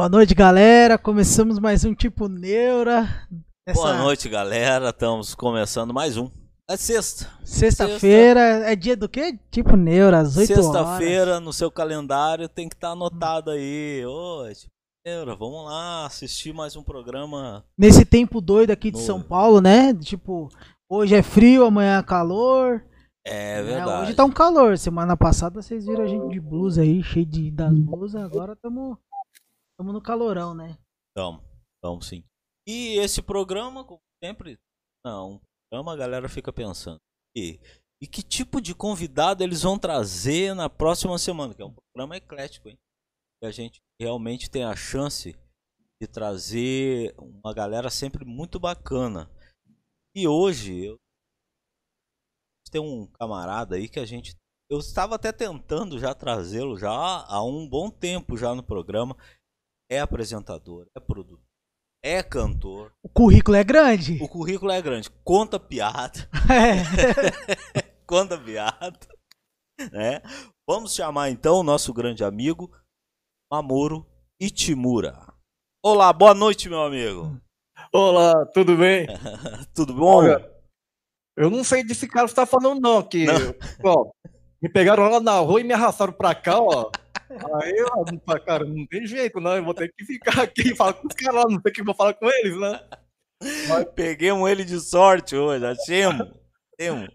Boa noite, galera. Começamos mais um Tipo Neura. Essa... Boa noite, galera. Estamos começando mais um. É sexta. Sexta-feira é dia do quê? Tipo Neura, às 8 Sexta horas. Sexta-feira, no seu calendário, tem que estar tá anotado aí. Ô, tipo Neura, vamos lá assistir mais um programa. Nesse tempo doido aqui de no... São Paulo, né? Tipo, hoje é frio, amanhã é calor. É verdade. É, hoje tá um calor. Semana passada vocês viram a gente de blusa aí, cheio de, das blusas. Agora estamos Estamos no calorão, né? Estamos, estamos sim. E esse programa, como sempre, não, programa a galera fica pensando. E, e que tipo de convidado eles vão trazer na próxima semana? Que é um programa eclético, hein? E a gente realmente tem a chance de trazer uma galera sempre muito bacana. E hoje eu tem um camarada aí que a gente eu estava até tentando já trazê-lo já há um bom tempo já no programa é apresentador, é produtor, é cantor. O currículo é grande. O currículo é grande. Conta piada. É. Conta piada. Né? Vamos chamar então o nosso grande amigo Mamoro Itimura. Olá, boa noite, meu amigo. Olá, tudo bem? tudo bom? Olha, eu não sei desse cara que você tá falando, não. Que, não. Ó, me pegaram lá na rua e me arrastaram pra cá, ó. Aí, eu, cara, não tem jeito, não. Eu vou ter que ficar aqui e falar com os caras lá, não sei o que vou falar com eles, né? Mas... Peguemos ele de sorte hoje, achemos. Temos.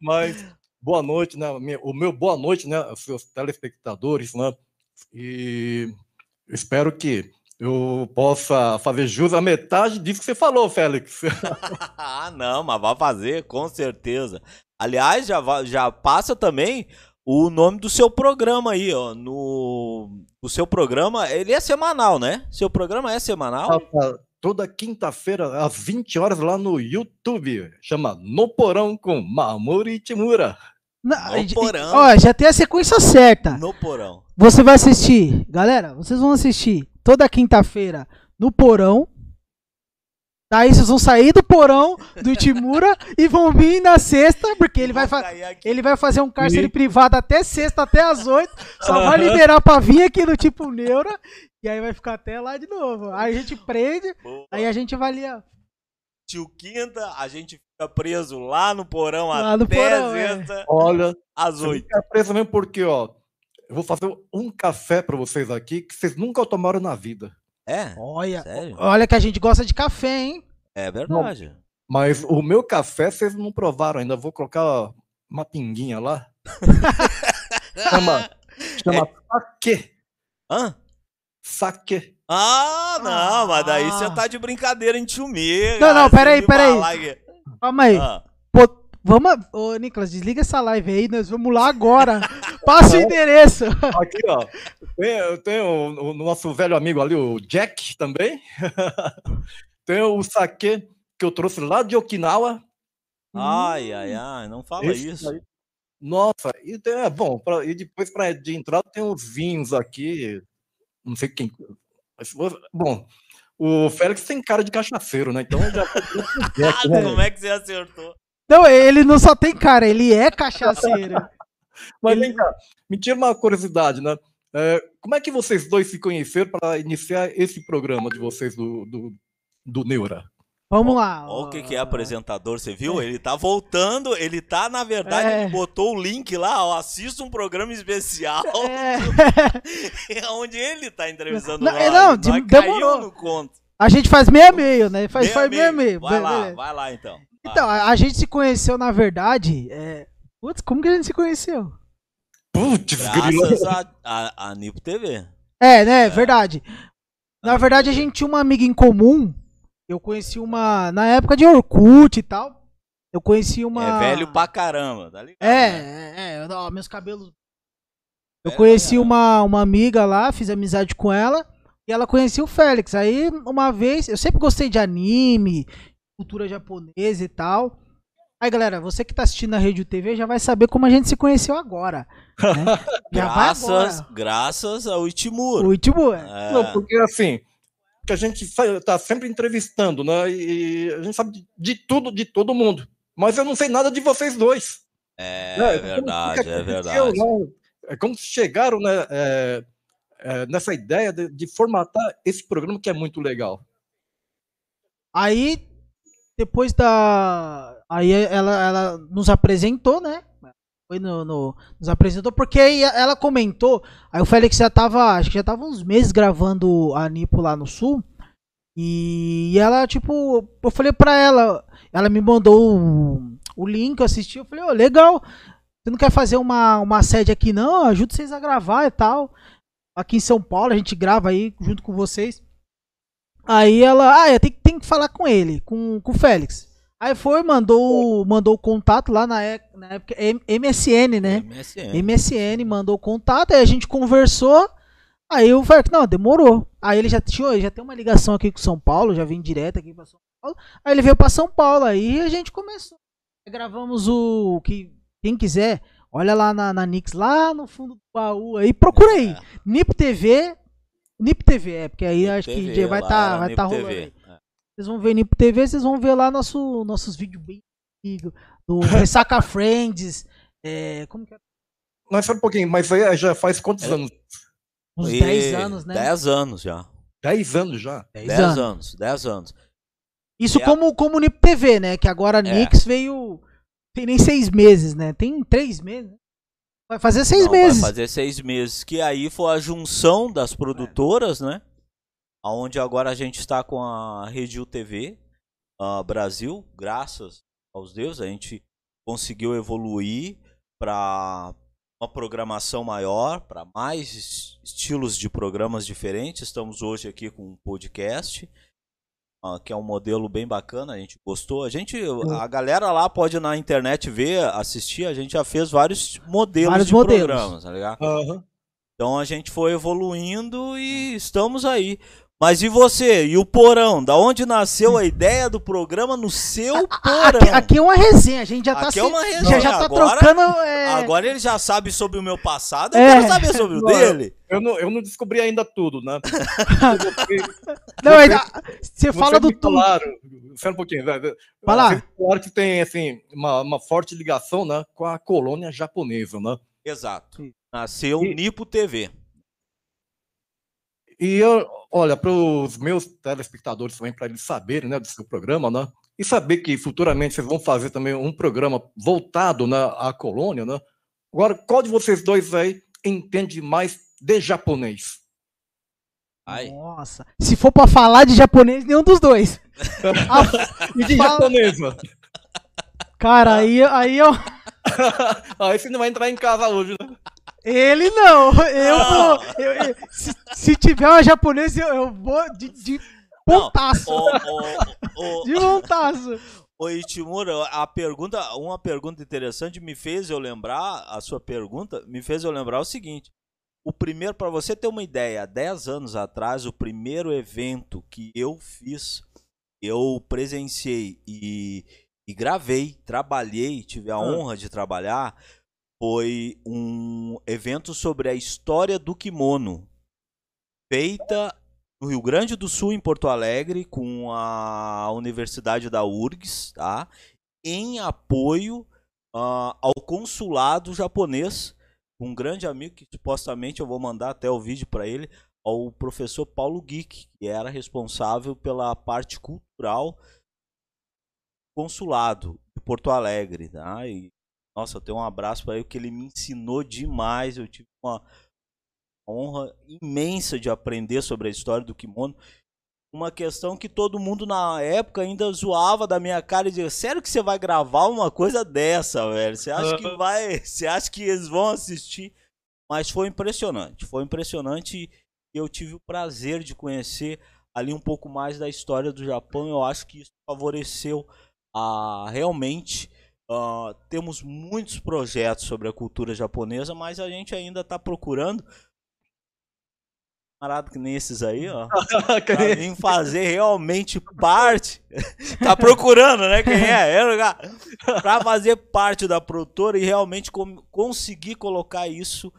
Mas, boa noite, né? O meu boa noite, né? Seus telespectadores, né? E espero que eu possa fazer jus a metade disso que você falou, Félix. ah, não, mas vai fazer, com certeza. Aliás, já, já passa também o nome do seu programa aí, ó. No o seu programa, ele é semanal, né? Seu programa é semanal? Ah, toda quinta-feira às 20 horas lá no YouTube, chama No Porão com Mamuri Timura. No Porão. Ó, já tem a sequência certa. No Porão. Você vai assistir, galera, vocês vão assistir toda quinta-feira no Porão Daí vocês vão sair do porão do Itimura e vão vir na sexta, porque ele vai, ele vai fazer um cárcere e... privado até sexta, até as oito. Só vai liberar pra vir aqui no tipo Neura. E aí vai ficar até lá de novo. Aí a gente prende, Boa. aí a gente avalia. Tio Quinta, a gente fica preso lá no porão lá até no porão, é. sexta. É. Olha, às oito. Fica preso mesmo porque, ó, eu vou fazer um café pra vocês aqui que vocês nunca tomaram na vida. É? Olha, Sério? olha que a gente gosta de café, hein? É verdade. Não, mas o meu café vocês não provaram ainda. Vou colocar uma pinguinha lá. chama chama é... saque. Hã? Saque. Ah, não, ah. mas daí você tá de brincadeira em chumir. Não, não, peraí, peraí. Calma aí. Ah. Pô, vamos. Ô, Nicolas, desliga essa live aí, nós vamos lá agora. Passa o endereço. Aqui, ó. Eu tenho o, o nosso velho amigo ali, o Jack, também. Tem o saque que eu trouxe lá de Okinawa. Ai, ai, ai, não fala Esse isso. Aí. Nossa, e tem, é bom, pra, e depois para de entrada tem os vinhos aqui. Não sei quem. Bom, o Félix tem cara de cachaceiro, né? Então já. Né? Como é que você acertou? Não, ele não só tem cara, ele é cachaceiro. Mas vem cá, me tira uma curiosidade, né? É, como é que vocês dois se conheceram para iniciar esse programa de vocês do, do, do Neura? Vamos lá. Olha o que, que é apresentador, você viu? É. Ele tá voltando, ele tá, na verdade, é. ele botou o link lá, ó, assista um programa especial. É. onde ele tá entrevistando não, Não, Nós demorou. no conto. A gente faz meia meio, né? Faz meia, faz meia. Vai lá, vai lá então. Vai. Então, a, a, gente se conheceu, na verdade. É... Putz, como que a gente se conheceu? Putz, Graças a, a, a Nipo TV. É, né? É. Verdade. Na verdade, a gente tinha uma amiga em comum eu conheci uma. Na época de Orkut e tal. Eu conheci uma. É velho pra caramba, tá ligado? É, né? é, é. Ó, meus cabelos. Eu conheci uma, uma amiga lá, fiz amizade com ela. E ela conhecia o Félix. Aí, uma vez. Eu sempre gostei de anime, cultura japonesa e tal. Aí, galera, você que tá assistindo na Rede TV já vai saber como a gente se conheceu agora. Né? graças, graças ao Itimuro. O Itimuro. É. Não, porque assim, que a gente está sempre entrevistando, né? E a gente sabe de, tudo, de todo mundo. Mas eu não sei nada de vocês dois. É, é verdade, é verdade. Né? É como chegaram, né? É, é, nessa ideia de, de formatar esse programa que é muito legal? Aí, depois da. Aí ela, ela nos apresentou, né? Foi no, no- Nos apresentou, porque ela comentou. Aí o Félix já tava. Acho que já tava uns meses gravando a Nipo lá no sul. E ela, tipo, eu falei pra ela. Ela me mandou o, o link, eu assisti. Eu falei, ô, legal. Você não quer fazer uma, uma sede aqui, não? Ajuda vocês a gravar e tal. Aqui em São Paulo, a gente grava aí junto com vocês. Aí ela, ah, tenho, que- tenho que falar com ele, com, com o Félix. Aí foi, mandou, mandou o contato lá na, na época, MSN, né? MSN. MSN mandou o contato, aí a gente conversou. Aí o Félix, não, demorou. Aí ele já tinha, já tem uma ligação aqui com São Paulo, já vem direto aqui pra São Paulo. Aí ele veio pra São Paulo, aí a gente começou. Aí gravamos o que quem quiser, olha lá na, na Nix, lá no fundo do baú aí, procura aí. É, Nip TV, Nip TV, é, porque aí acho TV, que vai estar era vai Nip tá rolando. Aí. É. Vocês vão ver Nip TV, vocês vão ver lá nosso, nossos vídeos bem antigos, do Ressaca Friends, é, como que é? Mas só um pouquinho, mas aí já faz quantos É. anos? Uns E 10 anos, né? 10 anos já. 10 anos já. 10 10 anos. anos, 10 anos. Isso É a- como, como Nip TV, né? Que agora a É. Nix veio. Tem nem seis meses, né? Tem três meses. Vai fazer seis Não, meses. Vai fazer seis meses. Que aí foi a junção das produtoras, né? Onde agora a gente está com a Redil TV ah, Brasil, graças aos deuses, a gente conseguiu evoluir para uma programação maior, para mais es- estilos de programas diferentes. Estamos hoje aqui com um podcast. ah, que é um modelo bem bacana, a gente gostou. A gente, a galera lá pode na internet ver, assistir, a gente já fez vários modelos Vários de modelos. programas, tá ligado? Aham. Então a gente foi evoluindo e estamos aí. Mas e você? E o porão? Da onde nasceu a ideia do programa no seu porão? Aqui, aqui é uma resenha, a gente já tá Aqui é uma já, resenha. já tá Agora- trocando. é, Agora ele já sabe sobre o meu passado, eu É. quero saber sobre o dele. Eu não, eu não descobri ainda tudo, né? Não, é- Vocês- você fala do tudo. falaram, espera um pouquinho, velho. Vai lá. Vocês falaram que tem assim, uma, uma forte ligação né, com a colônia japonesa, né? Exato. Nasceu E- Nipo TV. E eu, olha, para os meus telespectadores também, para eles saberem né, do seu programa, né? E saber que futuramente vocês vão fazer também um programa voltado né, à colônia, né? Agora, qual de vocês dois aí entende mais de japonês? Ai. Nossa. Se for pra falar de japonês, nenhum dos dois. Ah, E de Fala- japonesa? cara, aí, aí eu. aí você não vai entrar em casa hoje, né? Ele não. Eu Não. vou. eu- eu- se, se tiver uma japonesa, eu, eu vou de, de pontaço. De pontaço. ô, Itimura, a pergunta, uma pergunta interessante me fez eu lembrar, a sua pergunta me fez eu lembrar o seguinte. O primeiro, para você ter uma ideia, 10 anos atrás, o primeiro evento que eu fiz, eu presenciei e, e gravei, trabalhei, tive a Ah. honra de trabalhar, foi um evento sobre a história do kimono, feita no Rio Grande do Sul, em Porto Alegre, com a Universidade da URGS, tá? em apoio ah, ao consulado japonês, um grande amigo que supostamente eu vou mandar até o vídeo para ele, ao professor Paulo Geek, que era responsável pela parte cultural do consulado de Porto Alegre, tá? E, nossa, eu tenho um abraço para ele, porque ele me ensinou demais, eu tive uma honra imensa de aprender sobre a história do kimono. Uma questão que todo mundo na época ainda zoava da minha cara e dizia: Sério que você vai gravar uma coisa dessa, velho? Você acha que vai. Você acha que eles vão assistir? Mas foi impressionante. Foi impressionante e eu tive o prazer de conhecer ali um pouco mais da história do Japão. Eu acho que isso favoreceu a realmente. Ah, temos muitos projetos sobre a cultura japonesa, mas a gente ainda está procurando camarada que nem esses aí, ó. Pra fazer realmente parte. tá procurando, né? Quem é? é lugar. pra fazer parte da produtora e realmente conseguir colocar isso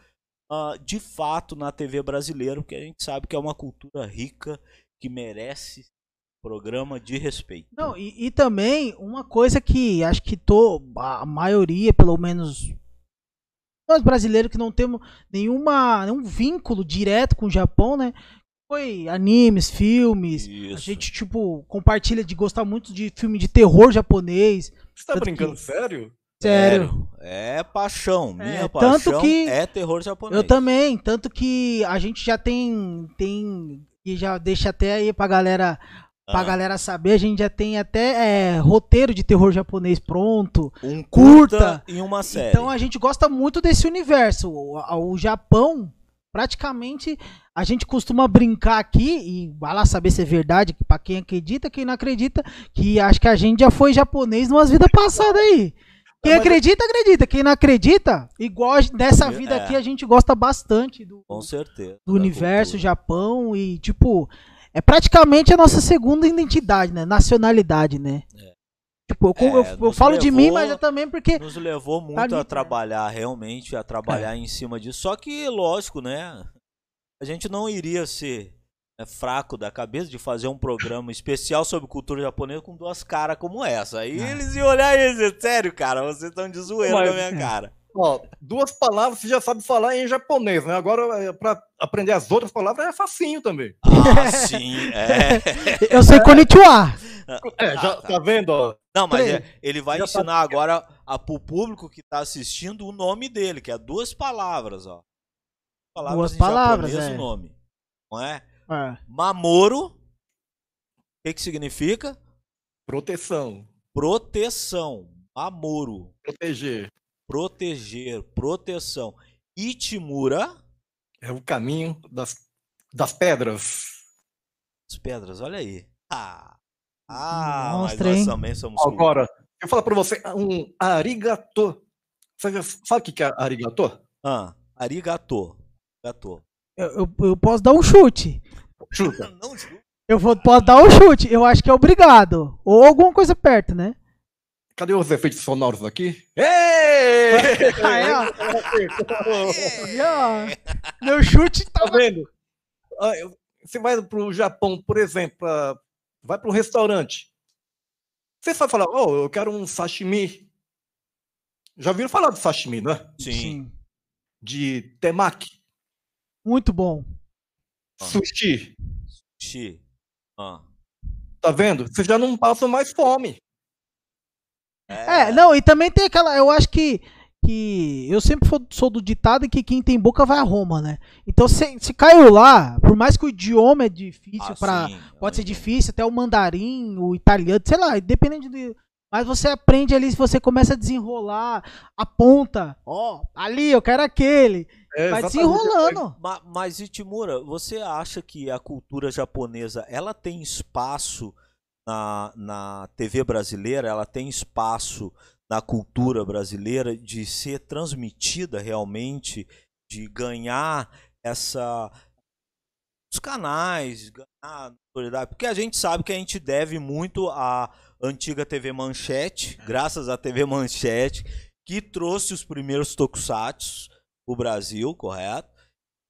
ah, de fato na TV brasileira, porque a gente sabe que é uma cultura rica que merece programa de respeito. Não, e, e também uma coisa que acho que tô, a maioria, pelo menos nós brasileiros que não temos nenhuma, nenhum vínculo direto com o Japão, né? Foi animes, filmes. Isso. A gente, tipo, compartilha de gostar muito de filme de terror japonês. Você tá brincando que- sério? Sério. É paixão. Minha É, tanto paixão que- é terror japonês. Eu também, tanto que a gente já tem tem e já deixa até aí pra galera pra Ah, galera saber, a gente já tem até é, roteiro de terror japonês pronto. um curta. curta e uma série. Então a gente gosta muito desse universo. O, o Japão, praticamente, a gente costuma brincar aqui e vai lá saber se é verdade, pra quem acredita, quem não acredita, que acho que a gente já foi japonês numas vidas passadas aí. Quem mas- acredita, acredita. Quem não acredita, igual nessa vida É. aqui, a gente gosta bastante do, Com certeza. do universo cultura. Japão e, tipo, é praticamente a nossa segunda identidade, né? Nacionalidade, né? É. Tipo, eu, eu- É, eu nos falo de mim, levou- mas eu também porque. Nos levou muito nítido, a né? trabalhar, realmente, a trabalhar em cima disso. Só que, lógico, né? A gente não iria ser né, fraco da cabeça de fazer um programa especial sobre cultura japonesa com duas caras como essa. Aí Ah. eles iam olhar e dizer, sério, cara, vocês estão de zoeira Mas- na minha é. cara. Ó, duas palavras você já sabe falar em japonês, né? Agora, é, pra aprender as outras palavras é facinho também. Ah, sim, é. Eu sei Konnichiwa. É, já Ah, tá. tá vendo, ó? Não, mas é- ele vai Já ensinar agora a, pro público que tá assistindo o nome dele, que é duas palavras, ó. Palavras Duas em palavras, japonês, é. o nome. Não é? É. Mamoro. O que que significa? Proteção. Proteção. Mamoro. Proteger. Proteger. Proteção. Itimura. É o caminho das, das pedras. As pedras, olha aí. Ah, ah mas Mostra, nós hein? também somos Agora, eu falo pra você um arigato. Você sabe o que que é arigato? Ah, arigato. Arigato. Eu, eu, eu posso dar um chute. Chuta. Não, Eu vou, posso dar um chute. Eu acho que é obrigado. Ou alguma coisa perto, né? Cadê os efeitos sonoros aqui? Ei! Aí, ó. Meu chute Tá tá. vendo? Ah, Você vai pro Japão, por exemplo, pra- vai para um restaurante. Você vai falar, oh, eu quero um sashimi. Já viram falar de sashimi, né? Sim. De temaki, Muito bom. Ah. sushi. Xi. Ah. Tá vendo? Você já não passa mais fome. É, não, e também tem aquela. Eu acho que. que eu sempre sou do ditado que quem tem boca vai a Roma, né? Então se, se caiu lá, por mais que o idioma é difícil Ah, para Pode ser difícil, até o mandarim, o italiano, sei lá, dependendo de. Mas você aprende ali, se você começa a desenrolar, aponta, ó, ali, eu quero aquele. É, vai desenrolando. Ma- Mas, Itimura, você acha que a cultura japonesa ela tem espaço na, na TV brasileira? Ela tem espaço na cultura brasileira de ser transmitida realmente, de ganhar essa os canais, ganhar notoriedade, porque a gente sabe que a gente deve muito à antiga TV Manchete, graças à TV Manchete, que trouxe os primeiros tokusatsu o Brasil, correto?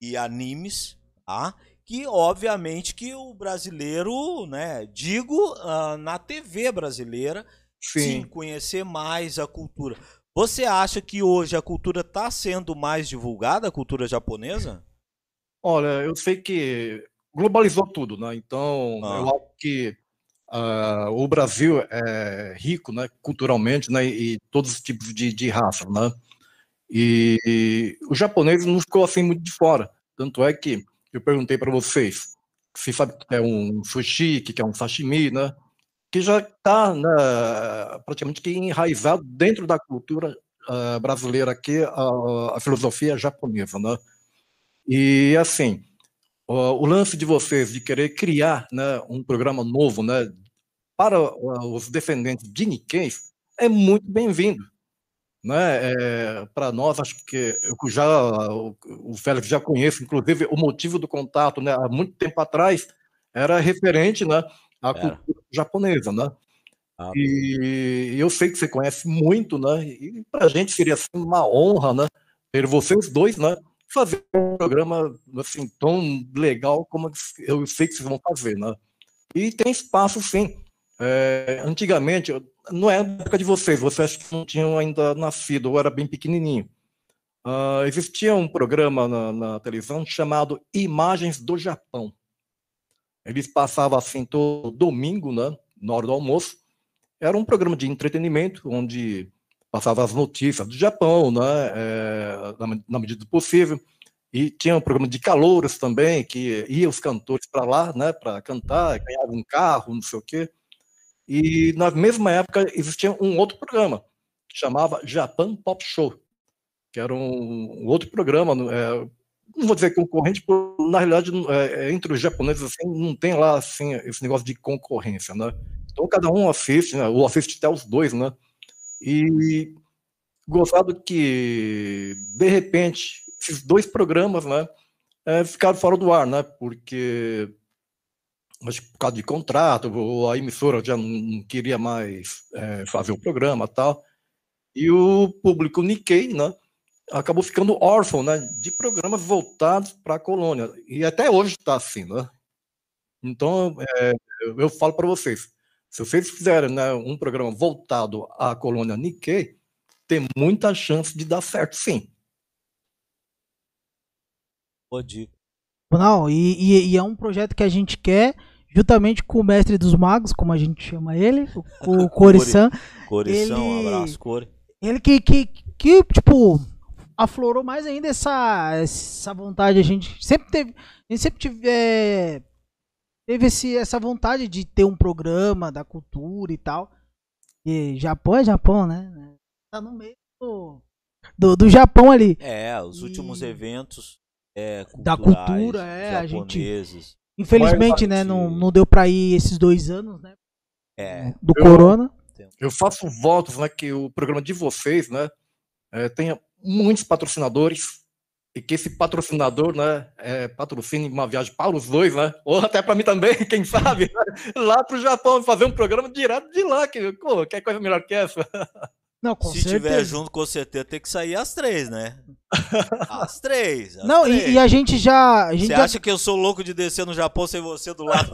E animes, tá? Que obviamente que o brasileiro, né, digo, ah, na TV brasileira, sim. Sim. conhecer mais a cultura. Você acha que hoje a cultura está sendo mais divulgada, a cultura japonesa? Olha, eu sei que globalizou tudo, né? Então, Ah. eu acho que ah, o Brasil é rico, né, culturalmente, né, e todos os tipos de, de raça, né? E o japonês não ficou assim muito de fora. Tanto é que eu perguntei para vocês se sabe que é um sushi, que é um sashimi, né? Que já está praticamente que enraizado dentro da cultura ah, brasileira aqui, a, a filosofia japonesa, né? E assim, o lance de vocês de querer criar né, um programa novo né, para uh, os descendentes de Nikkei é muito bem-vindo. Né? É, para nós, acho que eu já, o, o Félix já conhece, inclusive, o motivo do contato né, há muito tempo atrás era referente né, à Era. cultura japonesa. Né? Ah. E eu sei que você conhece muito, né? E para a gente seria assim, uma honra, né? Ter vocês dois, né? Fazer um programa assim tão legal como eu sei que vocês vão fazer, né? E tem espaço, sim. É, antigamente, não é época de vocês, vocês acho que não tinham ainda nascido, ou era bem pequenininho. Uh, existia um programa na, na, televisão chamado Imagens do Japão. Eles passavam assim todo domingo, né, na hora do almoço. Era um programa de entretenimento onde passava as notícias do Japão, né, é, na, na, medida do possível. E tinha um programa de calouros também, que ia os cantores para lá, né, para cantar, ganhavam um carro, não sei o quê. E na mesma época existia um outro programa que chamava Japan Pop Show que era um, um outro programa, é, não vou dizer concorrente, porque na realidade é, é, entre os japoneses assim, não tem lá assim esse negócio de concorrência, né? Então cada um assiste, né? ou assiste até os dois, né? E gostado que de repente esses dois programas, né, é, ficaram fora do ar, né? Porque mas por causa de contrato, a emissora já não, não queria mais é, fazer o programa tal. E o público Nikkei, né, acabou ficando órfão né, de programas voltados para a colônia. E até hoje está assim. Né? Então, é, eu falo para vocês: se vocês fizerem né, um programa voltado à colônia Nikkei, tem muita chance de dar certo, sim. Pode. Não, e, e, e, é um projeto que a gente quer, juntamente com o mestre dos magos, como a gente chama ele, o, o Corisan. Corisan, um abraço, Core. Ele que, que, que, tipo, aflorou mais ainda essa, essa vontade. A gente sempre teve. A gente sempre tive, é, teve esse, essa vontade de ter um programa da cultura e tal. E Japão é Japão, né? Tá no meio do, do, do Japão ali. É, os e... últimos eventos é, da cultura, é, a gente. Infelizmente, né, não, não deu pra ir esses dois anos, né? É. Do eu, Corona. Eu faço votos, né, que o programa de vocês, né, é, tenha muitos patrocinadores e que esse patrocinador, né, é, patrocine uma viagem para os dois, né, ou até para mim também, quem sabe, né, lá para o Japão, fazer um programa direto de lá, que, pô, quer coisa melhor que essa? Não, Se certeza. tiver junto, com certeza tem que sair às três, né? Às três. Às não, três. E, e, a gente já. A gente você já... acha que eu sou louco de descer no Japão sem você do lado?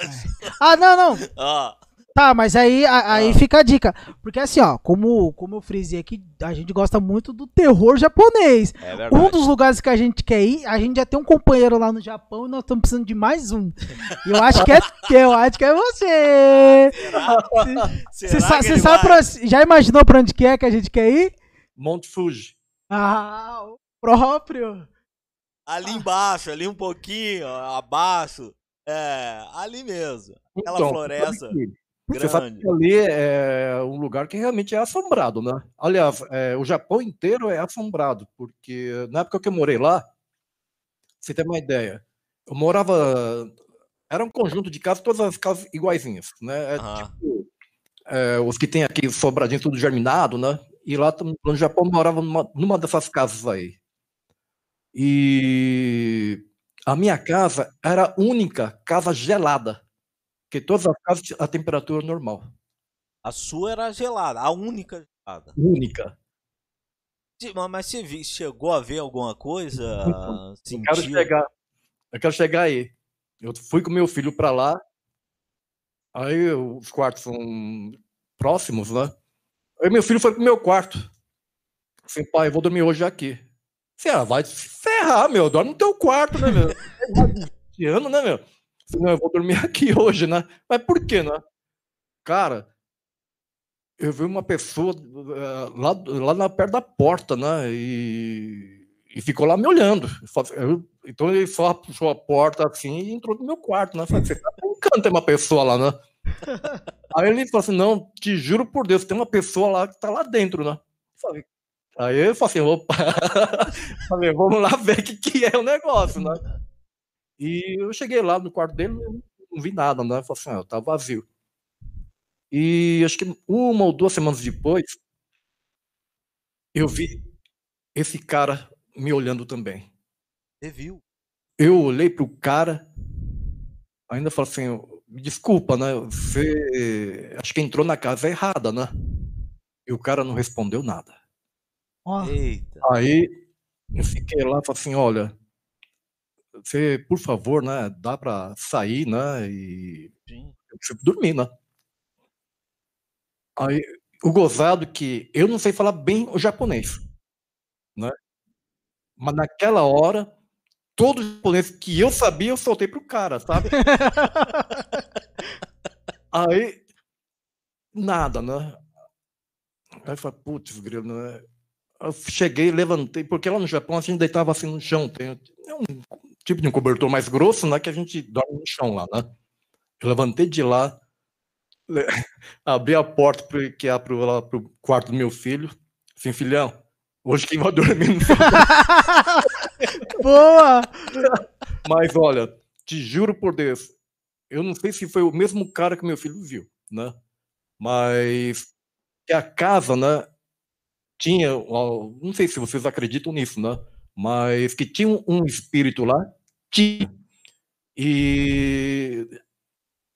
ah, não, não. Ah. Tá, mas aí, aí ah. fica a dica. Porque assim, ó, como, como eu frisei aqui, a gente gosta muito do terror japonês. É verdade. Um dos lugares que a gente quer ir, a gente já tem um companheiro lá no Japão e nós estamos precisando de mais um. Eu acho que é, eu acho que é você. Você sabe pra, já imaginou pra onde que é que a gente quer ir? Monte Fuji. Ah, o próprio. Ali embaixo, ali um pouquinho, abaixo. É, ali mesmo. Aquela então, floresta. Você sabe que ali é um lugar que realmente é assombrado, né? Aliás, é, o Japão inteiro é assombrado, porque na época que eu morei lá, você tem uma ideia, eu morava. Era um conjunto de casas, todas as casas iguaizinhas, né? É, tipo, é, os que tem aqui sobradinho tudo germinado, né? E lá no Japão eu morava numa, numa dessas casas aí. E a minha casa era a única casa gelada. Porque todas as casas a temperatura normal. A sua era gelada, a única gelada. Única. Mas você chegou a ver alguma coisa? Eu quero chegar. Eu quero chegar aí. Eu fui com meu filho para lá. Aí os quartos são próximos, né? Aí meu filho foi pro meu quarto. Assim, pai, eu vou dormir hoje aqui. Você ah, vai se ferrar, meu. Dorme no teu quarto, né, meu? Ano, né, meu? Não, eu vou dormir aqui hoje, né? Mas por quê, né? Cara, eu vi uma pessoa uh, lá, lá na perto da porta, né? E, e ficou lá me olhando. Eu, então ele só puxou a porta assim e entrou no meu quarto, né? Falei, você tá brincando, tem uma pessoa lá, né? Aí ele falou assim: não, te juro por Deus, tem uma pessoa lá que tá lá dentro, né? Falei, aí eu falei assim: opa, falei, vamos lá ver o que, que é o negócio, né? E eu cheguei lá no quarto dele, não vi nada, né? Falei assim, ah, tá vazio. E acho que uma ou duas semanas depois, eu vi esse cara me olhando também. Você viu? Eu olhei pro cara, ainda falei assim, me desculpa, né? Você acho que entrou na casa errada, né? E o cara não respondeu nada. Eita. Aí eu fiquei lá e falei assim, olha, você, por favor, né, dá para sair, né, e Sim. eu dormir, né. Aí, o gozado que eu não sei falar bem o japonês, né, Mas naquela hora, todos os japoneses que eu sabia, eu soltei pro cara, sabe? Aí, nada, né? Aí eu falei, putz, grilo, né? Eu cheguei, levantei, porque lá no Japão a gente deitava assim no chão, tem é um tipo de um cobertor mais grosso, né? Que a gente dorme no chão lá, né? Eu levantei de lá, abri a porta pro, que é pro, lá, pro quarto do meu filho, assim, filhão, hoje quem vai dormir no Boa! Mas olha, te juro por Deus, eu não sei se foi o mesmo cara que meu filho viu, né? Mas que a casa, né? Tinha, não sei se vocês acreditam nisso, né? Mas que tinha um espírito lá, tinha. E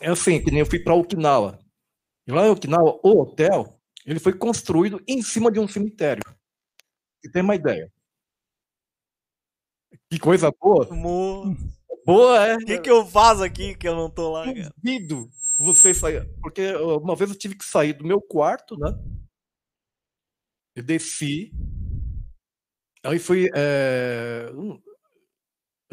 é assim, que nem eu fui para Okinawa. E lá em Okinawa, o hotel, ele foi construído em cima de um cemitério. Você tem uma ideia? Que coisa boa. Boa, é. O que, que eu faço aqui que eu não tô lá, duvido você sair. Porque uma vez eu tive que sair do meu quarto, né? Eu desci. Aí fui. é,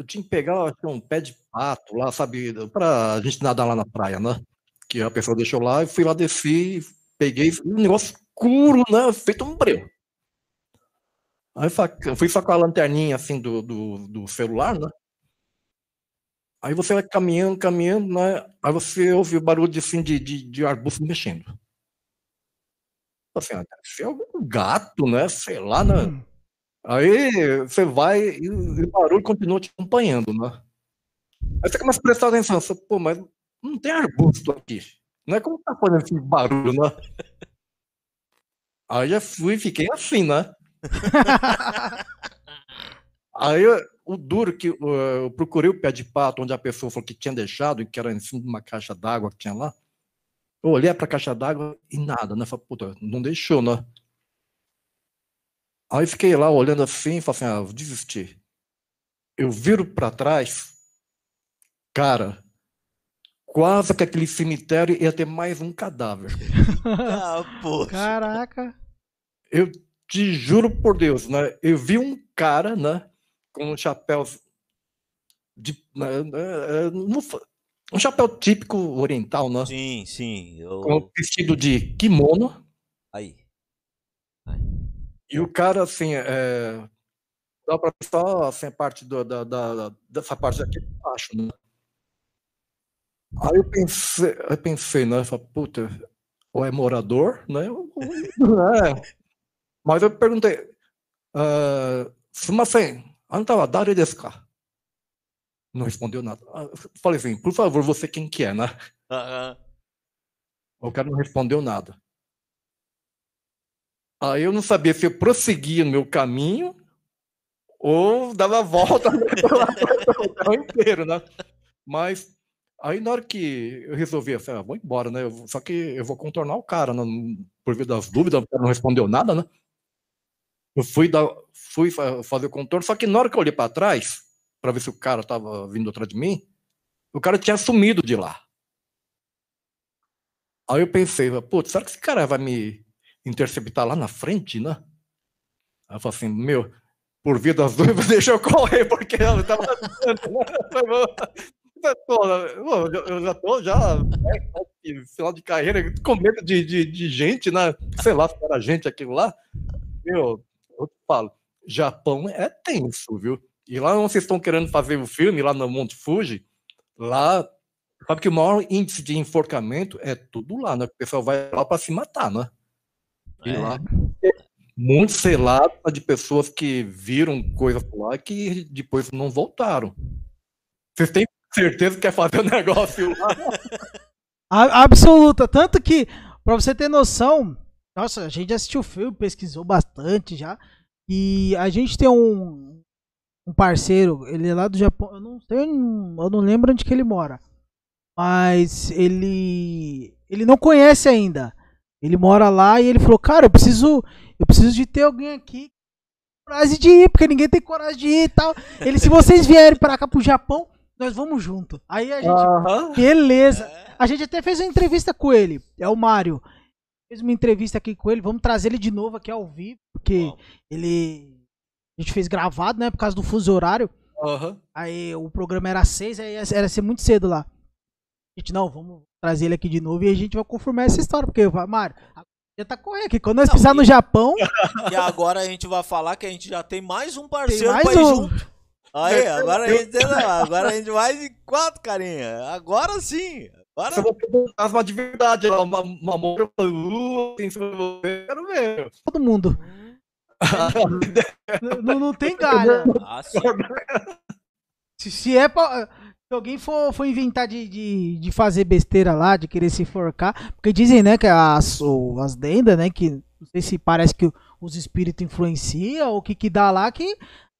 Eu tinha que pegar um pé de pato lá, sabe? Pra gente nadar lá na praia, né? Que a pessoa deixou lá, e fui lá, desci, peguei um negócio escuro, né? Feito um breu. Aí fui só com a lanterninha assim do, do, do celular, né? Aí você vai caminhando, caminhando, né? Aí você ouve o barulho assim, de, de, de arbusto mexendo. Assim, ah, deve ser algum gato, né? Sei lá, né? Hum. Aí você vai e o o barulho continua te acompanhando, né? Aí você começa a prestar atenção, você, pô, mas não tem arbusto aqui. Não é como tá fazendo esse barulho, né? Aí já fui e fiquei assim, né? Aí o duro que eu procurei o pé de pato onde a pessoa falou que tinha deixado, e que era em cima de uma caixa d'água que tinha lá. Eu olhei pra caixa d'água e nada, né? Falei, puta, não deixou, né? Aí fiquei lá olhando assim e falei assim, ah, vou desistir. Eu viro pra trás, cara, quase que aquele cemitério ia ter mais um cadáver. Ah, poxa. Caraca. Eu te juro por Deus, né? Eu vi um cara, né? Com um chapéu de, né, né, um chapéu típico oriental, né? Sim, sim. Eu... Com vestido de kimono. Aí. E o cara, assim, é, dá pra ver só assim, a parte do- da, da- dessa parte aqui de baixo, né? Aí eu pensei, eu pensei, né? Eu falei, puta, ou é morador, né? ou- é. Mas eu perguntei, ah, sumasen, dare desu ka? Não respondeu nada. Ah, eu Falei assim, por favor, você quem que é, né? Ah, ah. O cara não respondeu nada. Aí eu não sabia se eu prosseguia no meu caminho ou dava volta hotel inteiro, né? Mas aí na hora que eu resolvi, assim, ah, vou embora, né? Eu só que eu vou contornar o cara, né? por via das dúvidas, o cara não respondeu nada, né? Eu fui, dar, fui fa- fazer o contorno, só que na hora que eu olhei para trás, para ver se o cara tava vindo atrás de mim, o cara tinha sumido de lá. Aí eu pensei, putz, será que esse cara vai me interceptar lá na frente, né? Aí eu falei assim, meu, por via das dúvidas, deixa eu correr, porque eu tava. Eu eu já- eu tô já né, final de carreira com medo de, de, de gente, né? Sei lá se era gente aquilo lá. Meu, eu te falo, Japão é tenso, viu? E lá onde vocês estão querendo fazer o filme, lá no Monte Fuji, lá Sabe que o maior índice de enforcamento é tudo lá, né? O pessoal vai lá para se matar, né? É. lá muito selado de pessoas que viram coisa por lá que depois não voltaram. Vocês têm certeza que quer fazer o negócio lá? A- absoluta. Tanto que, pra você ter noção, nossa, a gente assistiu o filme, pesquisou bastante já. E a gente tem um, um parceiro, ele é lá do Japão. Eu não sei, eu não lembro onde que ele mora. Mas ele. Ele não conhece ainda. Ele mora lá e ele falou, cara, eu preciso. Eu preciso de ter alguém aqui coragem de ir, porque ninguém tem coragem de ir e tal. Ele, se vocês vierem pra cá pro Japão, nós vamos junto. Aí a gente. Aham. Beleza. É. A gente até fez uma entrevista com ele. É o Mário. Fez uma entrevista aqui com ele. Vamos trazer ele de novo aqui ao vivo, porque ele A gente fez gravado, né? Por causa do fuso horário. Aham. Aí o programa era seis, aí era ser muito cedo lá. A gente, não, vamos trazer ele aqui de novo e a gente vai confirmar essa história. Porque, Mário, já tá correndo aqui. Quando nós Não, pisar e- no Japão, E agora a gente vai falar que a gente já tem mais um parceiro mais pra ir um. junto. Aí, agora a gente, não, agora a gente vai de quatro, carinha. Agora sim. Agora Você vai ter um fantasma de verdade uma, uma moura de você. Quero ver. todo mundo. Não, não tem galha. Ah, sim. Se, se é pra. Se alguém for, for inventar de, de, de fazer besteira lá, de querer se enforcar, porque dizem, né, que as, as lendas, né, que não sei se parece que os espíritos influenciam ou o que que dá lá, que a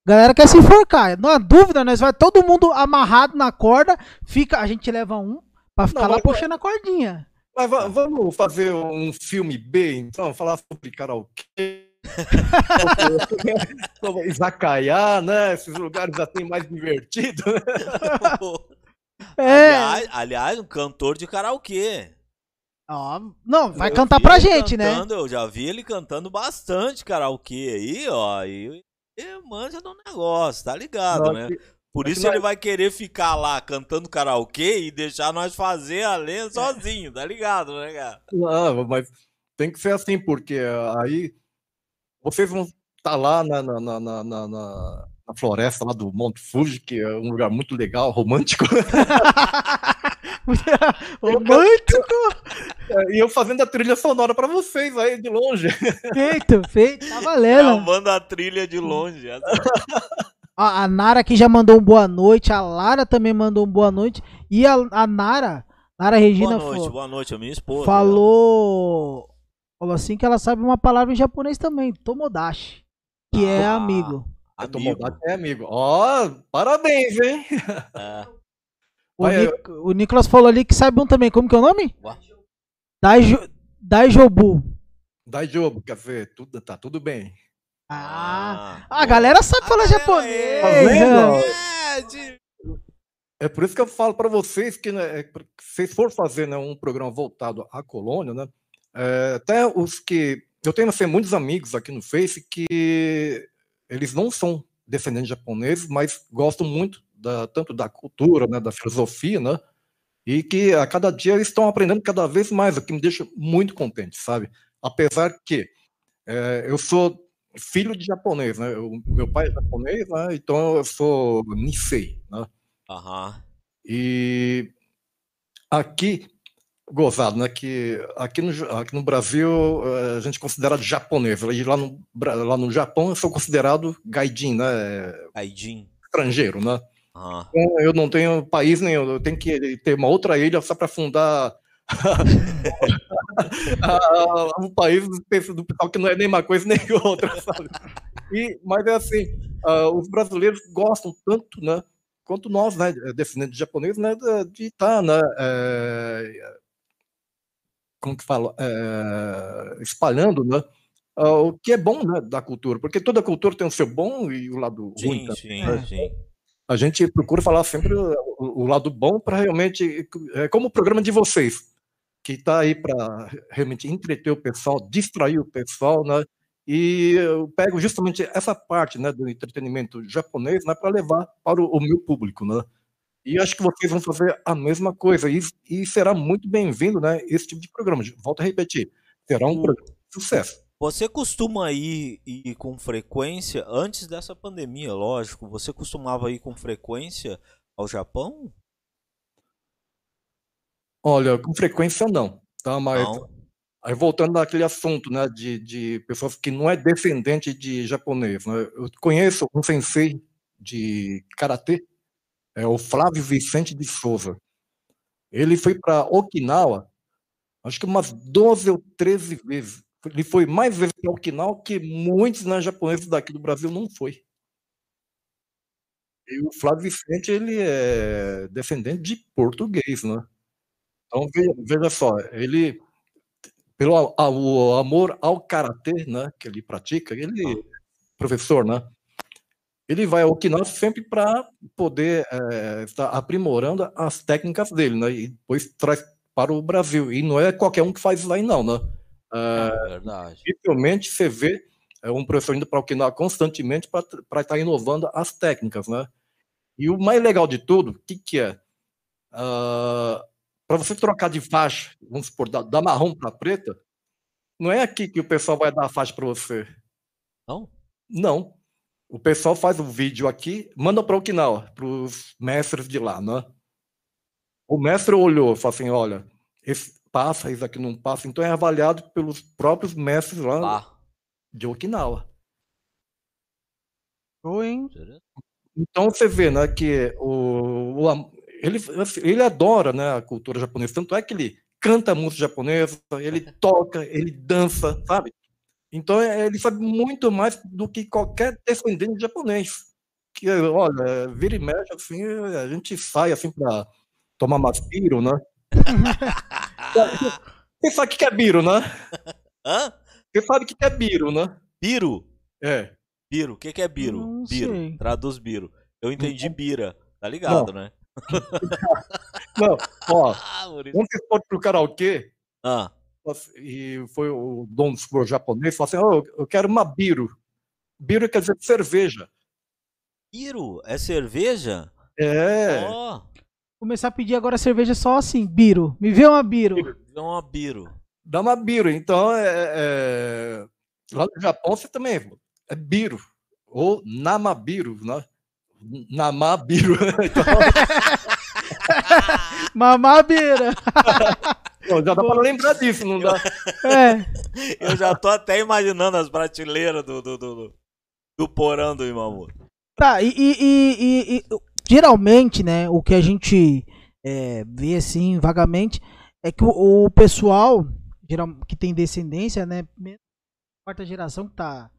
galera quer se enforcar. Não há dúvida, nós vai todo mundo amarrado na corda, fica, a gente leva um pra ficar Não, lá mas- puxando a cordinha. Mas va- vamos fazer um filme B, então, falar sobre karaokê. Izakaya, né? Esses lugares assim mais divertidos. É. Aliás, aliás, um cantor de karaokê. Não, vai Eu cantar pra gente, né? cantando, Eu já vi ele cantando bastante karaokê aí, ó. E ele manja do negócio, tá ligado, Não, né? que- Por isso ele vai querer ficar lá cantando karaokê e deixar nós fazer a lenda sozinho, tá ligado, né, cara? Não, mas tem que ser assim, porque aí vocês vão estar lá na, na, na, na, na- na- na floresta lá do Monte Fuji, que é um lugar muito legal, romântico. Romântico, E eu fazendo a trilha sonora para vocês aí de longe. feito, feito, tá valendo. Gravando a trilha de longe. Ó, a Nara aqui já mandou um boa noite, a Lara também mandou um boa noite. E a, a Nara, Nara Regina Boa noite, falou, boa noite, a minha esposa. falou, falou assim que ela sabe uma palavra em japonês também, tomodachi, que é Ah, amigo. A Amigo. Tomodachi é amigo. Ó, parabéns, hein? É. O, Vai, Nic- o Nicolas falou ali que sabe um também, como que é o nome? Daijo, Daijobu. Daijobu, quer ver? Tudo, tá tudo bem. Ah, Ah, a galera sabe A falar japonês. Tá vendo? É, de- É por isso que eu falo para vocês que né, é, se vocês for fazer né, um programa voltado à colônia, né, é, até os que eu tenho assim, muitos amigos aqui no Face que eles não são descendentes japoneses, mas gostam muito da, tanto da cultura, né, da filosofia, né, e que a cada dia eles estão aprendendo cada vez mais, o que me deixa muito contente, sabe? Apesar que é, eu sou filho de japonês, né? O meu pai é japonês, né? Então eu sou Nisei, né? Aham. E aqui, gozado, né? Que aqui no, aqui no Brasil eh, a gente é considerado japonês. E lá no, lá no Japão eu sou considerado gaijin, né? Gaijin. Estrangeiro, né? Aham. Então, eu não tenho país nenhum, eu tenho que ter uma outra ilha só para fundar ah, um país do pe- do pessoal que não é nem uma coisa nem outra, sabe? E, mas é assim, ah, os brasileiros gostam tanto, né, quanto nós, né, descendentes de japoneses, né, de- estar, né, eh, como que fala, eh, espalhando, né, ah, o que é bom, né, da cultura, porque toda cultura tem o seu bom e o lado ruim Sim, também. sim, É. sim. A gente procura falar sempre o, o lado bom para realmente, é como o programa de vocês, que está aí para realmente entreter o pessoal, distrair o pessoal, né? E eu pego justamente essa parte, né, do entretenimento japonês, né, para levar para o, o meu público, né? E acho que vocês vão fazer a mesma coisa e, e será muito bem-vindo, né, esse tipo de programa. Volto a repetir, será um programa de sucesso. Você costuma ir, ir com frequência, antes dessa pandemia, lógico, você costumava ir com frequência ao Japão? Olha, com frequência não, tá? Mas Não. Aí voltando naquele assunto, né, de, de pessoas que não é descendente de japonês, né? Eu conheço um sensei de karatê, é o Flávio Vicente de Souza. Ele foi para Okinawa, acho que umas 12 ou 13 vezes. Ele foi mais vezes para Okinawa que muitos né, japoneses daqui do Brasil não foi. E o Flávio Vicente, ele é descendente de português, né? Então, veja, veja só, ele pelo amor ao karatê, né, que ele pratica, ele professor, né? Ele vai ao Okinawa sempre para poder eh, estar aprimorando as técnicas dele, né? E depois traz para o Brasil. E não é qualquer um que faz isso aí, não, né? É verdade. Dificilmente você vê é um professor indo para Okinawa constantemente para estar inovando as técnicas, né? E o mais legal de tudo, o que, que é? Uh, ah, para você trocar de faixa, vamos supor, da, da marrom para preta, não é aqui que o pessoal vai dar a faixa para você. Não? Não. O pessoal faz o vídeo aqui, manda para Okinawa, para os mestres de lá, né? O mestre olhou e falou assim: olha, esse passa, isso aqui não passa, então é avaliado pelos próprios mestres lá ah. de Okinawa. Oi. Então você vê, né, que o, o ele, assim, ele adora, né, a cultura japonesa, tanto é que ele canta música japonesa, ele toca, ele dança, sabe? Então é, ele sabe muito mais do que qualquer descendente de japonês. Que, olha, vira e mexe, assim, a gente sai assim para tomar mais piro, né? Você sabe o que é biro, né? Hã? Você sabe o que é biro, né? Biro? É. Biro, o que, que é biro? Não biro, sei. traduz biro. Eu entendi bira, tá ligado, não. né? não, ó, quando você for pro karaokê, ah. E foi o dono do japonês, falou assim, oh, eu quero uma biro. Biro quer dizer cerveja. Biro? É cerveja? É. Oh. Começar a pedir agora cerveja só assim, biro. Me vê uma biro. Me vê uma biro. Dá uma biro. Então, é, é... lá no Japão você também é biro. Ou namabiru, né? Namabiru. então... Mamabira. já dá para lembrar disso, não dá? É. Eu já tô até imaginando as prateleiras do, do, do, do porão do Imamoto. Tá, e, e, e, e, geralmente, né, o que a gente é, vê assim, vagamente, é que o, o pessoal geral, que tem descendência, né, quarta geração que tá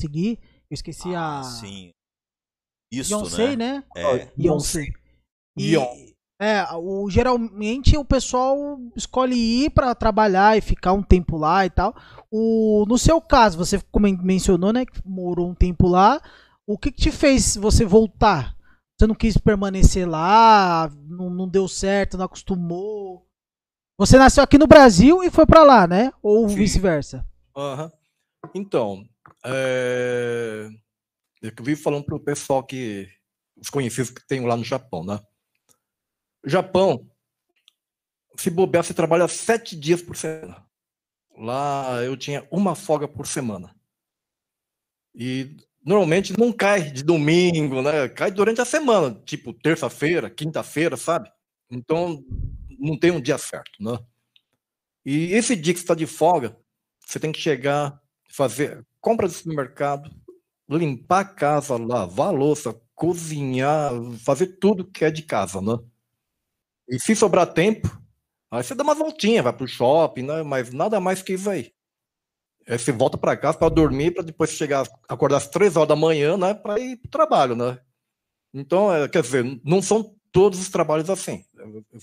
seguir, eu esqueci ah, a sim. Isso, Beyoncé, né? né? É. Beyoncé. E, é, o, geralmente o pessoal escolhe ir para trabalhar e ficar um tempo lá e tal. O, no seu caso, você mencionou, né, que morou um tempo lá. O que, que te fez você voltar? Você não quis permanecer lá? Não, não deu certo? Não acostumou? Você nasceu aqui no Brasil e foi para lá, né? Ou vice-versa? Uhum. Então, é... eu vivo falando para o pessoal que os conhecidos que tenho lá no Japão, né? Japão, se bobear, você trabalha sete dias por semana. Lá eu tinha uma folga por semana. E normalmente não cai de domingo, né? Cai durante a semana, tipo terça-feira, quinta-feira, sabe? Então não tem um dia certo, né? E esse dia que está de folga, você tem que chegar, fazer compra do supermercado, limpar a casa, lavar a louça, cozinhar, fazer tudo que é de casa, né? E se sobrar tempo, aí você dá uma voltinha, vai pro shopping, né? Mas nada mais que isso aí. Aí você volta para casa para dormir, para depois chegar, acordar às três horas da manhã, né? Para ir pro trabalho, né? Então, é, quer dizer, não são todos os trabalhos assim.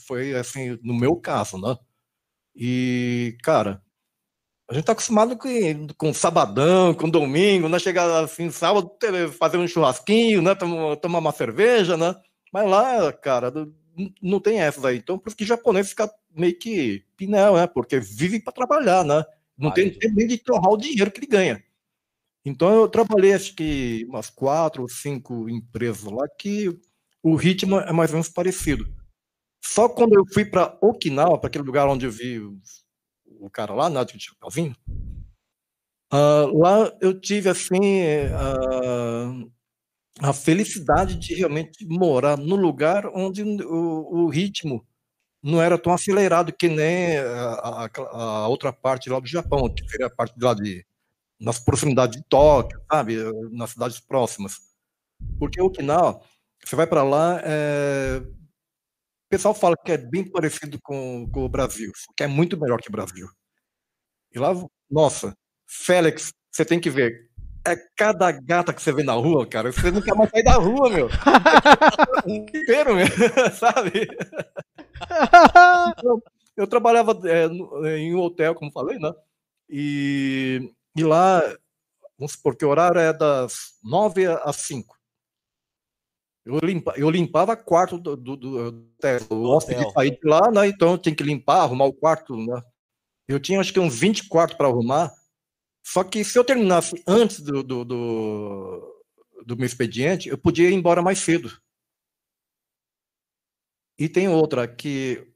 Foi assim, no meu caso, né? E, cara, a gente tá acostumado com, com sabadão, com domingo, né? Chegar assim, sábado, fazer um churrasquinho, né? Tomar, uma cerveja, né? Mas lá, cara, não tem essas aí. Então, por isso que japonês fica meio que pinel, né? Porque vive para trabalhar, né? Não tem tempo nem de torrar o dinheiro que ele ganha. Então, eu trabalhei, acho que umas quatro ou cinco empresas lá que o ritmo é mais ou menos parecido. Só quando eu fui para Okinawa, para aquele lugar onde eu vi o cara lá, né, de Chapeuzinho, uh, lá eu tive, assim, uh, a felicidade de realmente morar no lugar onde o, o ritmo não era tão acelerado que nem a, a, a, outra parte lá do Japão, que seria a parte lá de nas proximidades de Tóquio, sabe, nas cidades próximas. Porque Okinawa, você vai para lá, é, o pessoal fala que é bem parecido com, com o Brasil, que é muito melhor que o Brasil. E lá, nossa, Félix, você tem que ver. É cada gata que você vê na rua, cara. Você nunca mais sai da rua, meu. inteiro, meu, sabe? Eu, eu trabalhava é, em um hotel, como falei, né? E, e lá, vamos supor que o horário é das nove às cinco. Eu, limpa, eu limpava quarto do, do, do hotel. O hóspede sair de lá, né? Então eu tinha que limpar, arrumar o quarto, né? Eu tinha acho que uns 20 quartos para arrumar. Só que se eu terminasse antes do, do, do, do meu expediente, eu podia ir embora mais cedo. E tem outra, que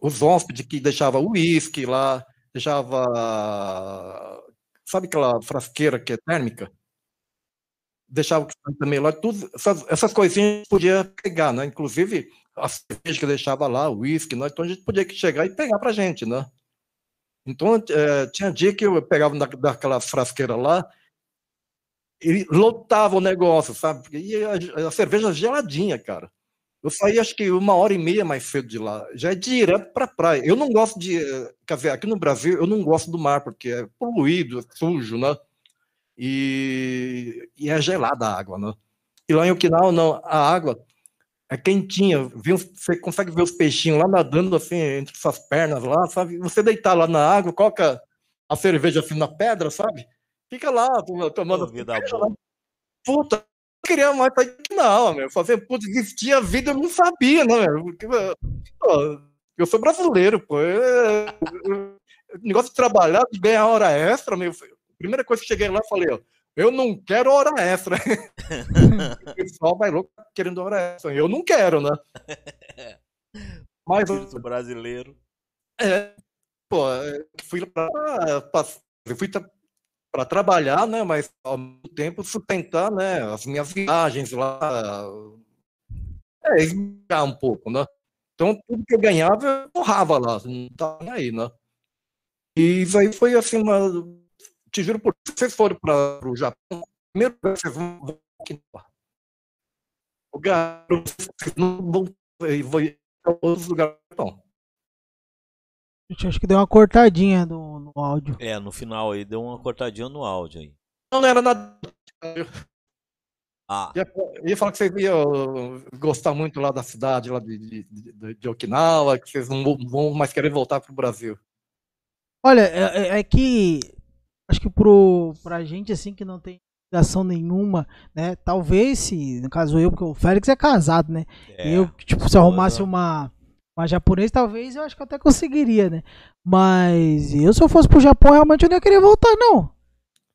os hóspedes que deixava uísque lá, deixava. Sabe aquela frasqueira que é térmica? Deixava também lá, tudo, essas, essas coisinhas podia pegar, né? Inclusive a cerveja que deixava lá, o uísque, né? então a gente podia chegar e pegar pra gente, né? Então, é, tinha dia que eu pegava da, daquela frasqueira lá, e lotava o negócio, sabe? E a, a, cerveja geladinha, cara. Eu saí acho que uma hora e meia mais cedo de lá. Já é direto pra praia. Eu não gosto de. Quer dizer, aqui no Brasil eu não gosto do mar, porque é poluído, é sujo, né? E, e é gelada a água, né? E lá em Okinawa, não. A água é quentinha, você consegue ver os peixinhos lá nadando assim entre suas pernas lá, sabe? Você deitar lá na água, coloca a cerveja assim na pedra, sabe? Fica lá tomando. Vida boa. Puta, não queria mais sair não, meu. Fazer, putz, existia a vida, eu não sabia, né, meu? Porque, pô, eu sou brasileiro, pô. Eu, negócio de trabalhar, de ganhar hora extra, meu. Primeira coisa que cheguei lá, eu falei, ó eu não quero hora extra. o pessoal vai louco querendo hora extra. Eu não quero, né? Mas o brasileiro. É, pô, fui para eu fui para trabalhar, né? Mas ao mesmo tempo sustentar, né? As minhas viagens lá, é, esmiar um pouco, né? Então tudo que eu ganhava eu torrava lá, não tava aí, né? E isso aí foi assim uma te juro por se vocês forem para o Japão, primeiro vocês vão Okinawa. O garoto, vocês não vão para outros lugares. Gente, acho que deu uma cortadinha no, no áudio. É, no final aí deu uma cortadinha no áudio aí. Não, não era nada. Ah. Ia, ia falar que vocês iam gostar muito lá da cidade, lá de, de, de, de Okinawa, que vocês não vão mais querer voltar para o Brasil. Olha, é, é, é que acho que pro, pra gente, assim, que não tem ligação nenhuma, né? Talvez se, no caso eu, porque o Félix é casado, né? É, eu, tipo, se arrumasse uma, uma japonesa, talvez eu acho que eu até conseguiria, né? Mas eu, se eu fosse pro Japão, realmente eu não ia querer voltar, não.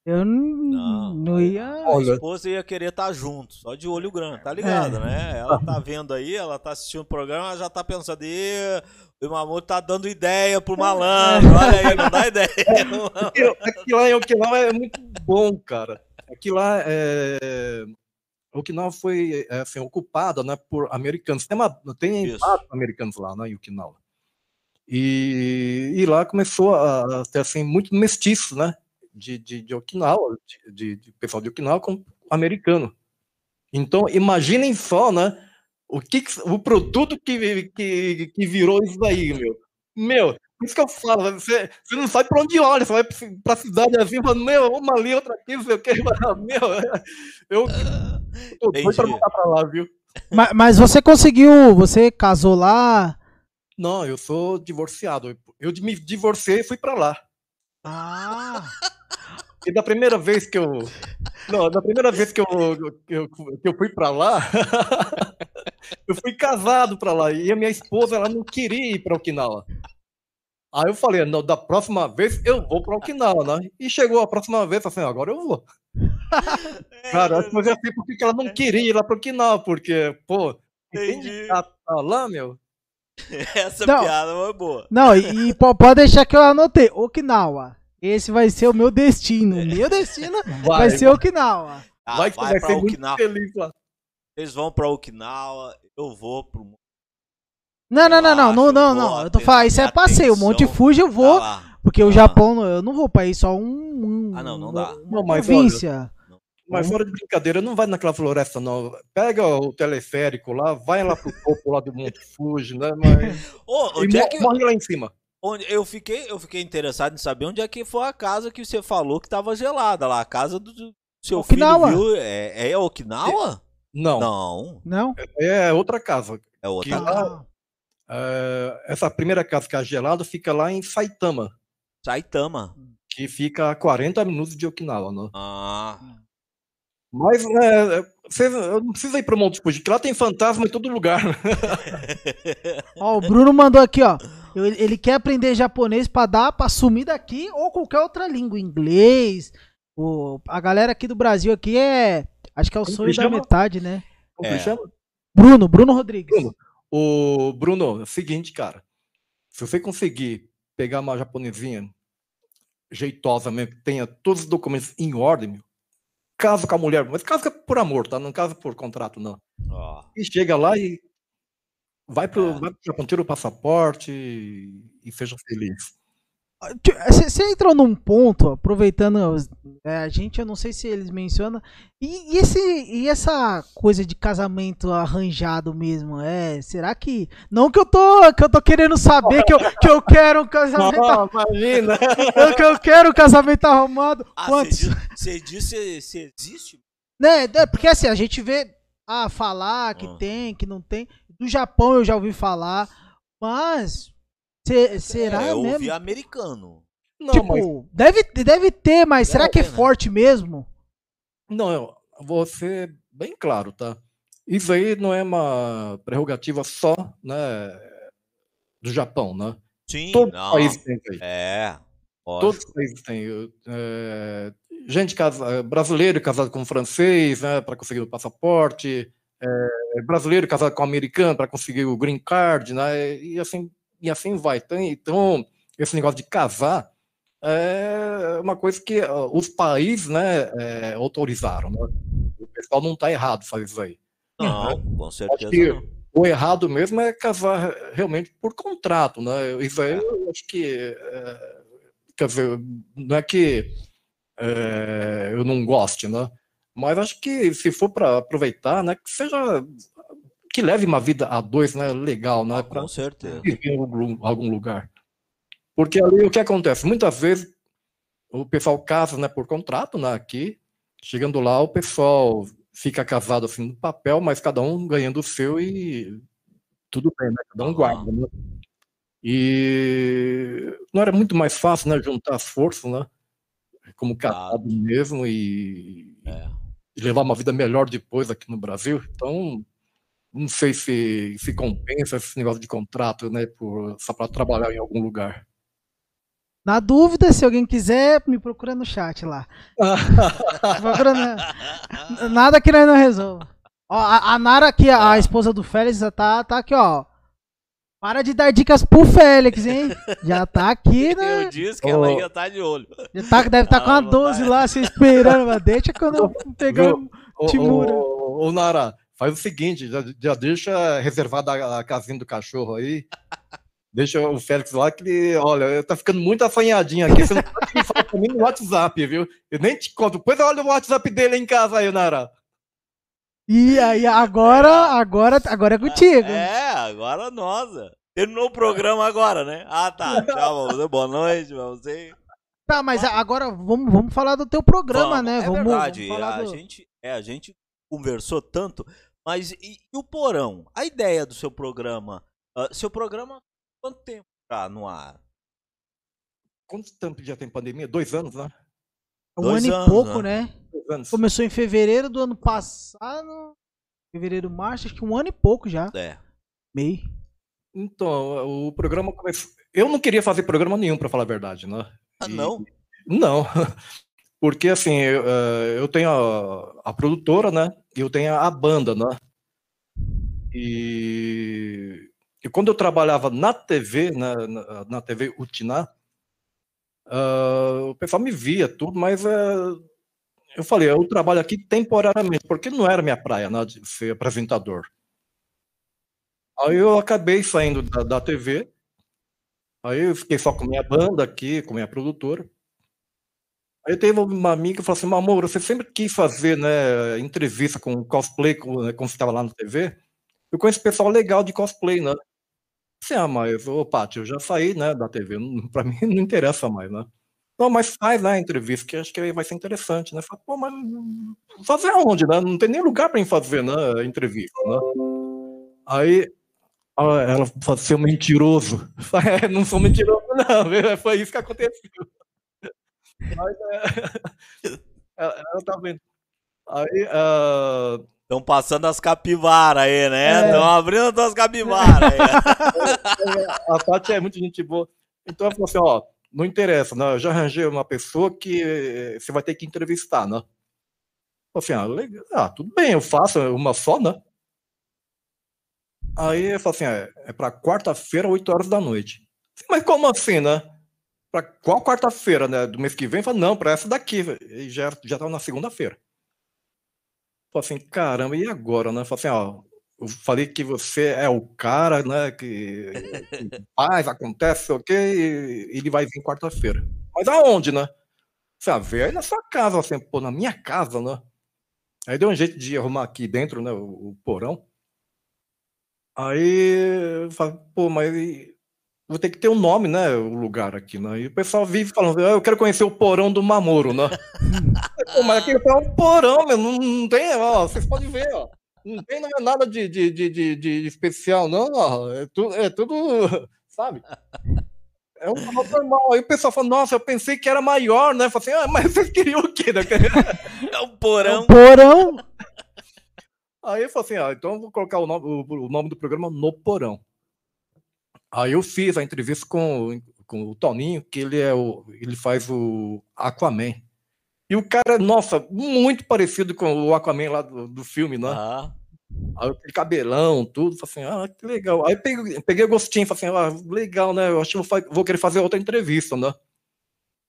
Eu não, não ia. A esposa ia querer estar tá junto, só de olho grande, tá ligado, é. né? Ela tá vendo aí, ela tá assistindo o programa, ela já tá pensando, e o Imamoto tá dando ideia pro malandro, olha aí, não dá ideia. Aqui lá em Okinawa é muito bom, cara. Aqui lá é. Okinawa foi é, assim, ocupada né, por americanos. Tem, uma, tem quatro americanos lá né, em Okinawa. E, e lá começou a ter assim, muito mestiço, né? De, de, de Okinawa, de, de, pessoal de Okinawa com americano. Então, imaginem só, né? O, que, o produto que, que, que virou isso daí, meu. Meu, por isso que eu falo, você, você não sabe para onde olha, você vai para a cidade assim, falando, meu, uma ali, outra aqui, não sei o que, meu, eu tô doido para voltar para lá, viu? Mas, mas você conseguiu, você casou lá? Não, eu sou divorciado. Eu me divorciei e fui para lá. Ah! E da primeira vez que eu. Não, da primeira vez que eu, que eu, que eu fui para lá, eu fui casado para lá. E a minha esposa ela não queria ir para Okinawa. Aí eu falei, não, da próxima vez eu vou para Okinawa, né? E chegou a próxima vez, assim, agora eu vou. Cara, depois eu sei porque ela não queria ir lá para Okinawa, porque, pô, Entendi. Tá lá, meu. Essa não, piada foi boa. Não, e, e pode deixar que eu anotei. Okinawa. Esse vai ser o meu destino. O meu destino vai, vai ser vai. Okinawa. Ah, vai, vai, vai pra Okinawa. Feliz, Eles vão pra Okinawa, eu vou pro. Não, não, não, não, não, não, não. Eu tô falando, isso é passeio. O Monte Fuji eu vou. Tá porque ah. o Japão, eu não vou pra ir só um. um ah, não, não dá. Uma província. Mas fora de brincadeira, não vai naquela floresta, não. Pega o teleférico lá, vai lá pro topo lá do Monte Fuji, né? Mas... Ô, onde e é que... morre lá em cima. Onde eu fiquei, eu fiquei interessado em saber onde é que foi a casa que você falou que estava gelada lá, a casa do seu Okinawa. filho viu? É, é Okinawa? Não. Não. Não. É, é outra casa. É outra casa. é, essa primeira casa que é gelada fica lá em Saitama. Saitama. Que fica a 40 minutos de Okinawa, né? Ah. Mas é, você não precisa ir para o Monte Fuji, que lá tem fantasma em todo lugar. ó, o Bruno mandou aqui, ó. Eu- Ele quer aprender japonês pra dar, pra sumir daqui ou qualquer outra língua, inglês. O, a galera aqui do Brasil aqui é, acho que é o Como sonho da metade, né? Como É. que chama? Bruno, Bruno Rodrigues. Bruno. O Bruno, é o seguinte, cara. Se você conseguir pegar uma japonesinha jeitosa mesmo, que tenha todos os documentos em ordem, meu, casa com a mulher, mas casa por amor, tá? Não casa por contrato, não. Ó, E chega lá e vai pro, É. o passaporte e, e seja feliz. Você entrou num ponto, aproveitando é, a gente, eu não sei se eles mencionam, e, e esse, e essa coisa de casamento arranjado mesmo, é, será que, não que eu tô, que eu tô querendo saber que eu, que eu quero um casamento, Ah, imagina! que eu quero um casamento arrumado, Ah, quantos? você disse se, se existe? Né, é, porque assim, a gente vê, ah, falar que Ah. tem, que não tem, do Japão eu já ouvi falar, mas, cê- será é, eu mesmo? ouvi americano. Não, tipo, mas deve, deve ter, mas Deve será que é né? forte mesmo? não, eu vou ser bem claro, tá? Isso aí não é uma prerrogativa só, né, do Japão, né? Sim, Todo não. país tem isso aí. É. Todos os países têm. é, gente casa, brasileiro casado com francês, né, para conseguir o passaporte, é, brasileiro casado com americano para conseguir o green card, né, e assim, e assim vai. Tem- Então, esse negócio de casar é uma coisa que ó, os países né, é, autorizaram. Né? O pessoal não está errado fazer isso aí. Não, com certeza que- não. O errado mesmo é casar realmente por contrato, né? Isso aí eu acho que, é, quer dizer, não é que é, eu não goste, né? Mas acho que se for para aproveitar, né, que seja que leve uma vida a dois, né, legal, né, Ah, para com certeza. viver em algum, algum lugar. Porque ali o que acontece? Muitas vezes o pessoal casa, né, por contrato, né, aqui, chegando lá o pessoal fica casado assim no papel, mas cada um ganhando o seu e tudo bem, né? Cada um guarda, né? E não era muito mais fácil, né, juntar as forças, né? Como casado mesmo e, É. e levar uma vida melhor depois aqui no Brasil. Então, não sei se, se compensa esse negócio de contrato, né, por, só para trabalhar em algum lugar. Na dúvida, se alguém quiser, me procura no chat lá. Procura na- Nada que nós não resolva. Ó, a, a Nara aqui, a, a esposa do Félix, já tá, tá aqui, ó. Para de dar dicas pro Félix, hein? Já tá aqui, né? Eu disse que ela Ô. ia estar de olho. Já tá, deve estar com Ah, uma não 12 vai. lá, se esperando, mas deixa quando eu pegar. Ô, Timura. ô, ô, Nara, faz o seguinte, já, já deixa reservada a, casinha do cachorro aí. Deixa o Félix lá que ele, olha, tá ficando muito afanhadinho aqui. Você não pode me falar pra mim no WhatsApp, viu? Eu nem te conto. Depois olha o WhatsApp dele em casa aí, Nara. E aí, agora, agora, agora é contigo. É, agora nossa. Terminou o programa agora, né? Ah, tá. Tchau, vamos boa noite pra você. Tá, mas agora vamos, vamos falar do teu programa, Vamos, né? É vamos, verdade. vamos falar a, do- gente, é, a gente conversou tanto, mas e, e o porão? A ideia do seu programa? ah, seu programa, quanto tempo tá no ar? Quanto tempo já tem pandemia? Dois anos, né? um dois ano anos, e pouco, né? né? Dois anos. Começou em fevereiro do ano passado. Fevereiro, março, acho que um ano e pouco já. É. Meio. Então, o programa começou. Eu não queria fazer programa nenhum, para falar a verdade, né? Ah, E- não? Porque assim, eu, eh, eu tenho a, a produtora, né? E eu tenho a banda, né? E, e quando eu trabalhava na TV, na, na, na TV Utiná, ah, o pessoal me via tudo, mas eh, eu falei, eu trabalho aqui temporariamente, porque não era minha praia, né? De ser apresentador. Aí eu acabei saindo da, da TV, aí eu fiquei só com minha banda aqui, com minha produtora. Aí teve uma amiga que falou assim, amor, você sempre quis fazer né, entrevista com cosplay, com- né, quando você estava lá na TV. Eu conheço pessoal legal de cosplay, né? Assim, ah, mas, ô, Paty, eu já saí, né, da TV, pra mim não interessa mais, né? Não, mas faz lá a entrevista, que acho que vai ser interessante, né? Fala, Pô, mas fazer aonde, né? Não tem nem lugar pra mim fazer, né, entrevista, né? Aí, ah, ela falou, seu mentiroso. É, não sou mentiroso, não, viu? foi isso que aconteceu. Mas, é, ela, ela tá vendo. Aí, ah, Estão passando as capivaras aí, né? É. Estão abrindo as capivaras aí. A Tati é muito gente boa. Então ela falou assim, ó, não interessa, né? Eu já arranjei uma pessoa que eh, você vai ter que entrevistar, né? Eu falei assim, ah, legal. ah, tudo bem, eu faço uma só, né? Aí eu falei assim, é, é pra quarta-feira, 8 horas da noite. Mas como assim, né? Pra qual quarta-feira, né? Do mês que vem? Falei, não, pra essa daqui. E já, já tava na segunda-feira. Falei assim, caramba, e agora, né? Falei assim, ó, eu falei que você é o cara, né, que, que faz, acontece, o quê, e ele vai vir quarta-feira. Mas aonde, né? Você ah, vê aí na sua casa, assim, pô, na minha casa, né? Aí deu um jeito de arrumar aqui dentro, né, o, o porão. Aí eu falei, pô, mas vou ter que ter um nome, né, o lugar aqui, né? E o pessoal vive falando, "Ah, eu quero conhecer o porão do Mamoro, né? pô, mas aqui é um porão, meu, não, não tem, ó, vocês podem ver, ó. Não tem não é nada de, de, de, de, de especial, não, ó. É, tu, é tudo, sabe? É um porão normal. Aí o pessoal fala, nossa, eu pensei que era maior, né? Eu falei assim, ah, mas vocês queriam o quê? Né? É um porão. Porão. Aí eu falei assim, ah, então eu vou colocar o nome, o, o nome do programa No Porão. Aí eu fiz a entrevista com, com o Toninho, que ele é o, ele faz o Aquaman. E o cara, nossa, muito parecido com o Aquaman lá do, do filme, né? Ah, Aí aquele cabelão, tudo, falei assim, ah, que legal. Aí peguei, peguei o gostinho, falei assim, ah, legal, né? Eu acho que vou, vou querer fazer outra entrevista, né?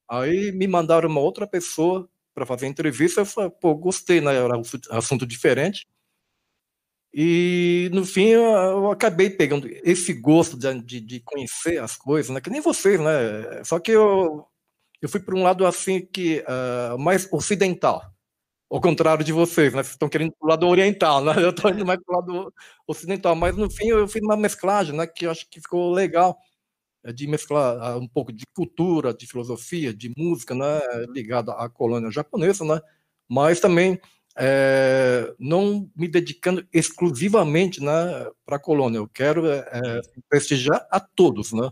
Aí me mandaram uma outra pessoa para fazer a entrevista, eu falei, pô, gostei, né? Era um assu- assunto diferente. E no fim eu, eu acabei pegando esse gosto de, de, de conhecer as coisas, né? Que nem vocês, né? Só que eu, eu fui para um lado assim que ah, mais ocidental. Ao contrário de vocês, né? Vocês estão querendo pro lado oriental, né? Eu estou indo mais pro lado ocidental. Mas no fim eu fiz uma mesclagem, né? Que eu acho que ficou legal. é, De mesclar ah, um pouco de cultura, de filosofia, de música, né? Ligada à colônia japonesa, né? Mas também é, não me dedicando exclusivamente né, para a colônia. Eu quero é, é, prestigiar a todos, né?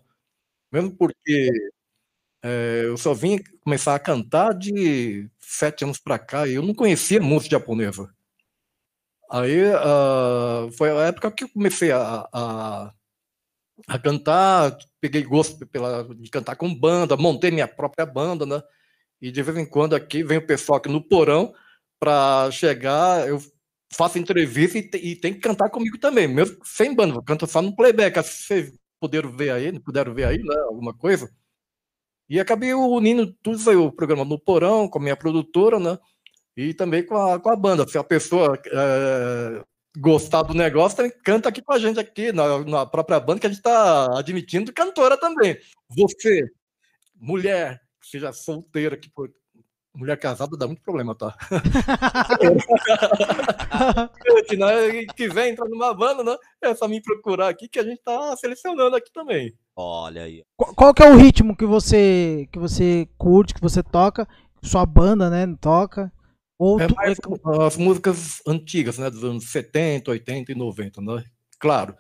Mesmo porque é, eu só vim começar a cantar de sete anos para cá e eu não conhecia música japonesa. Aí ah, foi a época que eu comecei a, a, a cantar, peguei gosto pela, de cantar com banda, montei minha própria banda, né? E de vez em quando aqui vem o pessoal aqui no porão para chegar, eu faço entrevista e, e tem que cantar comigo também, mesmo sem banda, eu canto só no playback. Acho que Vocês puderam ver aí, puderam ver aí, né? Alguma coisa. E acabei unindo tudo aí, o programa no Porão, com a minha produtora, né? E também com a, com a banda. Se a pessoa eh, gostar do negócio, também canta aqui com a gente aqui, na, na própria banda, que a gente está admitindo cantora também. Você, mulher, que seja solteira, que mulher casada dá muito problema, tá? Se não quiser entrar numa banda, né? É só me procurar aqui que a gente tá selecionando aqui também. olha aí. Qual, qual que é o ritmo que você que você curte, que você toca? Sua banda, né, toca? Ou É tu- mais as músicas antigas, né? Dos anos 70, 80 e 90, né? Claro.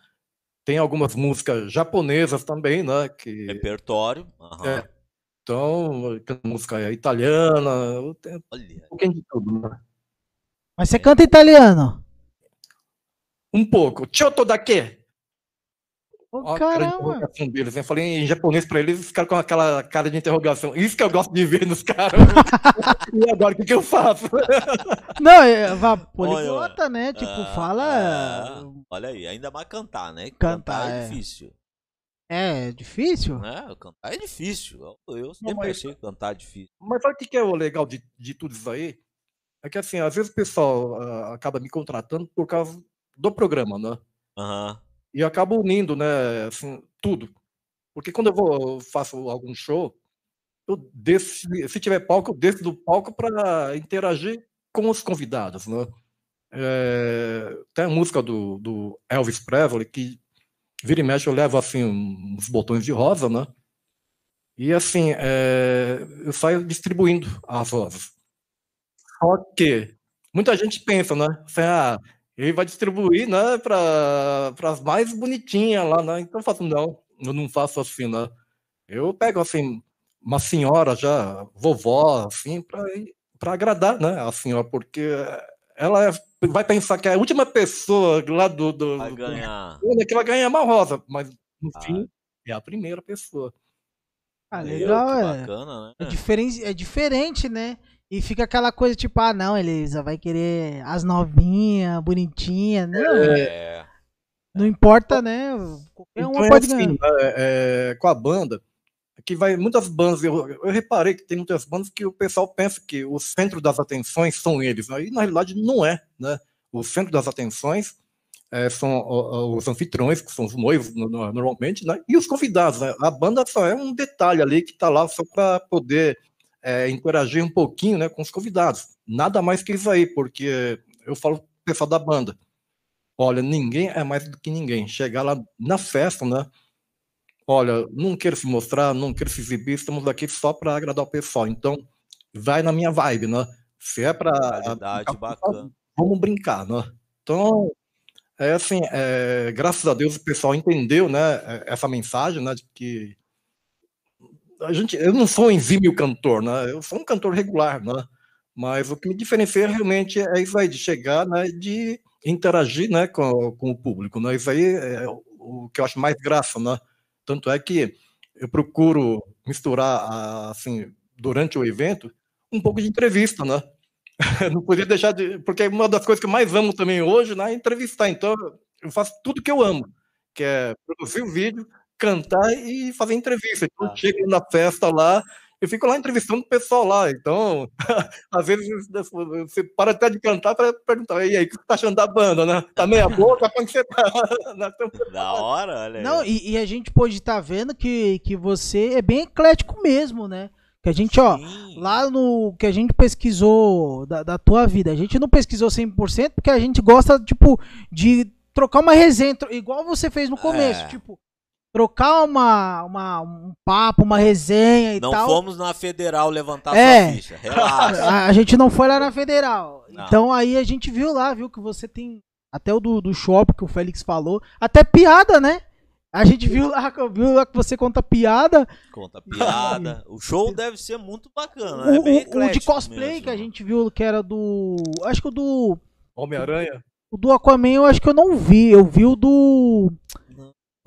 Tem algumas músicas japonesas também, né? Que, Repertório. aham. É. então, música italiana, tem um Olha. pouquinho de tudo, né? Mas você canta italiano? Um pouco. Choto daqui. Ô, Ó, a cara de caramba. deles. Eu falei em japonês pra eles, eles ficaram com aquela cara de interrogação. Isso que eu gosto de ver nos caras. e agora, o que, que eu faço? Não, é, vá, poliglota, né? Tipo, Ah, fala. ah, olha aí, ainda mais cantar, né? Cantar, é é. difícil. É difícil? Né? Cantar é difícil. Eu, sempre mas- achei cantar difícil. Mas sabe o que que é o legal de, de tudo isso aí? É que assim, às vezes o pessoal ah, acaba me contratando por causa do programa, né? Aham. E eu acabo unindo, né, assim, tudo. Porque quando eu vou eu faço algum show, eu desço, se tiver palco, eu desço do palco para interagir com os convidados, né? É, tem a música do, do Elvis Presley que vira e mexe eu levo assim uns botões de rosa, né? E assim, é, eu saio distribuindo as rosas. Só que muita gente pensa, né? Assim, ah, ele vai distribuir, né, para as mais bonitinhas lá, né? Então eu faço, não, eu não faço assim, né? Eu pego, assim, uma senhora já, vovó, assim, para agradar, né, a senhora, porque ela é vai pensar que é a última pessoa lá do. do Vai ganhar. do- que vai ganhar é uma rosa, mas no Ah. fim é a primeira pessoa. Ah, legal, que é. bacana, É né? diferente, é diferente, né? E fica aquela coisa tipo, ah, não, Elisa, vai querer as novinhas, bonitinhas. Não, É. não importa, né? Qualquer Então uma é pode assim, ganhar. né, é, com a banda, que vai muitas bandas, eu, eu reparei que tem muitas bandas que o pessoal pensa que o centro das atenções são eles, né? e na realidade não é, né? O centro das atenções é, são os anfitriões, que são os noivos no- no- normalmente, né? E os convidados, né? A banda só é um detalhe ali que está lá só para poder é, interagir um pouquinho, né, com os convidados. Nada mais que isso aí, porque eu falo pro pessoal da banda, olha, ninguém é mais do que ninguém. Chegar lá na festa, né? Olha, não quero se mostrar, não quero se exibir, estamos aqui só para agradar o pessoal. Então, vai na minha vibe, né? Se é para Qualidade bacana. Vamos brincar, né? Então, é assim, é, graças a Deus o pessoal entendeu, né, é, essa mensagem, né, de que a gente, eu não sou um exímio cantor, né, eu sou um cantor regular, né, mas o que me diferencia realmente é isso aí, de chegar, né, de interagir, né, com, com o público, né, isso aí é o que eu acho mais graça, né, tanto é que eu procuro misturar, assim, durante o evento, um pouco de entrevista, né, não podia deixar de. Porque uma das coisas que eu mais amo também hoje né, é entrevistar. Então, eu faço tudo que eu amo, que é produzir o vídeo, cantar e fazer entrevista. Então, Ah. eu chego na festa lá, eu fico lá entrevistando o pessoal lá. Então, às vezes você para até de cantar para perguntar: e aí, o que você tá achando da banda, né? Tá meia boca? Como que você tá? Da hora, olha aí. Não, e, e a gente pode estar vendo que, que você é bem eclético mesmo, né? Que a gente, ó, Sim. lá no que a gente pesquisou da, da tua vida, a gente não pesquisou 100% porque a gente gosta, tipo, de trocar uma resenha, igual você fez no começo, É. tipo, trocar uma, uma, um papo, uma resenha e Não tal. fomos na federal levantar É. sua ficha. Relaxa. A, a gente não foi lá na Federal. Não. Então aí a gente viu lá, viu que você tem até o do, do shopping que o Félix falou, até piada, né? A gente viu lá, viu lá que você conta piada. Conta piada. O show deve ser muito bacana. O, é bem o- o de cosplay mesmo. que a gente viu que era do. Acho que o do. Homem-Aranha. O do Aquaman eu acho que eu não vi. Eu vi o do.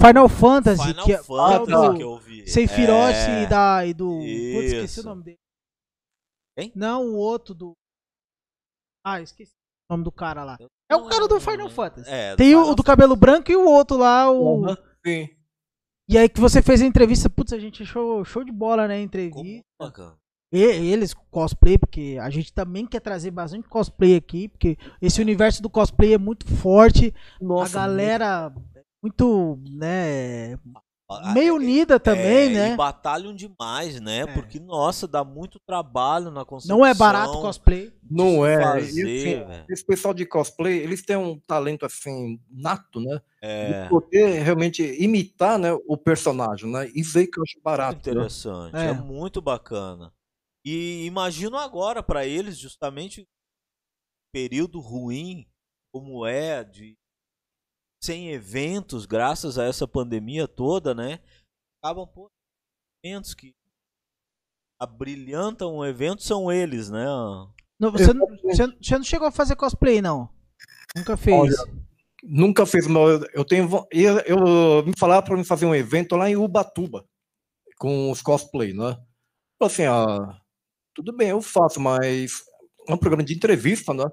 Final Fantasy, Final que é, que é o Fantasy do que eu vi. Sephiroth É. e, da, e do. Putz, esqueci o nome dele. Quem? Não, o outro do. Ah, esqueci o nome do cara lá. É o cara do Final Fantasy. É, Tem o, Final o do cabelo branco e o outro lá, o. Aham, Sim. E aí que você fez a entrevista, putz, a gente achou show de bola, né? a Entrevista. Como. E, eles, cosplay, porque a gente também quer trazer bastante cosplay aqui, porque esse universo do cosplay é muito forte. Nossa, a galera é muito, né? Meio é- unida também, é, né? E batalham demais, né? Porque, nossa, dá muito trabalho na construção. Não é barato cosplay. Não é. fazer, E, assim, esse pessoal de cosplay, eles têm um talento assim nato, né? É De poder realmente imitar, né, o personagem, né? Isso aí que eu acho barato. né? interessante, é. É. muito bacana. E imagino agora para eles justamente período ruim como é de sem eventos graças a essa pandemia toda, né? Acabam por eventos que abrilhantam o evento são eles, né? Não, você, não, você, não chegou a fazer cosplay, não? Nunca fez. Nunca fez, mas eu- tenho. Eu, eu me falaram para mim fazer um evento lá em Ubatuba com os cosplay, né? Assim, ah, tudo bem, eu faço, mas é um programa de entrevista, né?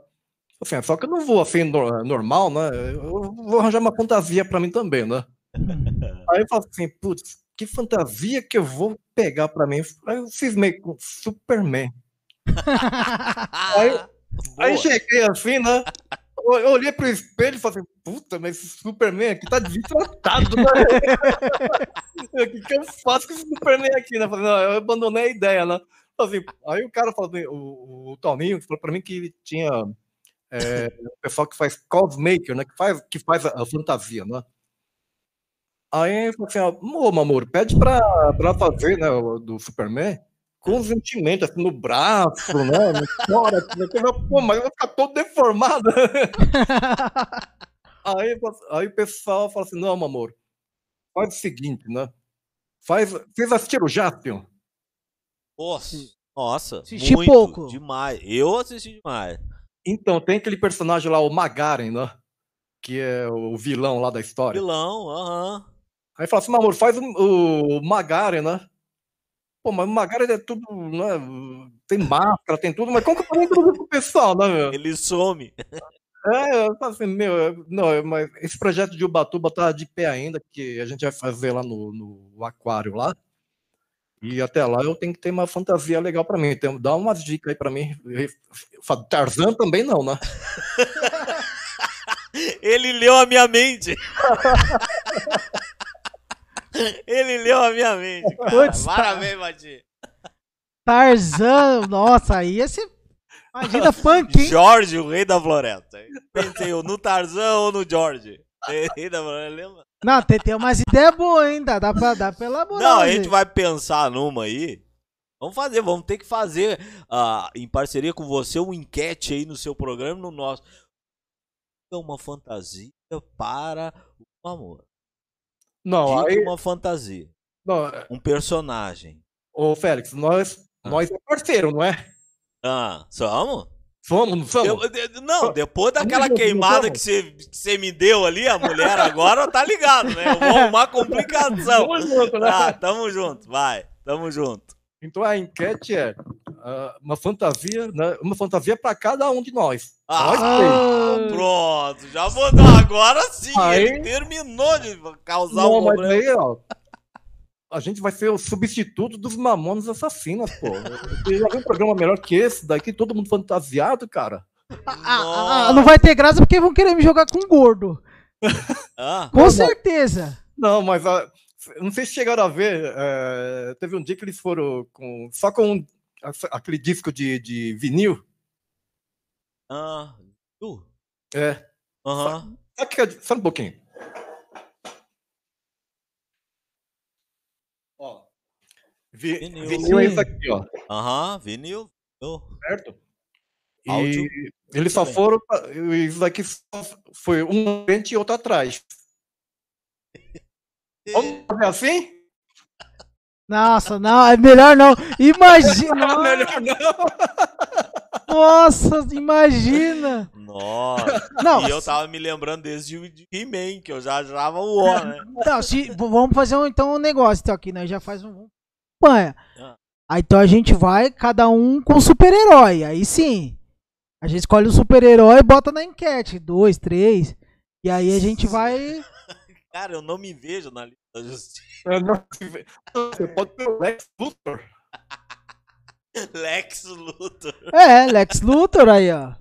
Assim, só que eu não vou assim no- normal, né? Eu vou arranjar uma fantasia para mim também, né? Aí eu falo assim, putz, que fantasia que eu vou pegar para mim? Aí eu fiz meio com Superman. Aí- Aí cheguei assim, né? Eu eu olhei pro espelho e falei assim, puta, mas esse Superman aqui tá desitratado, né? O que, que eu faço com esse Superman aqui, né? Falei, não, eu abandonei a ideia, né? Assim, aí o cara falou, assim, o, o Toninho falou pra mim que ele tinha é, o pessoal que faz cosmaker, né? Que faz, que faz a, a fantasia, né? Aí ele falou assim, ó, ô Mamoro, pede pra, pra fazer, né, do Superman com sentimento, assim, no braço, né? No tórax, né? Eu falei, Pô, mas eu vou ficar todo deformado. Aí, aí o pessoal fala assim, não, Mamoro, faz o seguinte, né? Faz, vocês assistiram o Jaspion? Nossa, nossa Assisti muito, pouco. demais. Eu assisti demais. Então, tem aquele personagem lá, o Magaren, né? Que é o vilão lá da história. Vilão, aham. Aí fala assim, meu amor, faz o, o Magaren, né? Pô, mas o Magaren é tudo, né? Tem máscara, tem tudo, mas como que eu vou introduzir pro pessoal, né, meu? Ele some. É, eu falo assim, meu, eu- não, mas esse projeto de Ubatuba tá de pé ainda, que a gente vai fazer lá no, no aquário lá. E até lá eu tenho que ter uma fantasia legal pra mim. Então, dá umas dicas aí pra mim. Tarzan também não, né? Ele leu a minha mente. Ele leu a minha mente. Putz, tá. Parabéns, Mati. Tarzan, nossa, aí esse. Imagina funk, hein? Jorge, o rei da floresta. Pensei eu no Tarzan ou no Jorge. Rei da floresta, lembra? Não, tem, tem umas ideias boas ainda. Dá pra, dá pra elaborar. Não, a gente. gente vai pensar numa aí. Vamos fazer, vamos ter que fazer ah, em parceria com você uma enquete aí no seu programa e no nosso. É uma fantasia para o amor. Não, Diga aí. uma fantasia. Não, é, Um personagem. ô Félix, nós, Ah. nós é parceiro, não é? Ah, somos? Somos, não? Eu- de- não, depois daquela queimada que você, que você me deu ali, a mulher agora tá ligado, né? Eu vou arrumar complicação. Tamo junto, né? Ah, tamo junto, vai, tamo junto. Então a enquete é ah, uma fantasia, né? uma fantasia para cada um de nós. Nós três. Ah, pronto, já vou dar. Agora sim, Aí- ele terminou de causar Não, um mas problema. aí, ó. A gente vai ser o substituto dos Mamonas Assassinas, pô. Você já viu um programa melhor que esse daqui, todo mundo fantasiado, cara? Ah, ah, ah, não vai ter graça porque vão querer me jogar com gordo. Ah, Com certeza. Não, mas eu não sei se chegaram a ver. eh, teve um dia que eles foram com, só com a- aquele disco de, de vinil. ah, tu? É. Aham. Só, que, só um pouquinho. Vi- Vinil. vinil é isso aqui, ó. Aham, vinil. vinil. certo? E Áudio. eles só foram. Isso daqui foi um frente e outro atrás. Vamos fazer assim? Nossa, não, é melhor não. Imagina. Melhor não. Nossa, imagina. Nossa. Não, E eu tava me lembrando desde o de He-Man, que eu já achava o O, né? não se, vamos fazer um, então um negócio então, aqui, né? Já faz um. Panha. Ah. Aí então a gente vai, cada um com super-herói. Aí sim. A gente escolhe o super-herói e bota na enquete. Dois, três. E aí a gente vai. Cara, eu não me vejo na lista da justiça. Eu não- Você pode ter o Lex Luthor. Lex Luthor. É, Lex Luthor aí, ó.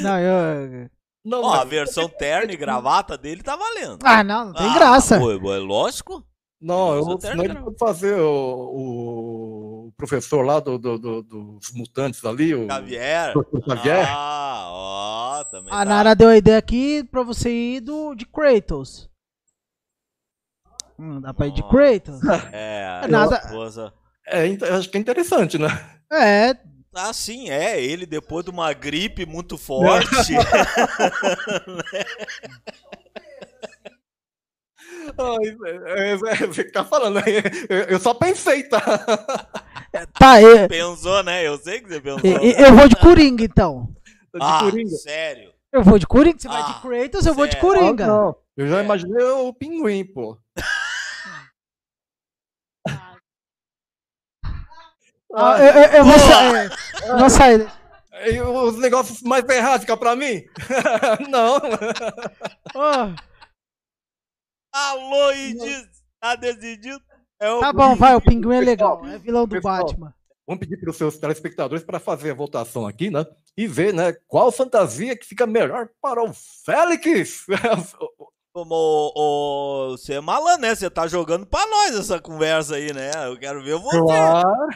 Não, eu. Não, Ó, a mas- versão terno e gravata dele tá valendo. Ah, não, não tem Ah, graça. pô, é lógico. Não, eu, senão ele pode fazer o, o professor lá do, do- do- dos mutantes ali, o Xavier. Xavier. Ah, ó, também A tá. Nara deu a ideia aqui pra você ir do, de Kratos. Hum, dá pra ir de. Kratos? É, É nada- esposa. É, acho que é interessante, né? É, Ah, sim, é. Ele depois de uma gripe muito forte. É, é, é, Você tá falando, né? eu, eu só pensei, tá? tá, eu, pensou, né? Eu sei que você pensou. eu, eu vou de Coringa então. De ah, Coringa. sério? Eu vou de Coringa, você vai Ah, de Kratos, eu vou de sério? Coringa. Ah, não. Eu já É. imaginei o pinguim, pô. Ah, eu, eu- eu vou sair. Eu vou sair. E os negócios mais fica pra mim? não. Alô, Idis! Tá decidido? É o tá bom, vai, o pinguim é legal. É vilão do pessoal. Batman. Vamos pedir para os seus telespectadores para fazer a votação aqui, né? E ver, né? Qual fantasia que fica melhor para o Félix. Como o, o- você é malandro, né? Você tá jogando pra nós essa conversa aí, né? Eu quero ver você. claro.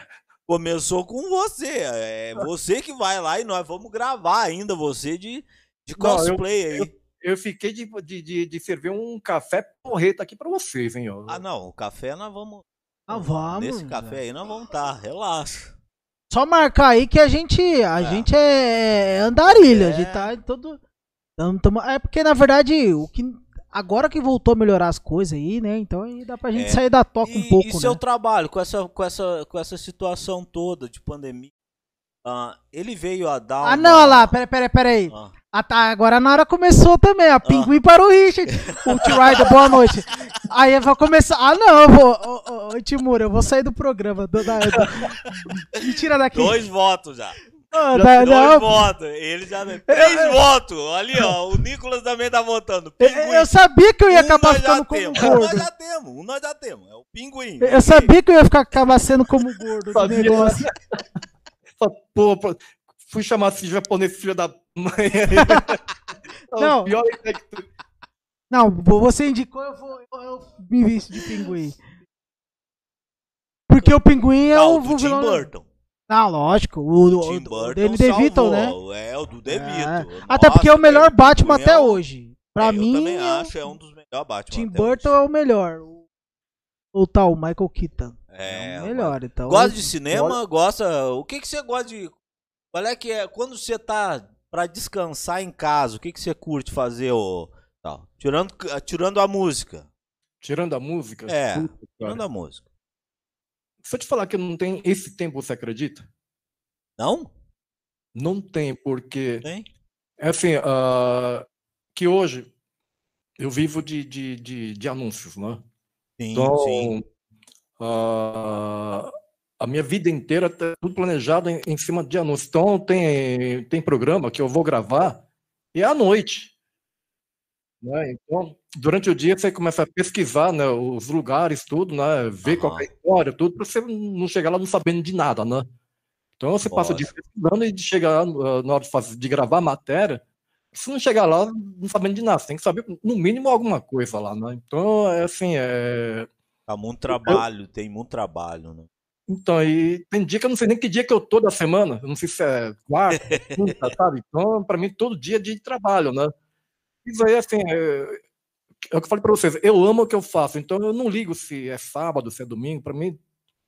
Começou com você. É você que vai lá e nós vamos gravar ainda você de, de Não, eu- cosplay aí. Eu fiquei de, de, de, de servir um café porreta aqui para vocês, hein? ó. Ah, não. O café nós vamos. Ah, vamos. Nesse café aí nós vamos tá. Relaxa. Só marcar aí que a gente, a É. gente é andarilha, a É. gente tá em todo... tamo- tamo- é porque, na verdade, o que... Agora que voltou a melhorar as coisas aí, né? Então aí dá pra gente É. sair da toca E, um pouco, e né? seu trabalho com essa, com, essa, com essa situação toda de pandemia? Ah, ele veio a dar. Ah, uma- não, olha lá, peraí, peraí, peraí. Ah, Ah, tá, agora na hora começou também, a Pinguim para o Richard. O T-Rider, boa noite. Aí eu vou começar. Ah, não, eu vou. Ô, ô, ô, Timura, eu vou sair do programa. Do, da, do- Me tira daqui. dois votos já. Ah, da- Dois não, votos. Ele já. Três votos. Ali, ó. O Nicolas também tá votando. eu, Pinguim. eu sabia que eu ia Um acabar ficando como temos. Um gordo. nós já temos. Um nós já temos. É o pinguim. Eu sabia que eu ia ficar, acabar sendo como gordo do Sabia. negócio. Pô, pô, fui chamar esse japonês filho da mãe. É o Não. Pior é que tu- Não, você indicou, eu vou. Eu, me visto de pinguim. Porque o pinguim é Não, o. do Tim Burton. Ah, lógico. O, O Tim o, Burton Danny DeVito, salvou. né? É, o do DeVito. É. Até porque é o melhor Batman Pinguim até é um- hoje. Pra é, mim, Eu também é o- acho, é um dos melhores Batman. Tim até Burton hoje. é o melhor. O- Ou tal, o Michael Keaton. É, É o melhor, então. Gosta de cinema? Gosta. O que, que você gosta de. Qual é que é. Quando você tá pra descansar em casa, o que, que você curte fazer, ô. Tal? Tirando, tirando a música. Tirando a música. É, puta. Tirando a música. Se eu te falar que não tem esse tempo, você acredita? Não? Não tem, porque Tem? é assim, ah, que hoje eu vivo de, de, de, de anúncios, né? Sim, Então, sim. Ah, a minha vida inteira tá tudo planejado em, em cima de anúncios. Então, tem, tem programa que eu vou gravar e é à noite. Né? Então, durante o dia você começa a pesquisar né, os lugares, tudo, né? Ver qual que é a história, tudo, para você não chegar lá não sabendo de nada, né? Então você passa o dia Lógico. pesquisando e de chegar ah, na hora de, fazer, de gravar a matéria, se não chegar lá não sabendo de nada, você tem que saber no mínimo alguma coisa lá, né? Então, é assim, é... Tá muito trabalho, tem muito trabalho, né? Então, e tem dia que eu não sei nem que dia que eu tô da semana, eu não sei se é quarta, quinta, sabe? Então, para mim, todo dia é dia de trabalho, né? Isso aí, assim, é, é o que eu falei para vocês, eu amo o que eu faço, então eu não ligo se é sábado, se é domingo, para mim,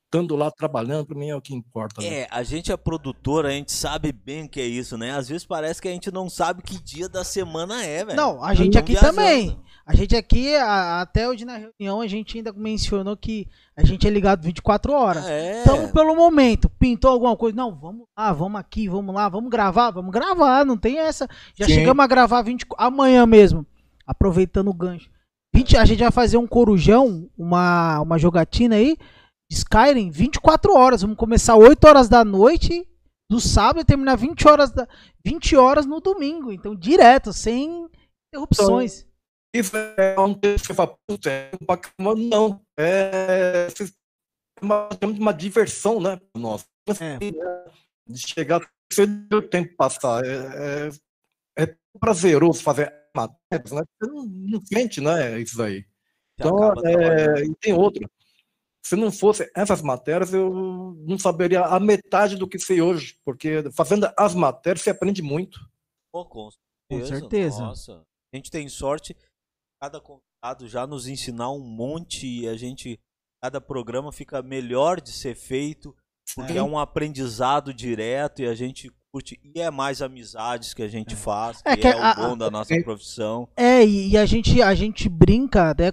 estando lá trabalhando, para mim é o que importa. Né? É, a gente é produtor, a gente sabe bem o que é isso, né? Às vezes parece que a gente não sabe que dia da semana é, velho. Não, a gente Tamo aqui viajando. também. A gente aqui, a- até hoje na reunião, a gente ainda mencionou que a gente é ligado 24 horas. É. Então, pelo momento, pintou alguma coisa? Não, vamos lá, vamos aqui, vamos lá, vamos gravar, vamos gravar, não tem essa. Já Sim. chegamos a gravar 20, amanhã mesmo, aproveitando o gancho. 20, a gente vai fazer um corujão, uma, uma jogatina aí, de Skyrim, 24 horas. Vamos começar 8 horas da noite do sábado e terminar 20 horas, da, 20 horas no domingo. Então, direto, sem interrupções. Isso é um texto que você fala, putz, é não. É uma, uma diversão, né? Nossa. É. De chegar, você o tempo passar. É, é, é prazeroso fazer matérias, né? Você não, não sente, né? Isso aí. Então, é, e tem outra. Se não fosse essas matérias, eu não saberia a metade do que sei hoje, porque fazendo as matérias você aprende muito. Pô, com Com certeza. certeza. Nossa. A gente tem sorte, cada convidado já nos ensinar um monte e a gente, cada programa fica melhor de ser feito, porque Sim. é um aprendizado direto e a gente curte, e é mais amizades que a gente faz, É que que é, a- o bom da nossa é- profissão. É, e, a gente a gente brinca, né?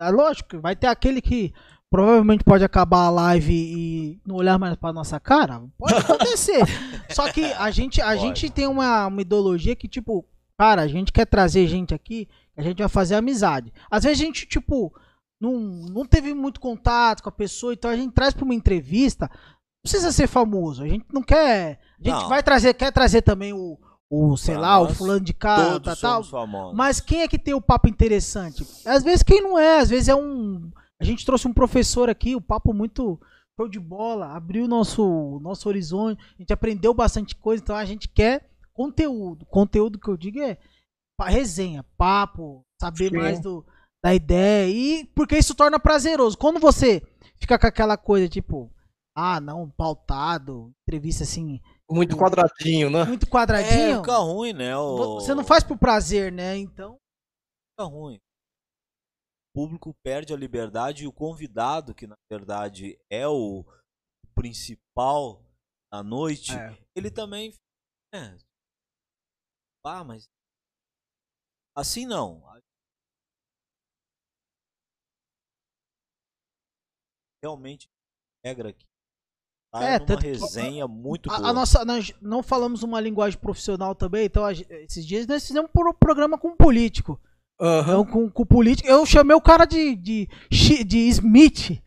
É lógico, vai ter aquele que provavelmente pode acabar a live e não olhar mais pra nossa cara. Pode acontecer. Só que a gente a Pode. gente tem uma, uma ideologia que tipo, cara, a gente quer trazer gente aqui, a gente vai fazer amizade. Às vezes a gente tipo não, não teve muito contato com a pessoa, então a gente traz pra uma entrevista. Não precisa ser famoso, a gente não quer. A gente Não. vai trazer, quer trazer também o, o sei Pra lá, o fulano de Todos tá, tal. famosos. Mas quem é que tem o papo interessante? Às vezes quem não é, às vezes é um. A gente trouxe um professor aqui, o papo muito show de bola, abriu o nosso, nosso horizonte, a gente aprendeu bastante coisa, então a gente quer conteúdo. Conteúdo que eu digo é resenha, papo, saber Sim. mais do, da ideia, e porque isso torna prazeroso. Quando você fica com aquela coisa tipo, ah, não, pautado, entrevista assim, Muito quadradinho, né? muito é, quadradinho, fica ruim, né? O... você não faz por prazer, né? Então. fica ruim. O público perde a liberdade e o convidado, que na verdade é o principal da noite, ele também. É, ah, mas. Assim não. Realmente, regra aqui. É, É, que- resenha muito A, boa. a nossa, nós não falamos uma linguagem profissional também, então a esses dias nós fizemos um programa com um político. Aham. Então, com, com o político, eu chamei o cara de, de, de Smith,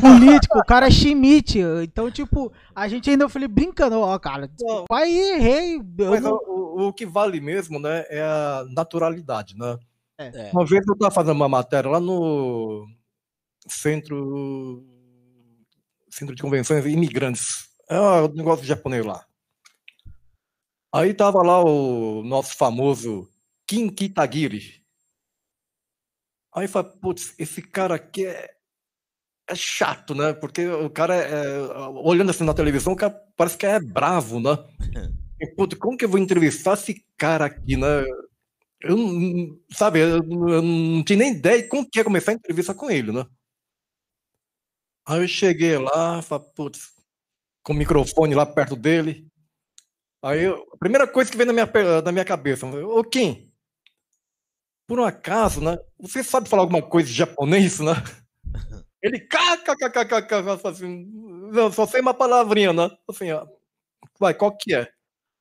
político, o cara é Schmidt. Então, tipo, a gente ainda eu falei brincando, ó, cara, desculpa aí, errei. Mas não- o, o- que vale mesmo, né, é a naturalidade, né? É. Uma vez eu estava fazendo uma matéria lá no centro, centro de convenções de imigrantes. É um negócio japonês lá. Aí tava lá o nosso famoso Kim Kitagiri. Aí eu falei, putz, esse cara aqui é, é chato, né? Porque o cara, é, olhando assim na televisão, o cara parece que é bravo, né? E, putz, como que eu vou entrevistar esse cara aqui, né? Eu, não- sabe, eu, não- eu não tinha nem ideia de como que ia começar a entrevista com ele, né? Aí eu cheguei lá, falei, putz, com o microfone lá perto dele. Aí eu- a primeira coisa que veio na minha, na minha cabeça, ô Kim, por um acaso, né? Você sabe falar alguma coisa de japonês, né? Ele, kkkkkk, assim, não, só sei uma palavrinha, né? Assim, ó, vai, qual que é?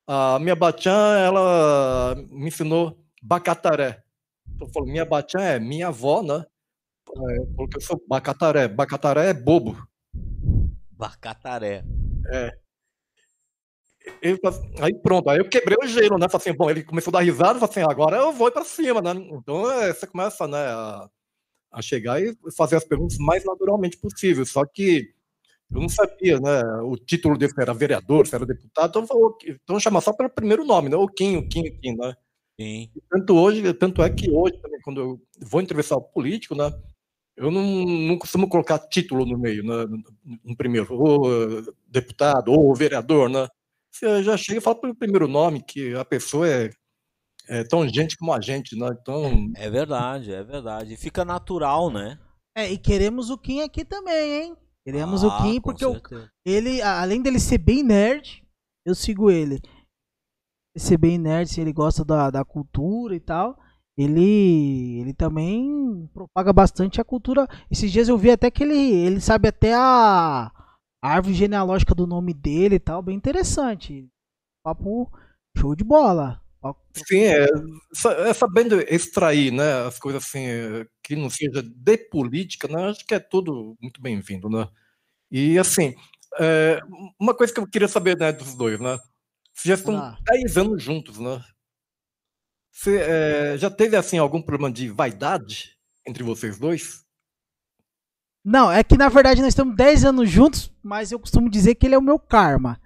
A minha bachan, ela me ensinou bacataré. Eu falo, minha bachan é minha avó, né? É, porque eu sou bacataré. Bacataré é bobo. Bacataré. Fala assim- aí pronto, aí eu quebrei o gelo, né? Falei assim, bom, ele começou a dar risada, falei assim, agora eu vou para cima, né? Então é, você começa, né, a, a chegar e fazer as perguntas mais naturalmente possível. Só que eu não sabia, né? O título dele se era vereador, se era deputado, então, falei, então chamar só pelo primeiro nome, né? O Kim, o Kim, o Kim, né? Sim. Tanto hoje, tanto é que hoje também, quando eu vou entrevistar o político, né? Eu não, não costumo colocar título no meio, né? no- primeiro, ou deputado, ou vereador, né? Você já chega e fala pelo primeiro nome, que a pessoa é, é tão gente como a gente, né? Então, É verdade, é verdade. E fica natural, né? É, e queremos o Kim aqui também, hein? Queremos o Ah, Kim, com porque o, ele, além dele ser bem nerd, eu sigo ele. Ele ser bem nerd, se ele gosta da, da cultura e tal, ele, ele também propaga bastante a cultura. Esses dias eu vi até que ele, ele sabe até a, a árvore genealógica do nome dele e tal, bem interessante. Papo show de bola. Sim, é, é sabendo extrair, né? As coisas assim, eh, que não seja de política, né? Acho que é tudo muito bem-vindo, né? E assim, é, uma coisa que eu queria saber né, dos dois, né? Vocês já estão Ah. 10 anos juntos, né? Você é, já teve assim algum problema de vaidade entre vocês dois? Não, é que na verdade nós estamos 10 anos juntos, mas eu costumo dizer que ele é o meu karma.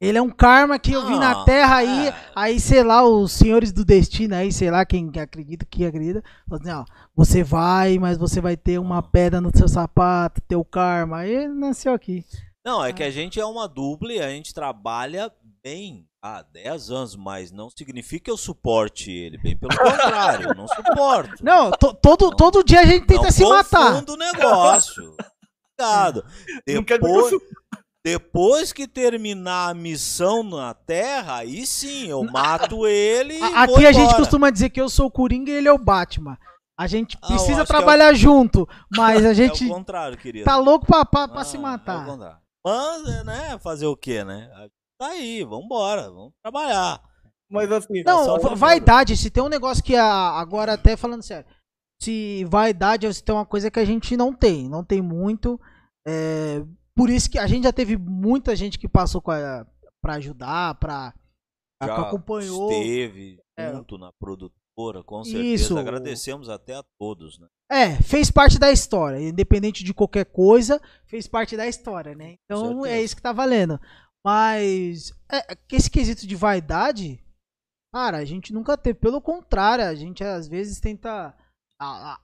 Ele é um karma que eu vi na Ah, Terra aí, é. aí sei lá, os senhores do destino aí, sei lá, quem acredita, que acredita, falam assim, ó, você vai, mas você vai ter uma pedra no seu sapato, teu karma. Aí ele nasceu aqui. Não, é que a gente é uma dupla e a gente trabalha bem há 10 anos, mas não significa que eu suporte ele. Bem pelo contrário, eu não suporto. Não, to- todo, todo dia a gente tenta não se matar. confunda o negócio. Cuidado. Não quero dizer que eu Depois, depois que terminar a missão na Terra, aí sim, eu mato ele e A- vou Aqui a gente embora. costuma dizer que eu sou o Coringa e ele é o Batman. A gente Ah, precisa acho que é o- trabalhar junto, mas a É gente o contrário, querido. tá louco pra, pra, pra Ah, se é o matar. contrário. Mas, é, né, fazer o quê, né? Tá aí, vambora, vamos trabalhar. Mas assim, Não, jogando. vaidade, se tem um negócio que a- agora até falando sério, se vaidade se tem uma coisa que a gente não tem, não tem muito, é, por isso que a gente já teve muita gente que passou com a, pra ajudar, pra a- Já que acompanhou, esteve É. junto na produtora, com certeza. Isso. Agradecemos até a todos, né? é, fez parte da história, independente de qualquer coisa, fez parte da história, né? Então é isso que tá valendo. Mas é, esse quesito de vaidade, cara, a gente nunca teve. Pelo contrário, a gente às vezes tenta.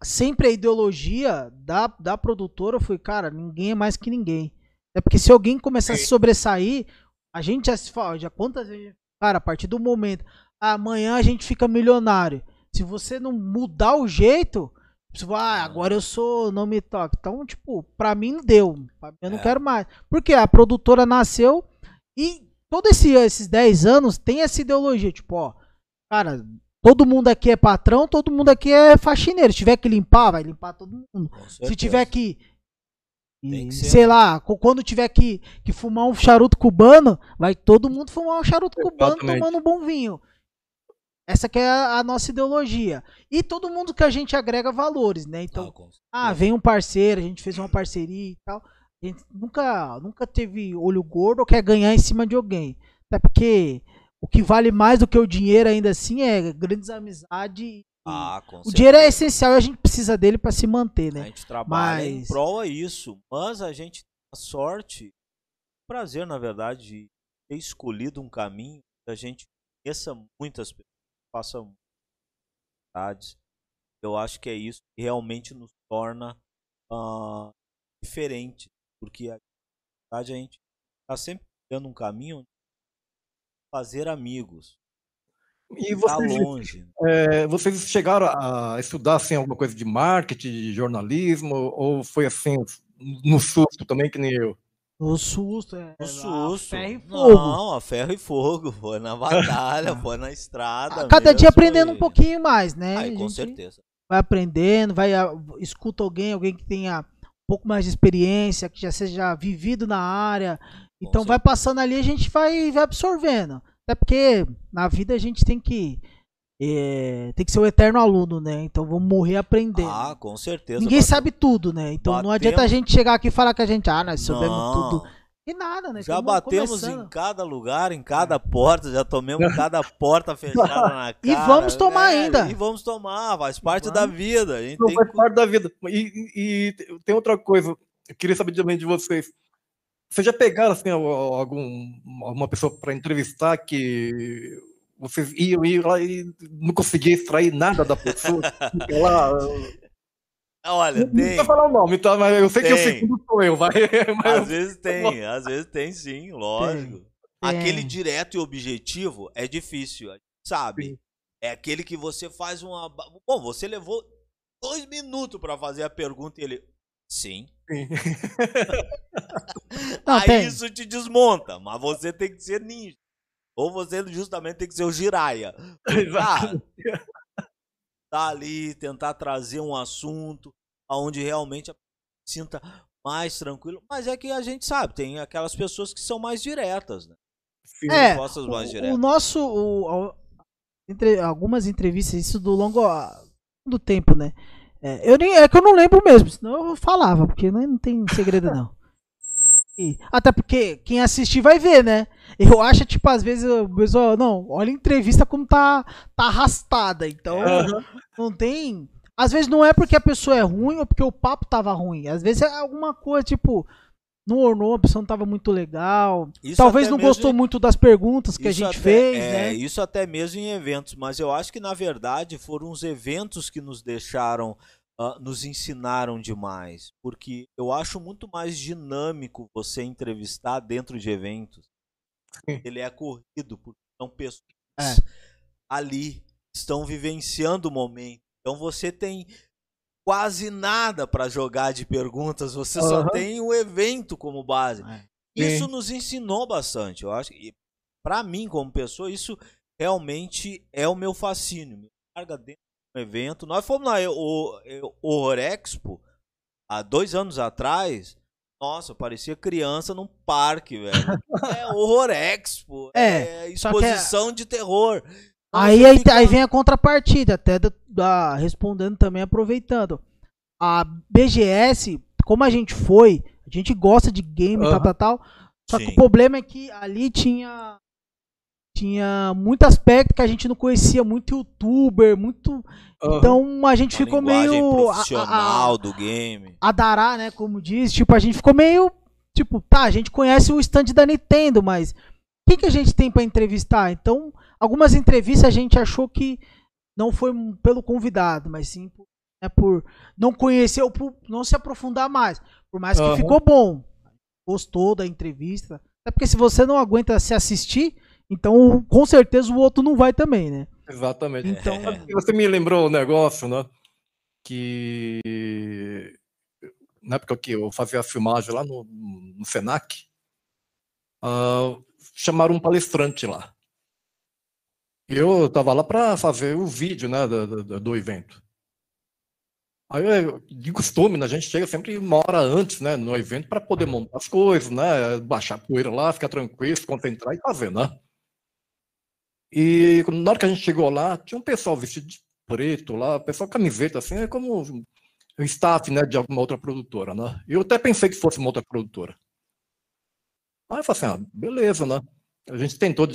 sempre a ideologia da, da produtora foi, cara, ninguém é mais que ninguém. É porque se alguém começar a se sobressair, a gente já se fala, já quantas vezes. Cara, a partir do momento. Amanhã a gente fica milionário. Se você não mudar o jeito, você vai, ah, agora eu sou, não me toca. Então, tipo, pra mim não deu. Eu não É. quero mais. Porque a produtora nasceu e todos esse, esses 10 anos tem essa ideologia. Tipo, ó, cara, todo mundo aqui é patrão, todo mundo aqui é faxineiro. Se tiver que limpar, vai limpar todo mundo. Se tiver que E, sei lá, quando tiver que, que fumar um charuto cubano, vai todo mundo fumar um charuto cubano Exatamente. tomando um bom vinho. Essa que é a, a, nossa ideologia. E todo mundo que a gente agrega valores, né? Então, ah, ah, vem um parceiro, a gente fez uma parceria e tal. A gente nunca, nunca teve olho gordo ou quer ganhar em cima de alguém. Até porque o que vale mais do que o dinheiro ainda assim é grandes amizades. Ah, o dinheiro é essencial e a gente precisa dele para se manter, né? A gente trabalha mas... em prol a isso, mas a gente tem a sorte, prazer na verdade, de ter escolhido um caminho que a gente conheça muitas pessoas, faça muitas Eu acho que é isso que realmente nos torna uh, diferente, porque a verdade a gente está sempre tendo um caminho fazer amigos. E tá vocês, tá longe. É, vocês chegaram a estudar assim, alguma coisa de marketing, de jornalismo, ou foi assim, no susto também, que nem eu? No susto, é. No susto. A ferro e fogo. Não, a ferro e fogo. Foi na batalha, foi na estrada. Cada mesmo, dia aprendendo um pouquinho mais, né? Aí, com certeza. Vai aprendendo, vai, escuta alguém, alguém que tenha um pouco mais de experiência, que já seja vivido na área, então vai passando ali, a gente vai, vai absorvendo. Até porque na vida a gente tem que é, tem que ser o eterno aluno, né? Então vamos morrer aprendendo. Ah, com certeza. Ninguém sabe tudo, né? Então batemos... não adianta a gente chegar aqui e falar que a gente, ah, nós soubemos não. tudo. E nada, né? Já batemos começando. em cada lugar, em cada porta, já tomamos cada porta fechada na cara. E vamos tomar velho, ainda. E vamos tomar, faz parte vamos. da vida. A gente não, tem faz parte da vida. E, e, e tem outra coisa, eu queria saber também de vocês. Vocês já pegaram assim, algum, alguma pessoa para entrevistar que vocês iam ir lá e não conseguia extrair nada da pessoa? lá, Olha, não, tem. Não falar o nome, tá? Mas eu sei tem. que o segundo sou eu, vai. Mas às vezes tem, às vezes tem sim, lógico. Tem. Aquele direto e objetivo é difícil, sabe? Sim. É aquele que você faz uma. Bom, você levou dois minutos para fazer a pergunta e ele. Sim. Sim. Não, Aí tem. isso te desmonta, mas você tem que ser ninja. Ou você justamente tem que ser o Jiraya. Exato. tá ali, tentar trazer um assunto onde realmente a sinta mais tranquilo. Mas é que a gente sabe, tem aquelas pessoas que são mais diretas, né? É, mais diretas. O, nosso. O, entre, algumas entrevistas, isso do longo do tempo, né? É, eu nem, é que eu não lembro mesmo, senão eu falava, porque não, não tem segredo não. E, até porque quem assistir vai ver, né? Eu acho, tipo, às vezes o pessoal, não, olha a entrevista como tá, tá arrastada. Então, uhum. não tem. Às vezes não é porque a pessoa é ruim ou porque o papo tava ruim. Às vezes é alguma coisa, tipo, não ornou, a pessoa não tava muito legal. Isso Talvez não gostou muito das perguntas que a gente até, fez, é, né? Isso até mesmo em eventos, mas eu acho que na verdade foram os eventos que nos deixaram, uh, nos ensinaram demais, porque eu acho muito mais dinâmico você entrevistar dentro de eventos. Ele é corrido porque são pessoas é. ali estão vivenciando o momento. Então você tem quase nada para jogar de perguntas, você uhum. só tem o evento como base. É. Isso Sim. nos ensinou bastante, eu acho. E para mim, como pessoa, isso realmente é o meu fascínio. Me carga dentro do evento. Nós fomos lá, o, o Horexpo, há dois anos atrás. Nossa, parecia criança num parque, velho. é Horror Expo. É, é exposição é... de terror. Aí, aí, fica... aí, vem a contrapartida, até da, da, respondendo também, aproveitando. A BGS, como a gente foi, a gente gosta de game e tal, tal, tal. Só Sim. que o problema é que ali tinha tinha muito aspecto que a gente não conhecia, muito youtuber, muito. Uhum. Então a gente a ficou meio. profissional a, a, do game. A dará, né? Como diz. Tipo, a gente ficou meio. Tipo, tá, a gente conhece o stand da Nintendo, mas. O que, que a gente tem para entrevistar? Então, Algumas entrevistas a gente achou que não foi pelo convidado, mas sim por, né, por não conhecer ou por não se aprofundar mais. Por mais que uhum. ficou bom. Gostou da entrevista. É porque se você não aguenta se assistir, então com certeza o outro não vai também, né? Exatamente. Então, você me lembrou o um negócio, né? Que na época que eu fazia a filmagem lá no, no Senac, uh, chamaram um palestrante lá. Eu estava lá para fazer o vídeo né, do, do, do, evento. Aí, de costume, né, a gente chega sempre uma hora antes, né, no evento, para poder montar as coisas, né, baixar a poeira lá, ficar tranquilo, se concentrar e fazer, né. E na hora que a gente chegou lá, tinha um pessoal vestido de preto lá, pessoal camiseta, assim, é como o staff, né, de alguma outra produtora, né. Eu até pensei que fosse uma outra produtora. Aí eu falei assim, ah, beleza, né. A gente tentou,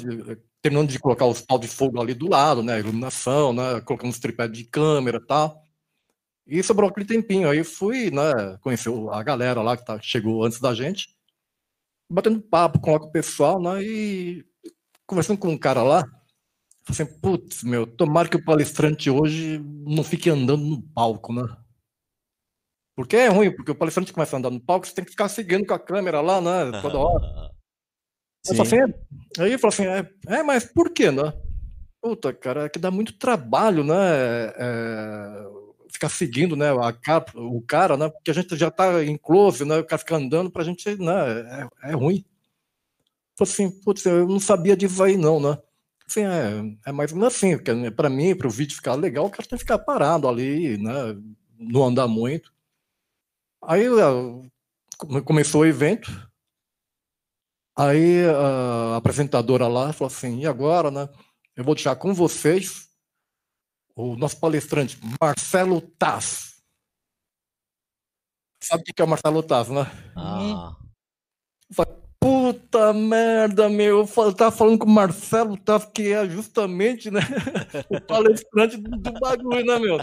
terminando de colocar os pau de fogo ali do lado, né, iluminação, né, colocamos tripé de câmera e tal. E sobrou aquele tempinho. Aí fui, né, conhecer a galera lá que tá, chegou antes da gente, batendo papo com o pessoal, né, e conversando com um cara lá, assim, putz, meu, tomara que o palestrante hoje não fique andando no palco, né? Porque é ruim, porque o palestrante começa a andar no palco, você tem que ficar seguindo com a câmera lá, né, toda hora. Sim. Assim, aí eu falo assim, é, é, mas por quê, né? Puta, cara, é que dá muito trabalho, né? É, ficar seguindo né, a, o cara, né? Porque a gente já tá em close, né? O cara fica andando pra gente, né? É, é ruim. Falei assim, putz, eu não sabia disso aí não, né? Assim, é, é mais ou menos assim, porque né, para mim, para o vídeo ficar legal, o cara tem que ficar parado ali, né? Não andar muito. Aí começou o evento, aí a apresentadora lá falou assim, e agora, né? Eu vou deixar com vocês o nosso palestrante, Marcelo Taz. Sabe o que é o Marcelo Taz, né? Ah. Puta merda, meu. Eu tava falando com o Marcelo Taz, que é justamente né, o palestrante do bagulho, né, meu?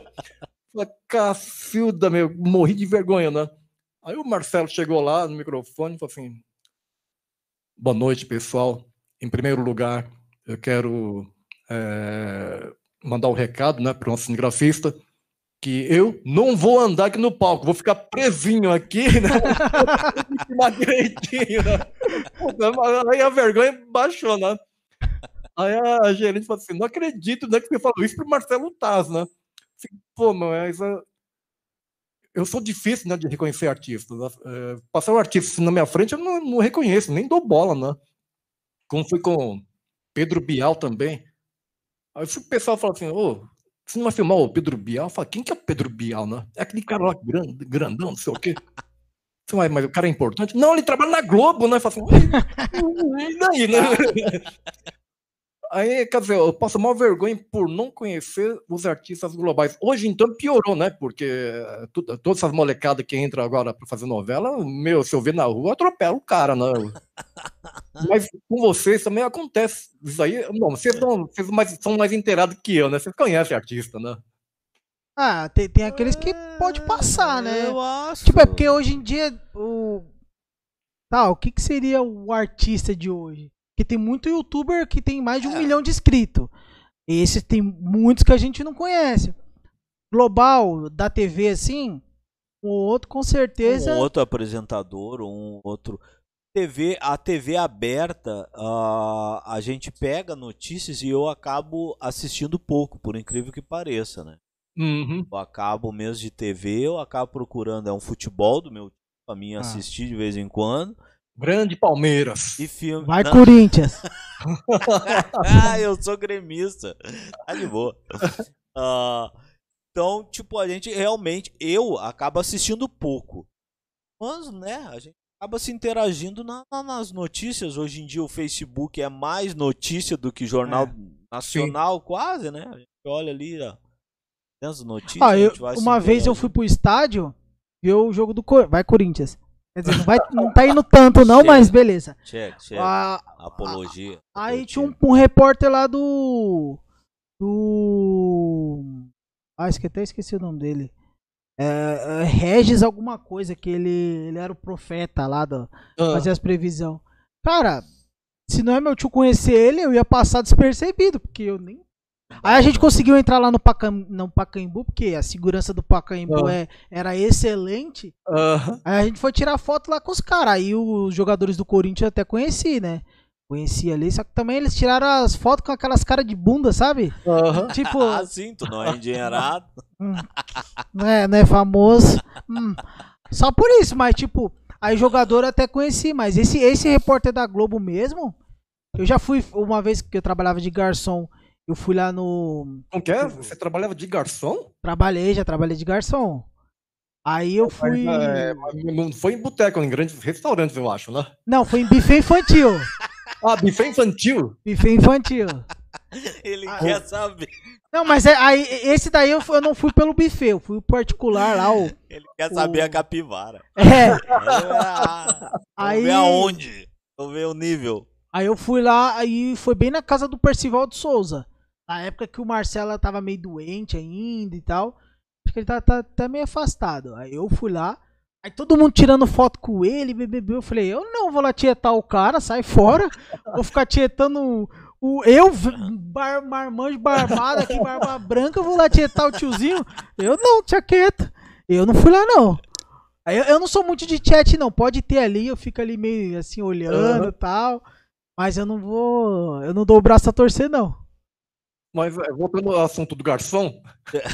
Cacilda, meu. Morri de vergonha, né? Aí o Marcelo chegou lá no microfone e falou assim: Boa noite, pessoal. Em primeiro lugar, eu quero é, mandar um recado né, para o nosso cinegrafista que eu não vou andar aqui no palco, vou ficar presinho aqui, né? direitinho, né? Aí a vergonha baixou, né? Aí a gerente falou assim: não acredito né, que você falou isso pro Marcelo Taz, né? Assim, Pô, mas uh, eu sou difícil né, de reconhecer artistas. Uh, passar um artista na minha frente, eu não, não reconheço, nem dou bola, né? Como foi com Pedro Bial também. Aí o pessoal fala assim, ô, você não vai filmar o Pedro Bial? Fala, quem que é o Pedro Bial, né? É aquele cara lá grande, grandão, não sei o quê. Vai, mas o cara é importante? Não, ele trabalha na Globo, né? Fala assim, e daí, né? Aí, quer dizer, eu passo mal vergonha por não conhecer os artistas globais. Hoje, então, piorou, né? Porque eh, todas essas molecadas que entram agora para fazer novela, meu, se eu ver na rua, atropela o cara, né? Mas com vocês também acontece. Isso aí, não, vocês, não, vocês mais, são mais inteirados que eu, né? Vocês conhecem artista, né? Ah, tem, tem aqueles que pode passar, né? Eu acho. Tipo, é porque hoje em dia o. Tá, o que, que seria o artista de hoje? Porque tem muito youtuber que tem mais de um é. milhão de inscritos. Esses tem muitos que a gente não conhece. Global, da TV assim, o outro com certeza. Um outro apresentador, um outro. TV, a TV aberta, uh, a gente pega notícias e eu acabo assistindo pouco, por incrível que pareça, né? Uhum. Eu acabo mesmo de TV, eu acabo procurando, é um futebol do meu para mim ah. assistir de vez em quando. Grande Palmeiras. E filme. Vai, Não. Corinthians. ah, eu sou gremista. Tá de boa. Uh, então, tipo, a gente realmente, eu acabo assistindo pouco. Mas, né, a gente acaba se interagindo na, na, nas notícias. Hoje em dia o Facebook é mais notícia do que jornal é, nacional, sim. quase, né? A gente olha ali, ó. As notícias. Ah, eu, uma vez eu fui pro estádio ver o jogo do Cor vai Corinthians. Quer dizer, não, vai, não tá indo tanto não, chega, mas beleza. Chega, chega. A, Apologia. A, aí tinha um, um, repórter lá do. Do. Ah, esqueci, até esqueci o nome dele. É, é, Regis alguma coisa, que ele, ele era o profeta lá, do, ah. fazia as previsões. Cara, se não é meu tio conhecer ele, eu ia passar despercebido, porque eu nem Aí a gente conseguiu entrar lá no, Pacam, no Pacaembu, porque a segurança do Pacaembu uhum. é, era excelente. Uhum. Aí a gente foi tirar foto lá com os caras. Aí os jogadores do Corinthians até conheci, né? Conheci ali, só que também eles tiraram as fotos com aquelas caras de bunda, sabe? Uhum. Tipo. ah, sim, tu não é engenheirado. Hum, não, é, não é famoso. Hum, só por isso, mas tipo, aí jogador até conheci, mas esse, esse repórter da Globo mesmo, eu já fui uma vez que eu trabalhava de garçom eu fui lá no. Como que é? Você trabalhava de garçom? Trabalhei, já trabalhei de garçom. Aí eu fui. É, não foi em boteco, em grandes restaurantes, eu acho, né? Não, foi em buffet infantil. Ah, buffet infantil? buffet infantil. Ele Ah, quer saber. Não, mas é, aí, esse daí eu, fui- eu não fui pelo buffet, eu fui o particular lá, o. Ele quer saber O- a capivara. É, Vamos Aí- ver aonde. Vamos ver o nível. aí eu fui lá, aí foi bem na casa do Percival de Souza. Na época que o Marcelo tava meio doente ainda e tal. Acho que ele tá, tá até meio afastado. Aí eu fui lá. Aí todo mundo tirando foto com ele, bebê. Eu falei, eu não vou lá tietar o cara, sai fora. Vou ficar tietando o. eu, bar, marmanjo barbado aqui, barba branca, vou lá tietar o tiozinho. Eu não, tinha quieto. Eu não fui lá, não. Aí eu, eu não sou muito de chat, não. Pode ter ali, eu fico ali meio assim, olhando e tal. Mas eu não vou. Eu não dou o braço a torcer, não. Mas é, voltando ao assunto do garçom.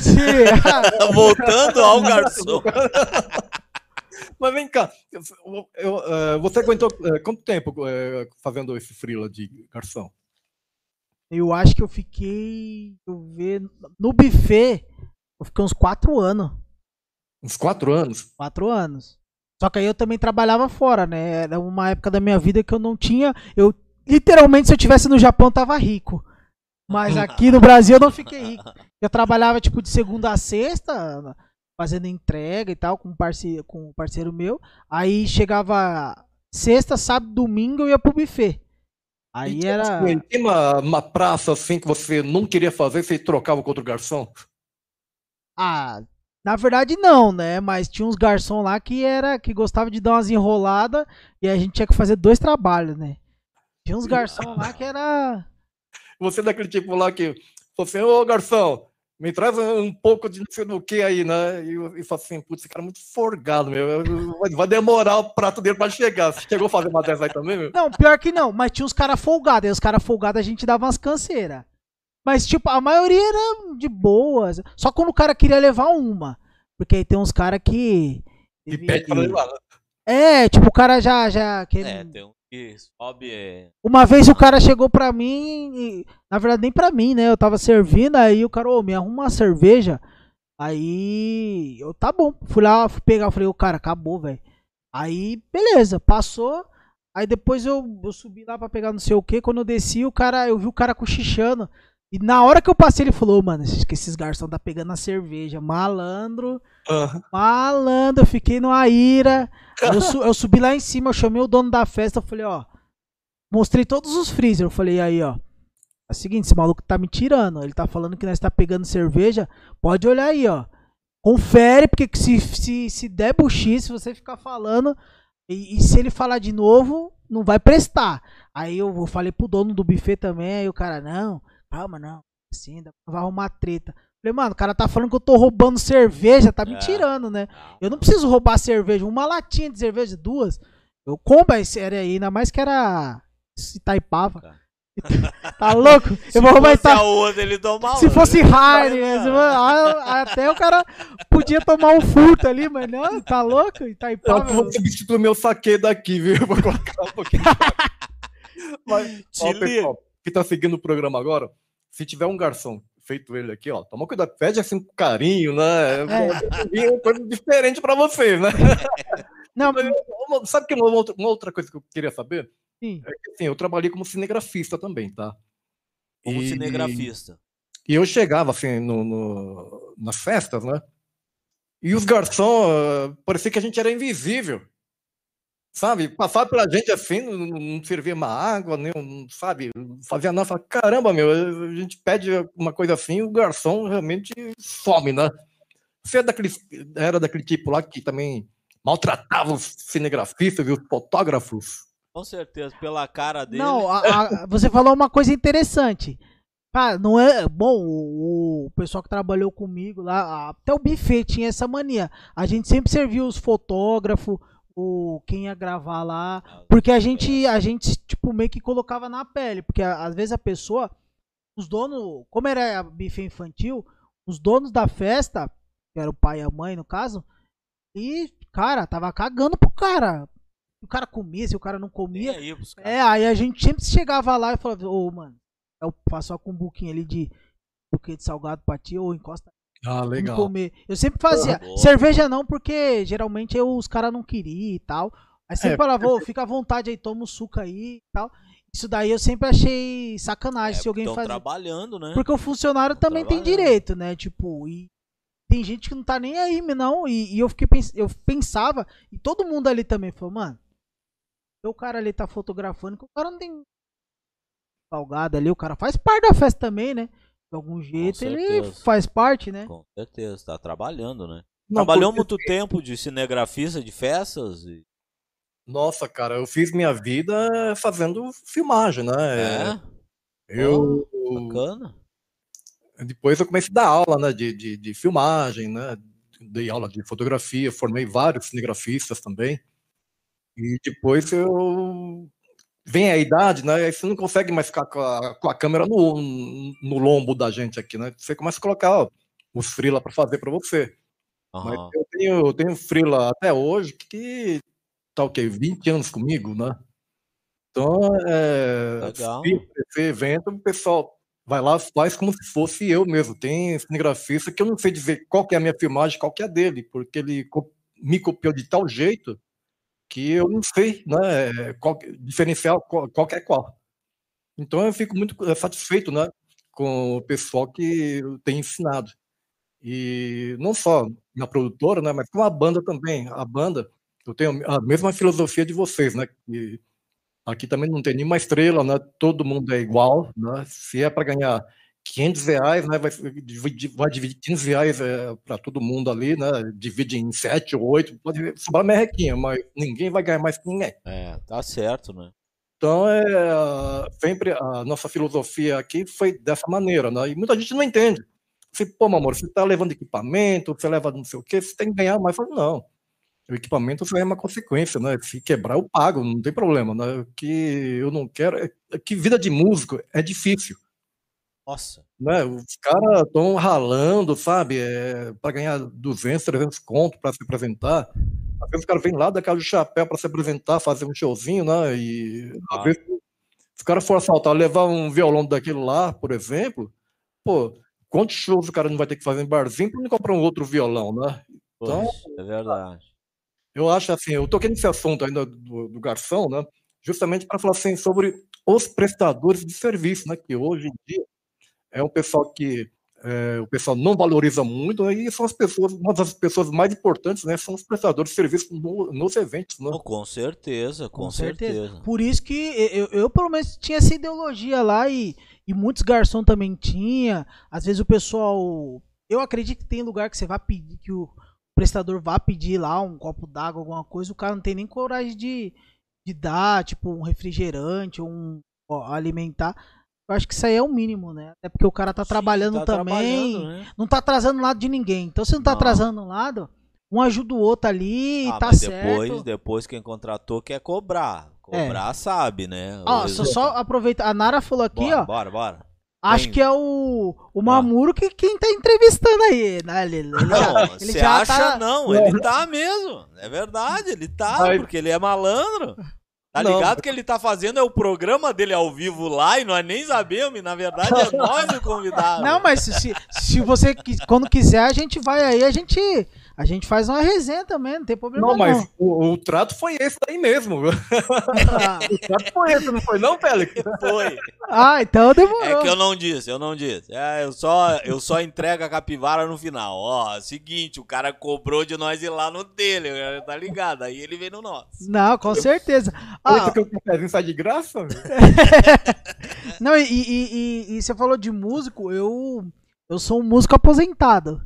Sim. Voltando ao garçom. Mas vem cá, eu- eu, eh, você aguentou eh, quanto tempo eh, fazendo esse freela de garçom? Eu acho que eu fiquei. Eu ver. No buffet, eu fiquei uns quatro anos. Uns quatro anos? Quatro anos. Só que aí eu também trabalhava fora, né? Era uma época da minha vida que eu não tinha. Eu, literalmente, se eu tivesse no Japão, eu tava rico. Mas aqui no Brasil eu não fiquei rico. Eu trabalhava, tipo, de segunda a sexta, fazendo entrega e tal, com um parceiro, com um parceiro meu. Aí chegava sexta, sábado, domingo, eu ia pro buffet. Aí E tinha, era. Tem uma, uma praça assim que você não queria fazer, você trocava com outro garçom? Ah, na verdade não, né? Mas tinha uns garçom lá que era que gostava de dar umas enroladas e a gente tinha que fazer dois trabalhos, né? Tinha uns garçom lá que era Você é daquele tipo lá que, você, ô garçom, me traz um pouco de não sei do que aí, né? E, e fala assim, putz, esse cara é muito forgado, meu. Vai, vai demorar o prato dele pra chegar. Você chegou a fazer uma dessas aí também, meu? Não, pior que não, mas tinha uns caras folgados, aí os caras folgados a gente dava umas canseiras. Mas, tipo, a maioria era de boas. Só quando o cara queria levar uma. Porque aí tem uns caras que. E pede pra levar, né? É, tipo, o cara já. já que É, tem um que sobe. É... Uma vez o cara chegou pra mim, e, na verdade nem pra mim, né? Eu tava servindo, aí o cara, ô, me arruma uma cerveja. Aí, eu, tá bom. Fui lá, fui pegar, falei, ô, cara, acabou, velho. Aí, beleza, passou. Aí depois eu, eu subi lá pra pegar não sei o que. Quando eu desci, o cara, eu vi o cara cochichando. E na hora que eu passei, ele falou, mano, que esses garçons tá pegando a cerveja. Malandro. Ah, Malandro, eu fiquei numa ira. Eu, su- eu subi lá em cima, eu chamei o dono da festa, eu falei, ó. Mostrei todos os freezer. Eu falei, aí, ó. É o seguinte, esse maluco tá me tirando. Ele tá falando que nós tá pegando cerveja. Pode olhar aí, ó. Confere, porque que se, se, se der buchi, se você ficar falando. E, e se ele falar de novo, não vai prestar. Aí eu, falei pro dono do buffet também. Aí o cara, não, calma, não. Assim, vai arrumar treta. Falei, mano, o cara tá falando que eu tô roubando cerveja, tá me É. tirando, né? Eu não preciso roubar cerveja, uma latinha de cerveja, duas. Eu compro a série aí, ainda mais que era Itaipava. Cara. Tá louco? Se Eu vou roubar fosse a Ita... outra, ele tomava. Se fosse né? Se fosse- ah, até o cara podia tomar um furto ali, mas não, tá louco? Itaipava. que você substituiu meu saque daqui, viu? Vou colocar um pouquinho. Mas, ó, Te pessoal, que tá seguindo o programa agora, se tiver um garçom feito ele aqui, ó, toma cuidado, pede assim com carinho, né? É uma coisa diferente pra vocês, né? Não, Uma- Sabe que uma outra, uma outra coisa que eu queria saber? sim. É que, assim, eu trabalhei como cinegrafista também, tá? Como E- cinegrafista. E eu chegava assim no, no- nas festas, né? E os garçons, ah, parecia que a gente era invisível. Sabe? Passava pela gente assim, não, não- servia uma água, nem, um- sabe? Não Fazia nada. Falava, Caramba, meu, a gente pede uma coisa assim, o garçom realmente some, né? Você é daquele, era daquele tipo lá que também maltratava os cinegrafistas e os fotógrafos? Com certeza, pela cara dele. Não, a- a- você falou uma coisa interessante. Cara, não é. Bom, o, o pessoal que trabalhou comigo lá, até o buffet tinha essa mania. A gente sempre servia os fotógrafos, o, quem ia gravar lá. Porque a gente, a gente, tipo, meio que colocava na pele. Porque a- às vezes a pessoa, os donos, como era buffet infantil, os donos da festa, que era o pai e a mãe no caso, e, cara, tava cagando pro cara. O cara comia, se o cara não comia. aí pros caras. É, aí a gente sempre chegava lá e falava, ô, mano, eu faço uma cumbuquinha ali de buquê de salgado pra ti, ou encosta. Ah, legal. comer. Eu sempre fazia. Cerveja não, porque geralmente eu- os caras não queriam e tal. Aí sempre É, falava, "Ô, fica à vontade aí, toma um suco aí e tal. Isso daí eu sempre achei sacanagem se alguém fazer. trabalhando, né? Porque o funcionário também tem direito, né? Tipo, e tem gente que não tá nem aí, não. E, e eu fiquei pens- eu pensava, e todo mundo ali também falou, mano, o cara ali tá fotografando, que o cara não tem salgado ali, o cara faz parte da festa também, né? De algum jeito ele faz parte, né? Com certeza, tá trabalhando, né? Não, Trabalhou muito tempo de cinegrafista de festas e... Nossa, cara, eu fiz minha vida fazendo filmagem, né? É, Eu. bacana. Depois eu comecei a dar aula né, de, de, de filmagem, né? Dei aula de fotografia, formei vários cinegrafistas também. E depois eu. Vem a idade, né? Aí você não consegue mais ficar com a, com a câmera no, no lombo da gente aqui, né? Você começa a colocar ó, os freela para fazer para você. Mas Aham. eu tenho, eu tenho freela até hoje que tá o quê? 20 anos comigo, né? Então, é, Legal. se esse evento, o pessoal vai lá, faz como se fosse eu mesmo. Tem cinegrafista que eu não sei dizer qual que é a minha filmagem, qual que é a dele, porque ele me copiou de tal jeito que eu não sei, né, qual, diferenciar qual, qual é qual. Então eu fico muito eh, satisfeito, né, com o pessoal que tenho ensinado. E não só na produtora, né, mas com a banda também. A banda, eu tenho a mesma filosofia de vocês, né, que aqui também não tem nenhuma estrela, né, todo mundo é igual, né, se é para ganhar 500 reais, né, vai dividir, vai dividir 15 reais para todo mundo ali, né, divide em 7 ou 8, pode sobrar merrequinha, mas ninguém vai ganhar mais que ninguém. É, tá certo, né? Então, é, sempre a nossa filosofia aqui foi dessa maneira, né? E muita gente não entende. Você, pô, meu amor, você está levando equipamento, você leva não sei o quê, você tem que ganhar mais. Eu falo, não. O equipamento só é uma consequência, né? Se quebrar, eu pago, não tem problema, né? O que eu não quero é é que vida de músico é difícil, Nossa. né? Os caras estão ralando, sabe? É, para ganhar 200, 300 conto para se apresentar. Às vezes o cara vem lá da casa do chapéu para se apresentar, fazer um showzinho, né? E Ah. às vezes, se o cara for assaltar, levar um violão daquele lá, por exemplo, pô, quantos shows o cara não vai ter que fazer em barzinho para não comprar um outro violão, né? Então- Poxa, é verdade. Eu acho assim, eu toquei nesse assunto ainda do, do garçom, né? Justamente para falar assim sobre os prestadores de serviço, né? Que hoje em dia é um pessoal que é, o pessoal não valoriza muito, né, e são as pessoas, uma das pessoas mais importantes, né? São os prestadores de serviço no- nos eventos, né? Oh, com certeza, com, Com certeza. certeza. Por isso que eu, eu, pelo menos, tinha essa ideologia lá e, e muitos garçons também tinha. Às vezes o pessoal. Eu acredito que tem lugar que você vai pedir, que o prestador vá pedir lá um copo d'água, alguma coisa, o cara não tem nem coragem de, de dar, tipo, um refrigerante ou um ó, alimentar. Eu acho que isso aí é o mínimo, né? Até porque o cara tá Sim, trabalhando tá também. trabalhando, né? Não tá atrasando lado de ninguém. Então, se não tá Não. atrasando um lado, um ajuda o outro ali, Ah, tá mas certo. depois, depois quem contratou quer cobrar. Cobrar sabe, né? Ó, O só, só aproveitar. A Nara falou aqui, bora, ó. Bora, bora. Acho que é o, o Mamuro que quem tá entrevistando aí, né? Ele, ele já, Não, você acha tá. não, ele tá mesmo. É verdade, ele tá, Mas- porque ele é malandro. Tá Não. ligado que ele tá fazendo é o programa dele ao vivo lá e nós nem sabemos, na verdade é nós o convidado. Não, mas se, se, você quando quiser, a gente vai aí, a gente a gente faz uma resenha também, não tem problema Não, não. mas o, o trato foi esse aí mesmo. O trato foi esse, não foi não, Félix? Foi. ah, então demorou. É que eu não disse, eu não disse. É, eu só, eu só entrego a capivara no final. Ó, seguinte, o cara cobrou de nós ir lá no dele, tá ligado? Aí ele vem no nosso. Não, com certeza. Ah, que o cafezinho sai de graça. não, e, e, e- e você falou de músico, eu eu sou um músico aposentado.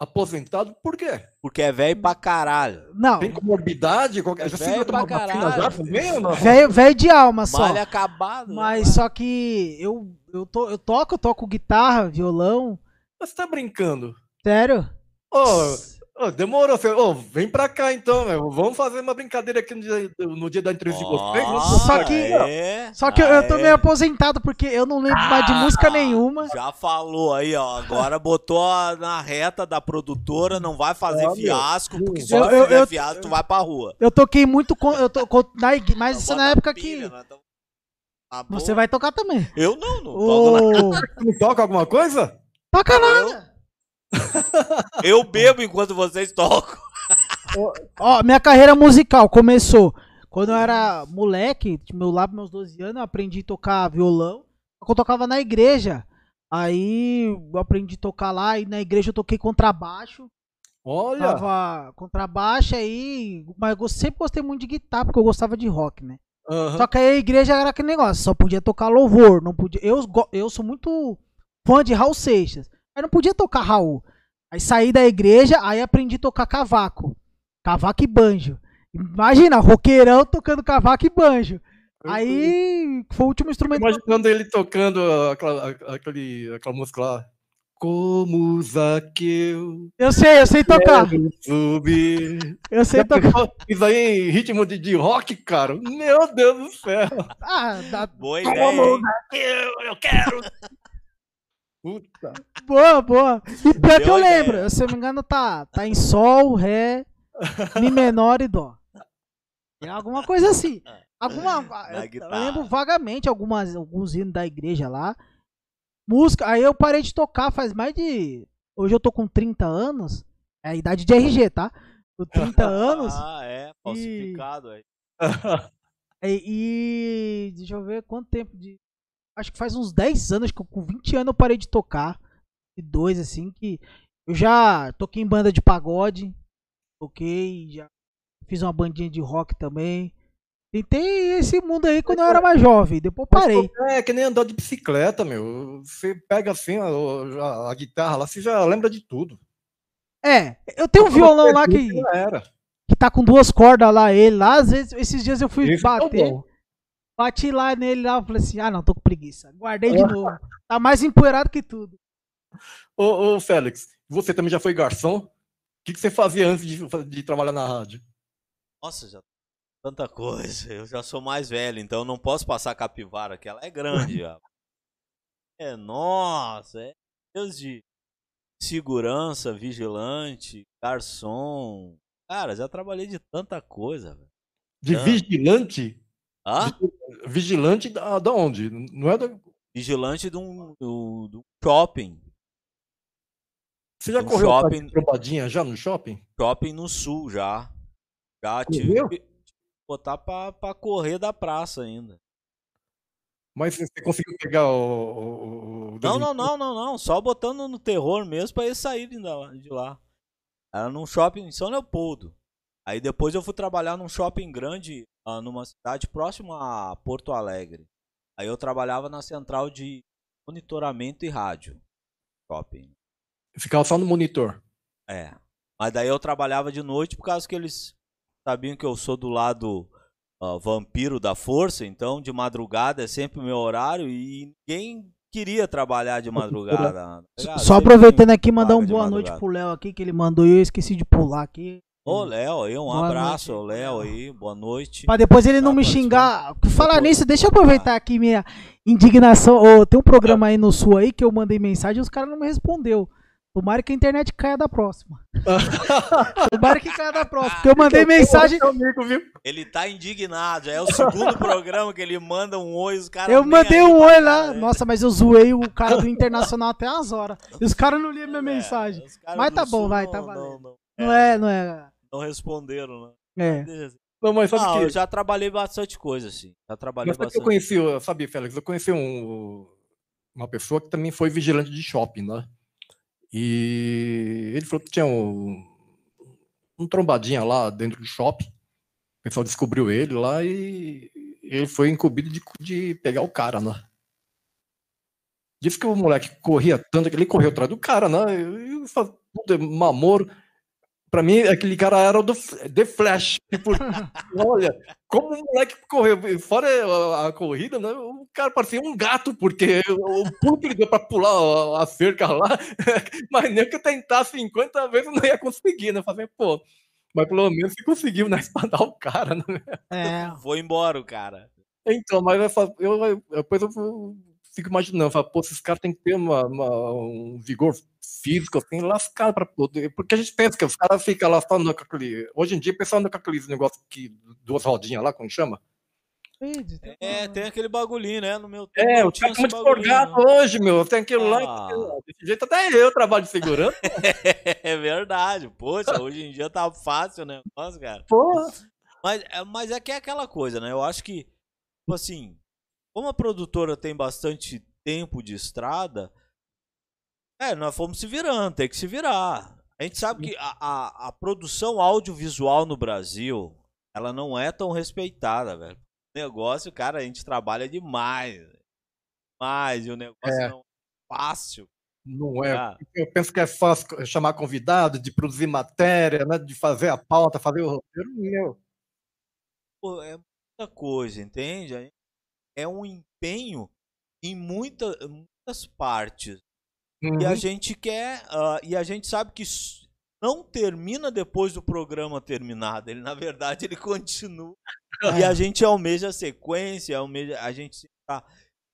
Aposentado por quê? Porque é velho pra caralho. Não, Tem comorbidade? Qualquer... Já Velho pra caralho. já também ou não? velho velho de alma só. Malha acabado. Mas né? só que eu, eu, to, eu toco, eu toco guitarra, violão. Você tá brincando? Sério? Ô, ô, demorou. Você... Ô, vem pra cá então, meu. Vamos fazer uma brincadeira aqui no dia, no dia da entrevista de vocês. Só que- é, Só que eu, eu tô é. meio aposentado porque eu não lembro mais de música nenhuma. Já falou aí, ó. Agora botou a- na reta da produtora, não vai fazer Ah, meu. fiasco, porque se Eu- eu- fizer eu- fiasco, tu vai pra rua. Eu toquei muito com. Eu tô, com- na, mas Então isso bota na época pilha, que. nós tamo- Tá. Você vai tocar também. Eu não, não toco. Ô, Você não toca alguma coisa? toca nada! Eu bebo enquanto vocês tocam. Ó, minha carreira musical começou quando eu era moleque, meu lá meus 12 anos, eu aprendi a tocar violão. Eu tocava na igreja. Aí eu aprendi a tocar lá e na igreja eu toquei contrabaixo. Olha, Tava contrabaixo aí, mas eu sempre gostei muito de guitarra, porque eu gostava de rock, né? aham. Só que aí a igreja era aquele negócio, só podia tocar louvor, não podia. Eu, eu sou muito fã de Raul Seixas. Aí não podia tocar Raul. Aí saí da igreja, aí aprendi a tocar cavaco. Cavaco e banjo. Imagina, roqueirão tocando cavaco e banjo. Aí foi o último instrumento. imaginando ele tocando aquela, aquele, aquela música lá. Como Zaqueu Eu sei, eu sei tocar. subir. Eu sei Já tocar. Isso aí em ritmo de, de rock, cara? Meu Deus do céu. Ah, dá- Boa ideia, hein? Eu, eu quero. Puta. boa, boa. E pior que Deu eu ideia. lembro, se eu não me engano, tá, tá em sol, ré, mi menor e dó. É alguma coisa assim. Alguma, eu, eu lembro vagamente algumas, alguns hinos da igreja lá. Música, aí eu parei de tocar faz mais de. Hoje eu tô com 30 anos. É a idade de RG, tá? Com 30 anos. Ah, é. Falsificado, aí. E, e deixa eu ver quanto tempo de. Acho que faz uns 10 anos, que eu- com 20 anos eu parei de tocar. E dois, assim, que eu já toquei em banda de pagode. Toquei, já fiz uma bandinha de rock também. Tentei esse mundo aí quando eu era mais jovem, depois parei. É que nem andar de bicicleta, meu. Você pega assim a, a- a guitarra lá, você já lembra de tudo. É, eu tenho um violão lá que, Já era. que tá com duas cordas lá, ele lá. Às vezes, esses dias eu fui é bater. bom. Bati lá nele lá, falei assim, ah não, tô com preguiça. Guardei de novo. Tá mais empoeirado que tudo. Ô, ô, Félix, você também já foi garçom? O que, que você fazia antes de, de trabalhar na rádio? Nossa, já tanta coisa. Eu já sou mais velho, então eu não posso passar a capivara, que ela é grande. ó. É, nossa, é Deus de segurança, vigilante, garçom. Cara, já trabalhei de tanta coisa, velho. De vigilante? Hã? Vigilante da, da onde? Não é da... Vigilante de um, do, do shopping. Você já No correu shopping. trombadinha já no shopping? Shopping no sul já. Já Correu? tive que botar pra, pra correr da praça ainda. Mas você conseguiu pegar o. o- o Não, não, não, não, não. Só botando no terror mesmo pra eles saírem de lá. Era num shopping em São Leopoldo. Aí depois eu fui trabalhar num shopping grande, ah, numa cidade próxima a Porto Alegre. Aí eu trabalhava na central de monitoramento e rádio. Shopping. Ficava só no monitor. É. Mas daí eu trabalhava de noite por causa que eles sabiam que eu sou do lado ah, vampiro da força, então de madrugada é sempre o meu horário e ninguém queria trabalhar de madrugada. tá? Só aproveitando aqui, mandar um de boa noite pro Léo aqui, que ele mandou e eu esqueci de pular aqui. Ô, Léo aí, um Boa abraço noite, Léo aí, boa noite. Pra depois ele não Tá me participando. xingar. Falar nisso, deixa eu aproveitar aqui minha indignação. Ô, tem um programa aí no Sul aí que eu mandei mensagem e os caras não me respondeu. Tomara que a internet caia da próxima. Tomara que caia da próxima. Porque eu mandei mensagem. Amigo, viu? Ele tá indignado, é o segundo programa que ele manda um oi, os caras Eu mandei um oi cara, lá. né? Nossa, mas eu zoei o cara do Internacional até as horas. E os caras não liam minha É, mensagem. Mas tá bom, Sul vai, não- tá não- valendo. não- Não é, não é. Não responderam, né? É. Beleza. Não, mas sabe Não, que. eu já trabalhei bastante coisa, assim. Já trabalhei Mas sabe que eu bastante. conheci, sabe, Félix? Eu conheci um, uma pessoa que também foi vigilante de shopping, né? E ele falou que tinha um, um trombadinha lá dentro do shopping. O pessoal descobriu ele lá e ele foi incumbido de, de pegar o cara, né? Disse que o moleque corria tanto que ele correu atrás do cara, né? E puta, mamoro. Pra mim, aquele cara era o do The Flash. Tipo, olha, como o moleque correu, fora a, a corrida, né? O cara parecia um gato, porque o pulo que ele deu pra pular a, a cerca lá, mas nem que eu tentasse 50 vezes eu não ia conseguir, né? Fazer, pô, mas pelo menos você conseguiu, né? Espadar o cara, né? É. Foi embora o cara. Então, mas eu, falo- eu, eu- depois eu fico imaginando, falo, pô, esses caras têm que ter uma, uma- um vigor físico, assim, lascado pra poder. Porque a gente pensa que os caras ficam lá só andando com aquele. Hoje em dia, o pessoal anda com aqueles negócios que. duas rodinhas lá, como chama? Tá É, tem aquele bagulhinho, né? No meu tempo É, o tinha cara esse muito forgado não. hoje, meu. Tem aquilo lá. Ah. Desse jeito até eu trabalho de segurança. É verdade. Poxa, hoje em dia tá fácil o negócio, cara. Porra. Mas, é- mas é que é aquela coisa, né? Eu acho que, tipo assim, como a produtora tem bastante tempo de estrada, é, nós fomos se virando, tem que se virar. A gente sabe que a, a, a produção audiovisual no Brasil, ela não é tão respeitada, velho. O negócio, cara, a gente trabalha demais. Demais, e o negócio É. não é fácil. Não é. Ah. Eu penso que é fácil chamar convidado, de produzir matéria, né? De fazer a pauta, fazer o roteiro. Meu. Pô, é muita coisa, entende? Aí É um empenho em muita, muitas partes. E a Uhum. gente quer. ah, e a gente sabe que não termina depois do programa terminado. Ele, na verdade, ele continua. E a gente almeja a sequência, almeja, a gente está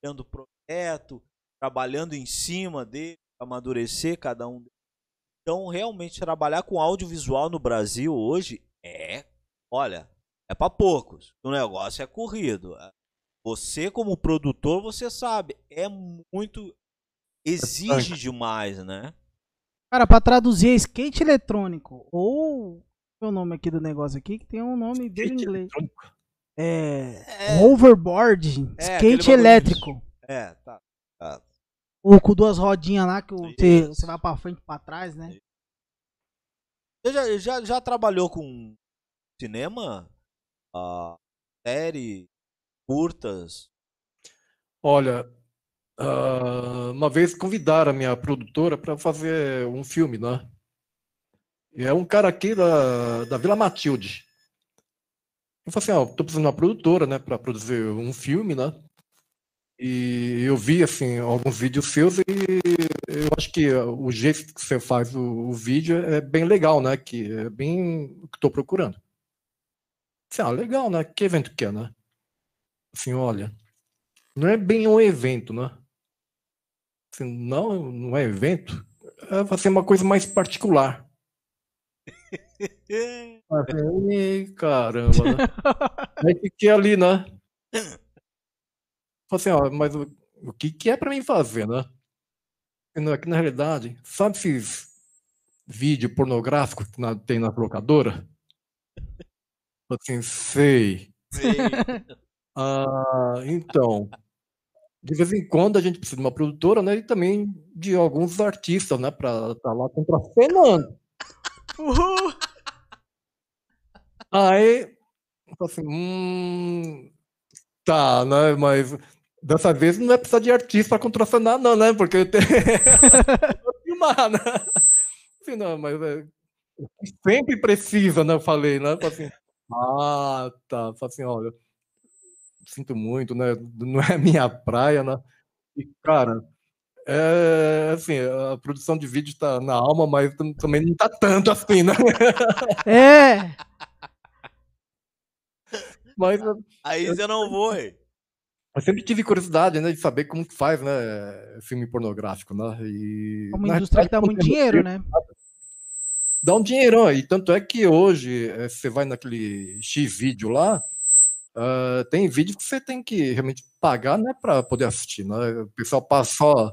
criando projeto, trabalhando em cima dele, amadurecer cada um. Então, realmente, trabalhar com audiovisual no Brasil hoje é. Olha, é para poucos. O negócio é corrido. Você, como produtor, você sabe, é muito. Exige demais, né? Cara, pra traduzir é skate eletrônico. Ou. É o nome aqui do negócio aqui? Que tem um nome dele em inglês. eletrônico. É. Overboard. É, skate elétrico. É, tá. tá. Ou com duas rodinhas lá que você, você vai pra frente e pra trás, né? Você já, já, já trabalhou com cinema? Ah, série? Curtas? Olha, ah, uma vez convidaram a minha produtora para fazer um filme, né? E é um cara aqui da, da Vila Matilde. Eu falei assim, ó, tô precisando de uma produtora, né, para produzir um filme, né? E eu vi, assim, alguns vídeos seus e eu acho que o jeito que você faz o, o vídeo é bem legal, né? Que é bem o que estou procurando. Assim, ah, legal, né? Que evento que é, né? Assim, olha, não é bem um evento, né? Assim, não, não é evento. É, vai ser uma coisa mais particular. Ai, caramba, né? Aí fiquei ali, né? Falei assim, ó, mas o, o que, que é pra mim fazer, né? E na- que na realidade, sabe esses vídeos pornográficos que na- tem na locadora? Falei Assim, sei. Sei. Ah, então, de vez em quando a gente precisa de uma produtora, né? E também de alguns artistas, né? Pra estar lá contracenando. Uhul. Aí, assim, hum, tá, né? Mas dessa vez não é precisar de artista para contracenar, não, né? Porque eu tenho filmar, né? Assim, não, mas é, sempre precisa, né? Eu falei, né? Assim, ah, tá. Assim, olha, sinto muito, né? Não é a minha praia, né? E, cara, é assim, a produção de vídeo tá na alma, mas tam- também não tá tanto assim, né? É. Mas Aí você não foi. Eu sempre tive curiosidade, né, de saber como que faz, né, filme pornográfico, né, e... É uma indústria que dá muito dinheiro, né? Dá um dinheirão, e tanto é que hoje, eh, você vai naquele X-Vídeo lá, ah, tem vídeo que você tem que realmente pagar, né, para poder assistir, né, o pessoal passa só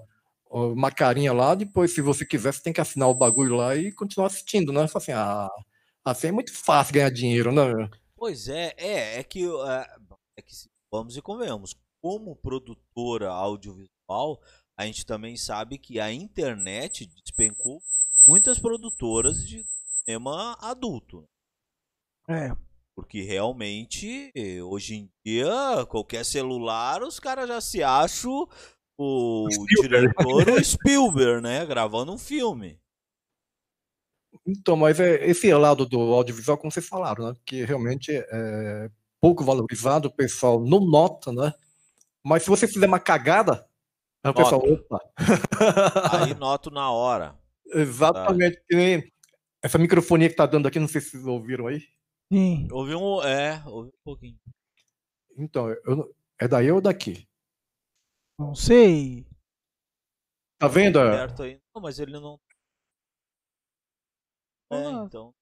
uma carinha lá, depois, se você quiser, você tem que assinar o bagulho lá e continuar assistindo, né, assim, ah, assim é muito fácil ganhar dinheiro, né, Pois é, é, é que, é, é que vamos e convenhamos, como produtora audiovisual, a gente também sabe que a internet despencou muitas produtoras de cinema adulto. É. Porque realmente, hoje em dia, qualquer celular, os caras já se acham o Spielberg. diretor, o Spielberg, né? Gravando um filme. Então, mas é esse lado do audiovisual, como vocês falaram, né? Que realmente é pouco valorizado, o pessoal não nota, né? Mas se você fizer uma cagada, o pessoal, opa. Aí noto na hora. Exatamente. nem essa microfonia que tá dando aqui, não sei se vocês ouviram aí. Sim. Houve um. É, houve um pouquinho. Então, eu é daí ou daqui? Não sei. Tá vendo? Perto aí. Não, mas ele não. É, Ah. então.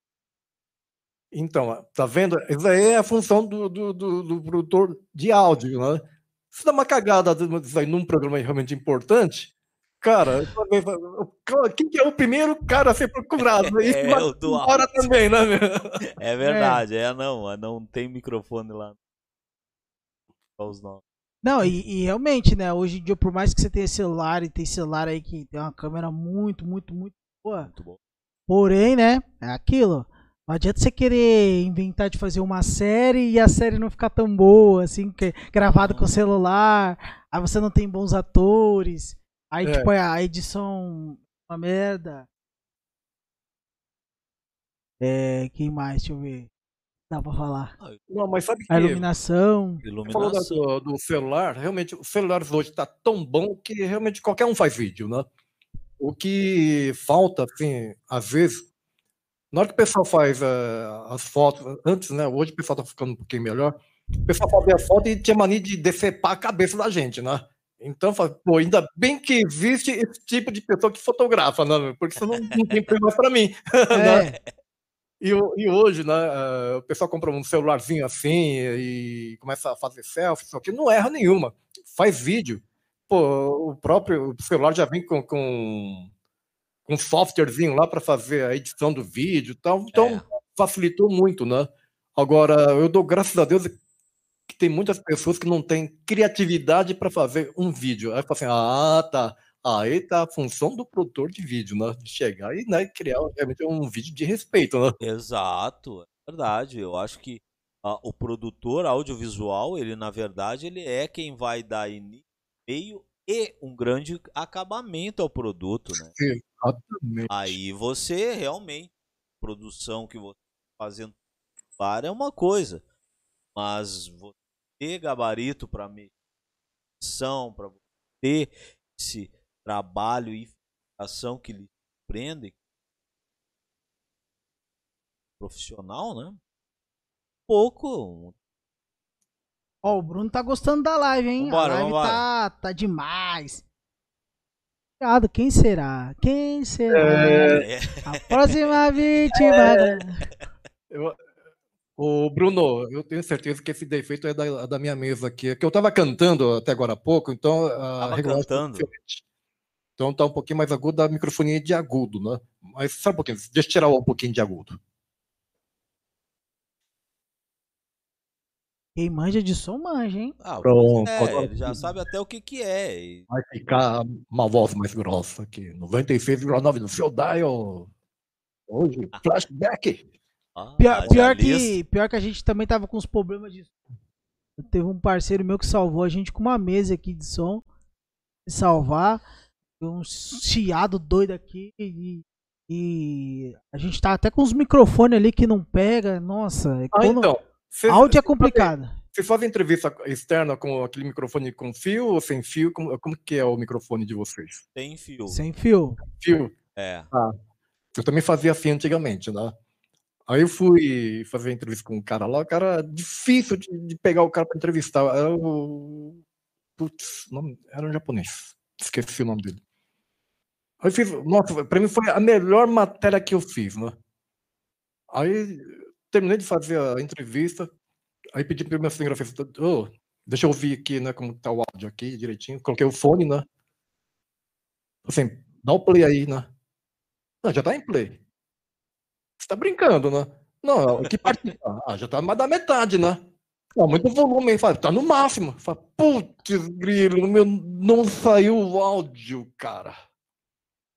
Então, tá vendo? Isso aí é a função do, do, do, do produtor de áudio, né? Se dá uma cagada isso aí num programa realmente importante, cara, quem que é o primeiro cara a ser procurado? É, é o do hora também, né, meu? É verdade, é, é não, não tem microfone lá. Os nomes. Não, e, e, realmente, né? Hoje em dia, por mais que você tenha celular e tem celular aí que tem uma câmera muito, muito, muito boa. Muito bom. Porém, né? É aquilo. Não adianta você querer inventar de fazer uma série e a série não ficar tão boa, assim, que gravado com celular, aí você não tem bons atores, aí é. tipo a edição uma merda. É, quem mais? Deixa eu ver. Dá pra falar. Não, mas sabe que. A iluminação. iluminação. Falou do, do, celular, realmente, o celular hoje tá tão bom que realmente qualquer um faz vídeo, né? O que falta, assim, às vezes, na hora que o pessoal faz uh, as fotos, antes, né? Hoje o pessoal tá ficando um pouquinho melhor. O pessoal fazia a foto e tinha mania de decepar a cabeça da gente, né? Então, pô, ainda bem que existe esse tipo de pessoa que fotografa, né? Porque isso não, não tem problema para mim. Né? É. E, e, hoje, né, uh, o pessoal compra um celularzinho assim e começa a fazer selfie, só que não erra nenhuma. Faz vídeo. Pô, o próprio celular já vem com, com um softwarezinho lá para fazer a edição do vídeo e tal. Então, é. facilitou muito, né? Agora, eu dou graças a Deus que tem muitas pessoas que não têm criatividade para fazer um vídeo. Aí fala assim: ah, tá. Aí tá a função do produtor de vídeo, né? De chegar e né, criar realmente um vídeo de respeito, né? Exato, é verdade. Eu acho que ah, o produtor audiovisual, ele na verdade, ele é quem vai dar início, meio e um grande acabamento ao produto, né? Exatamente. Aí você realmente, produção que você está fazendo para é uma coisa, mas você ter gabarito para medição, para ter esse trabalho e ação que lhe prende profissional, né? Pouco, Ó, o Bruno tá gostando da live, hein? Vambora, a live vambora. tá, tá demais. Obrigado, quem será? Quem será? É... A próxima vítima. É... Eu, o Bruno, eu tenho certeza que esse defeito é da, da minha mesa aqui. É que eu tava cantando até agora há pouco, então a tava cantando. Então tá um pouquinho mais agudo, a microfonia de agudo, né? Mas só um pouquinho, deixa eu tirar um pouquinho de agudo. Quem manja de som, manja, hein? Ah, Pronto. É, ele já sabe até o que que é. Vai ficar uma voz mais grossa aqui. 96,9 no seu dial. Hoje, ah. flashback. Ah, pior, pior que, pior que a gente também tava com uns problemas de Teve um parceiro meu que salvou a gente com uma mesa aqui de som. De salvar. Um chiado doido aqui. E, e a gente tá até com os microfones ali que não pega. Nossa. Ah, quando... então. Cê, Áudio é complicado. Você faz entrevista externa com aquele microfone com fio ou sem fio? Como, como que é o microfone de vocês? Sem fio. Sem fio. Fio? É. Ah, eu também fazia assim antigamente, né? Aí eu fui fazer entrevista com um cara lá, o cara difícil de, de pegar o cara para entrevistar. Era o. Putz, nome, era um japonês. Esqueci o nome dele. Aí fiz. Nossa, pra mim foi a melhor matéria que eu fiz, né? Aí terminei de fazer a entrevista, aí pedi para o meu cinegrafista, oh, deixa eu ouvir aqui, né, como tá o áudio aqui direitinho. Coloquei o fone, né? Assim, dá o play aí, né? Não, já tá em play. Você tá brincando, né? Não, que parte tá? Ah, já tá mais da metade, né? Não, muito volume, fala, tá no máximo. Fala, putz, grilo, meu, não saiu o áudio, cara.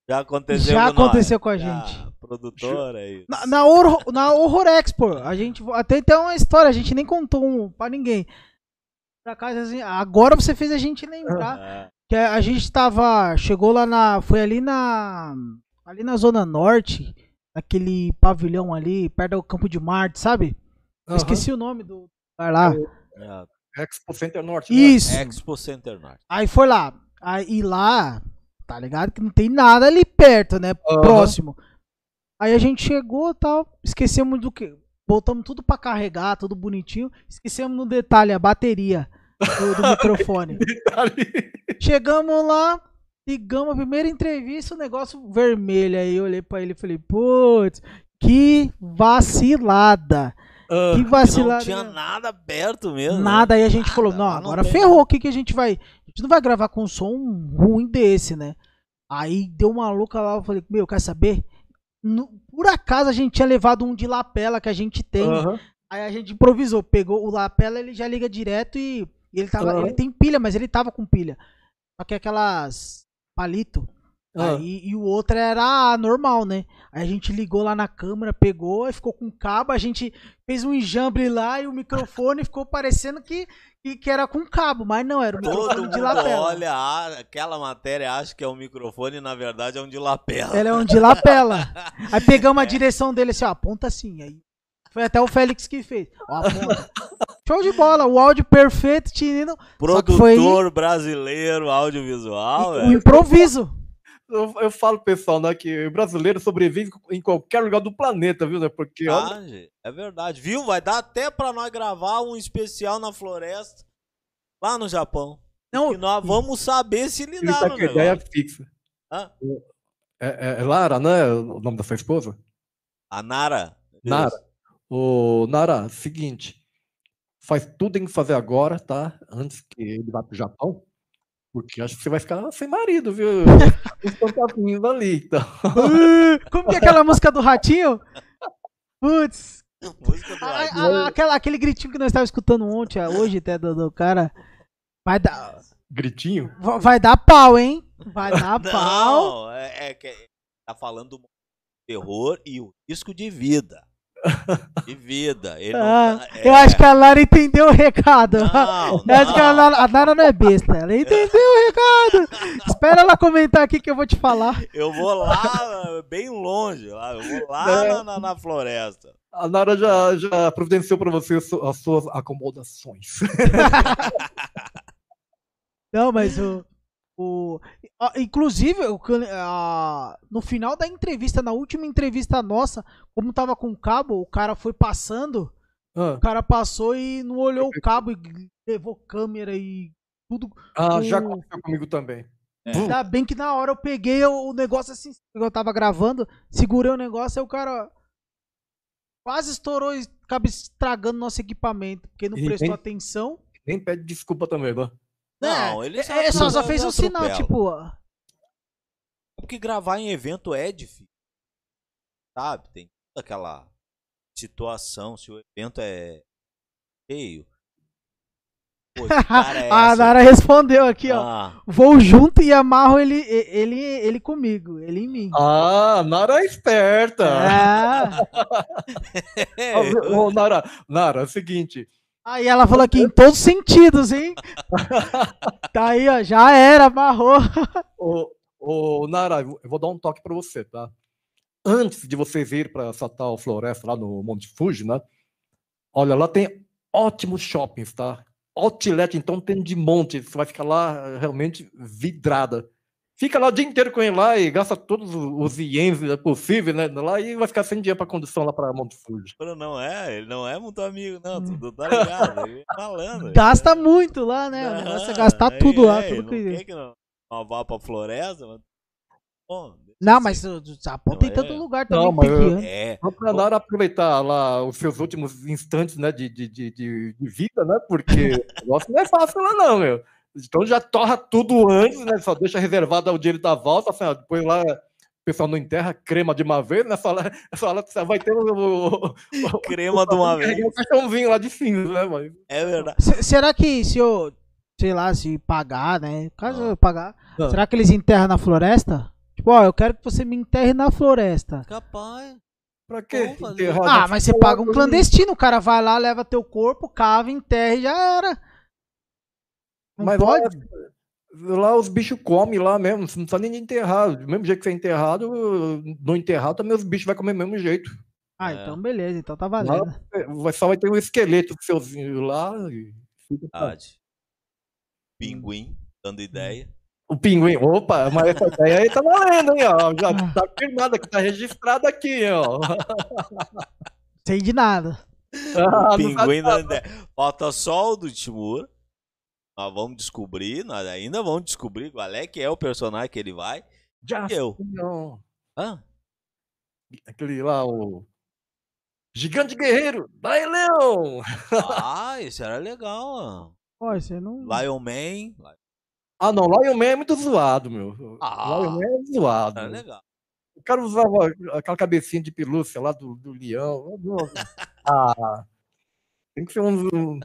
Já aconteceu, Já aconteceu com a gente. Ah, produtora aí. Na, na, Horror, na Horror Expo, a gente até tem uma história, a gente nem contou um, pra ninguém. Pra casa, assim, agora você fez a gente lembrar é. que a gente tava, chegou lá na, foi ali na, ali na zona norte, aquele pavilhão ali, perto do Campo de Marte, sabe? Uhum. Esqueci o nome do lugar lá. É, Expo Center Norte. Né? Isso. Expo Center Norte. Aí foi lá. Aí lá tá ligado? Que não tem nada ali perto, né? Uhum. Próximo. Aí a gente chegou tal, esquecemos do que. Botamos tudo para carregar, tudo bonitinho. Esquecemos no detalhe a bateria do, do microfone. Chegamos lá, ligamos a primeira entrevista, o negócio vermelho. Aí eu olhei pra ele e falei, putz, Que vacilada. Ah, Que Não vacilada. tinha nada aberto mesmo. né? Nada. Aí a gente Nada, falou, não, não agora tem. ferrou. O que, que a gente vai. A gente não vai gravar com um som ruim desse, né? Aí deu uma louca lá. Eu falei, meu, quer saber? No- por acaso a gente tinha levado um de lapela que a gente tem. Aí a gente improvisou, pegou o lapela, ele já liga direto e, ele tava, Aham. ele tem pilha, mas ele tava com pilha. Só que aquelas palito. Ah. Aí, e o outro era normal, né? Aí a gente ligou lá na câmera, pegou, aí ficou com cabo, a gente fez um enjambre lá e o microfone ficou parecendo que, que, que era com cabo, mas não, era o Todo microfone de lapela. olha aquela matéria, acha que é um microfone e na verdade é um de lapela. Ela é um de lapela. Aí pegamos a direção dele assim, ó, aponta assim. Aí foi até o Félix que fez. Ó. Show de bola, o áudio perfeito, Tinino. Só que foi- Produtor brasileiro audiovisual, o velho. improviso. Eu, eu falo, pessoal, né, que o brasileiro sobrevive em qualquer lugar do planeta, viu, né? Porque, olha, gente, é verdade. Viu? Vai dar até pra nós gravar um especial na floresta lá no Japão. Não, E nós vamos saber se ele lidaram tá no com ideia fixa. Hã? É, é- é Lara, né? O nome da sua esposa? A Nara. Nara. Ô, Nara, seguinte. Faz tudo em fazer agora, tá? Antes que ele vá pro Japão. Porque acho que você vai ficar sem marido, viu? Os contatinhos ali, então. Uh, Como que é aquela música do ratinho? Putz, aquela- aquele gritinho que nós estávamos escutando ontem, ah, hoje até do, do cara. Vai dar, Gritinho. va- vai dar pau, hein? Vai dar pau. Não, é, é que tá falando do terror e o risco de vida. De vida. Ele não Ah, tá- Eu é. acho que a Lara entendeu o recado. Não, Eu acho que a. Nara, a Nara não é besta. Ela entendeu o recado. Espera ela comentar aqui que eu vou te falar. Eu vou lá, bem longe. Lá, eu vou lá Não. na, na- floresta. A Nara já, já providenciou para você as suas acomodações. Não, mas o. o inclusive, o a- no final da entrevista, na última entrevista nossa, como tava com cabo, o cara foi passando. Ah, O cara passou e não olhou o cabo e levou câmera e tudo. ah, já O- aconteceu comigo também. É. Ainda bem que na hora eu peguei o o negócio assim, eu tava gravando, segurei o negócio, aí o cara quase estourou e acaba estragando nosso equipamento, porque não E prestou nem- atenção. Nem pede desculpa também, né? Não, É, ele é, só é, só, só fez um sinal, tipo, ó, Porque gravar em evento é difícil. Sabe? Tem toda aquela situação. Se o evento é cheio. Pô, é a essa? Nara respondeu aqui, ó. Ah, Vou junto e amarro ele, ele, ele comigo, ele em mim. Ah, Nara é esperta. Ah, é, Ô, Nara, Nara, é o seguinte. Aí ela falou aqui em todos os sentidos, hein? Tá aí, ó, já era, amarrou. Ô, ô, Nara, eu vou dar um toque pra você, tá? Antes de vocês irem pra essa tal floresta lá no Monte Fuji, né? Olha, lá tem ótimos shoppings, tá? Outlet, então tem de monte. Você vai ficar lá realmente vidrada. Fica lá o dia inteiro com ele lá e gasta todos os ienes possíveis, né? Lá e vai ficar sem dinheiro pra condução lá pra Monte Fuji. Não é, ele não é muito amigo, não. Tu, tu tá ligado? Ele é falando. Gasta muito lá, né? O negócio é gastar Aí, tudo lá, é, tudo não que. quer que não, não vá pra floresta, mas... Bom, Não, mas o Japão tem Não, tanto é. lugar Não, também mas eu- pequeno. É, Só pra Nara aproveitar lá os seus últimos instantes né, de, de, de, de, de vida, né? Porque o negócio não é fácil lá, não, meu. Então já torra tudo antes, né? Só deixa reservado o dinheiro da volta, assim, ó, depois lá o pessoal não enterra crema de uma vez, né? Só lá, só lá você vai ter o, o, o, crema de uma vez. o caixãozinho lá de cinza, né, mano? É verdade. Se- Será que se eu, sei lá, se pagar, né? Caso Ah. eu pagar, Ah. será que eles enterram na floresta? Tipo, ó, eu quero que você me enterre na floresta. Capaz. Pra quê? Vamos fazer. Enterrar Ah, mas você paga um clandestino, o cara vai lá, leva teu corpo, cava, enterra e já era. Não Mas pode? lá, lá os bichos comem lá mesmo, você não precisa nem de enterrar. Do mesmo jeito que você é enterrado, no enterrado também os bichos vão comer do mesmo jeito. Ah, É. então beleza, então tá valendo. Vai, só vai ter um esqueleto seuzinho lá e. Verdade. Pinguim, dando ideia. O pinguim. Opa, mas essa ideia aí tá valendo, hein, ó. Já Ah. tá firmada, que tá registrado aqui, ó. Sei de nada. Ah, não Pinguim dando ideia. Falta só o do Timur. Nós vamos descobrir, nós ainda vamos descobrir qual é que é o personagem que ele vai. Já eu? não. Hã? Aquele lá, o Gigante Guerreiro, daí Leão! Ah, esse era legal, ó. Ó, você não. Lion Man. Ah, não, Lion Man é muito zoado, meu. Ah. Lion Man é zoado. Era legal. O cara usava aquela cabecinha de pelúcia lá do, do leão. Ah, tem que ser um.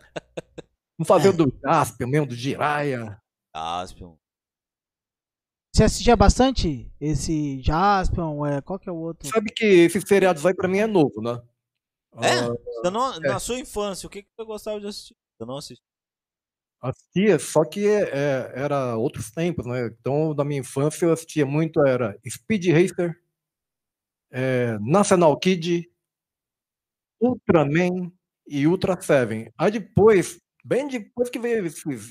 Vamos fazer o do Jasper mesmo, do Jiraya. Jaspion. Você assistia bastante esse Jaspion? É, qual que é o outro? Sabe que esses seriados aí pra mim é novo, né? É? Você não- Na sua infância, o que, que você gostava de assistir? Eu não assisti. assistia, só que é, era outros tempos, né? Então, na minha infância, eu assistia muito, era Speed Racer, é, National Kid, Ultraman e Ultra Seven. Aí depois, bem depois que veio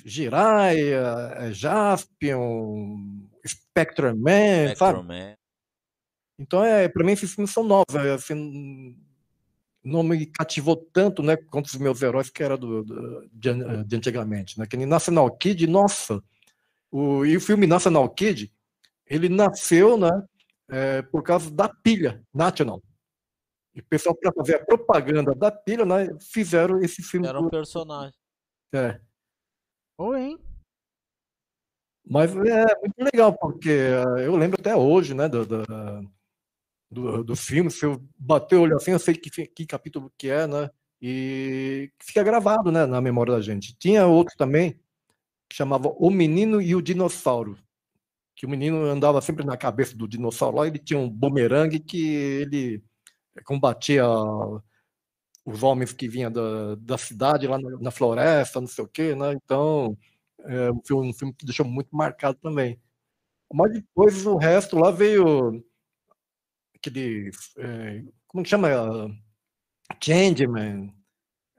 Jiraiya, é, Jaspion, Spectreman, sabe? Spectrum Man. Então, é, pra mim, esses filmes são novos. é, Assim, não me cativou tanto, né, quanto os meus heróis que era do, do- de, an- de antigamente, né? Que nem National Kid, nossa. O, e o filme National Kid, ele nasceu, né, é, por causa da pilha National. E o pessoal, para fazer a propaganda da pilha, né, fizeram esse filme. Era um personagem. É. Oi, hein? Mas é muito legal, porque eh, eu lembro até hoje, né, do, do, do, do filme, se eu bater o olho assim, eu sei que, que capítulo que é, né, e fica gravado, né, na memória da gente. Tinha outro também, que chamava O Menino e o Dinossauro, que o menino andava sempre na cabeça do dinossauro lá, ele tinha um bumerangue que ele combatia os homens que vinham da, da cidade lá na, na floresta, não sei o quê, né, então é um filme, um filme que deixou muito marcado também. Mas depois o resto lá veio aquele. é, como que chama? Changeman.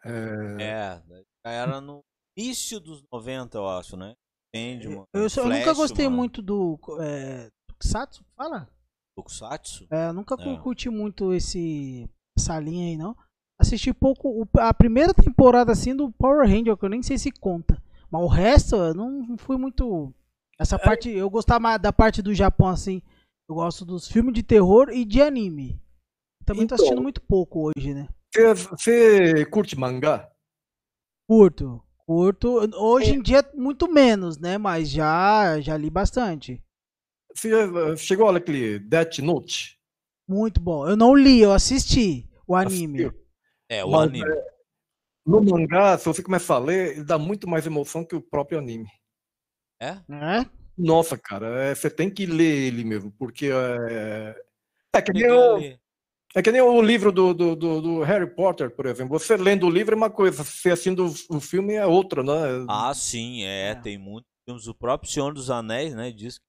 É, É, já era no início dos 90, eu acho, né? Changeman, Eu, eu nunca gostei mano, muito do. É, Tokusatsu? Fala? Tokusatsu. É, eu nunca É. curti muito esse, essa linha aí, não. Assisti pouco a primeira temporada assim do Power Ranger, que eu nem sei se conta. Mas o resto, eu não fui muito. Essa parte, eu gostava mais da parte do Japão, assim. Eu gosto dos filmes de terror e de anime. Também tô Então. assistindo muito pouco hoje, né? Você, curte mangá? Curto, curto. Hoje em dia, muito menos, né? Mas já, já li bastante. Você chegou a aquele Death Note? Muito bom. Eu não li, eu assisti o anime. Assistiu? É, o Mas, anime. No mangá, se você começar a ler, ele dá muito mais emoção que o próprio anime. É? Né? Nossa, cara, é, você tem que ler ele mesmo, porque é, é que nem o. É que nem o livro do, do, do- do Harry Potter, por exemplo. Você lendo o livro é uma coisa, você assistindo o filme é outra, né? Ah, sim, é, É. tem muitos filmes. O próprio Senhor dos Anéis, né, diz que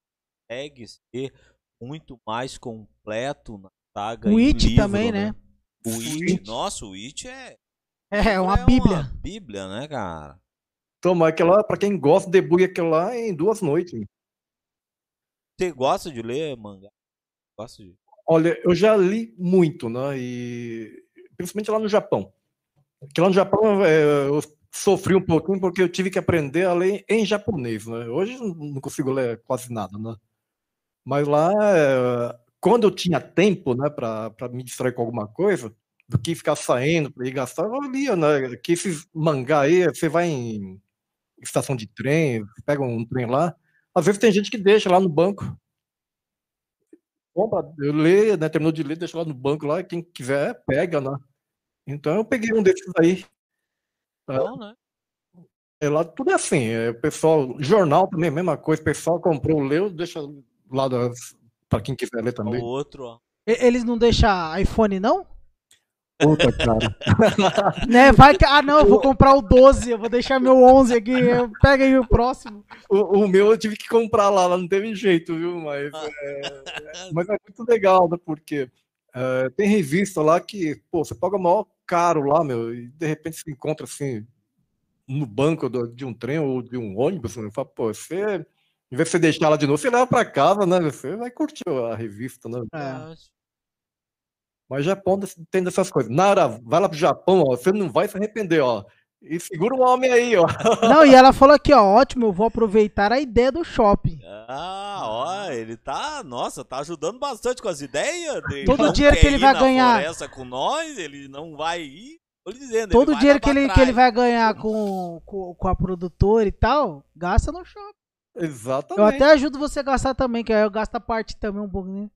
consegue ser muito mais completo na saga O It livro, também, né? O O It, It. nossa, o It é, É, uma é bíblia. uma bíblia, né, cara? Toma, aquela, pra quem gosta, debulha aquilo lá em duas noites. Você gosta de ler mangá? Gosta de... Olha, eu já li muito, né? E principalmente lá no Japão. Porque lá no Japão é, eu sofri um pouquinho porque eu tive que aprender a ler em japonês, né? Hoje eu não consigo ler quase nada, né? Mas lá, é, quando eu tinha tempo, né, para me distrair com alguma coisa, do que ficar saindo para ir gastar, eu lia, né? Que esses mangá aí, você vai em estação de trem, pega um trem lá, às vezes tem gente que deixa lá no banco compra, eu leio, né? Terminou de ler, deixa lá no banco lá, quem quiser, pega, né? Então eu peguei um desses aí. Não, né? É, lá tudo é assim, é, o pessoal, jornal também, mesma coisa, o pessoal comprou, leu, deixa lá para quem quiser ler O também. outro, ó. E- Eles não deixam iPhone, não? Puta, cara. Né? Vai que. Ah, não, eu vou comprar o 12, eu vou deixar meu 11 aqui. Pega aí o próximo. O, o meu eu tive que comprar lá, lá não teve jeito, viu? Mas é, mas é muito legal, né? Porque é, tem revista lá que, pô, você paga maior caro lá, meu, e de repente se encontra assim no banco do- de um trem ou de um ônibus, né? Fala, pô, você, em vez de você deixar ela de novo, você leva pra casa, né? Você vai curtir a revista, né? É. Mas Japão tem dessas coisas. Nara, vai lá pro Japão, ó, você não vai se arrepender, ó. E segura o homem aí, ó. Não, e ela falou aqui, ó, ótimo, eu vou aproveitar a ideia do shopping. Ah, ó, ele tá, nossa, tá ajudando bastante com as ideias. Ele Todo não dinheiro que ele vai ganhar- com nós, ele não vai ir. Tô lhe dizendo, Todo ele o dinheiro que ele, que ele vai ganhar com, com, com a produtora e tal, gasta no shopping. Exatamente. Eu até ajudo você a gastar também, que aí eu gasto a parte também um pouco, né?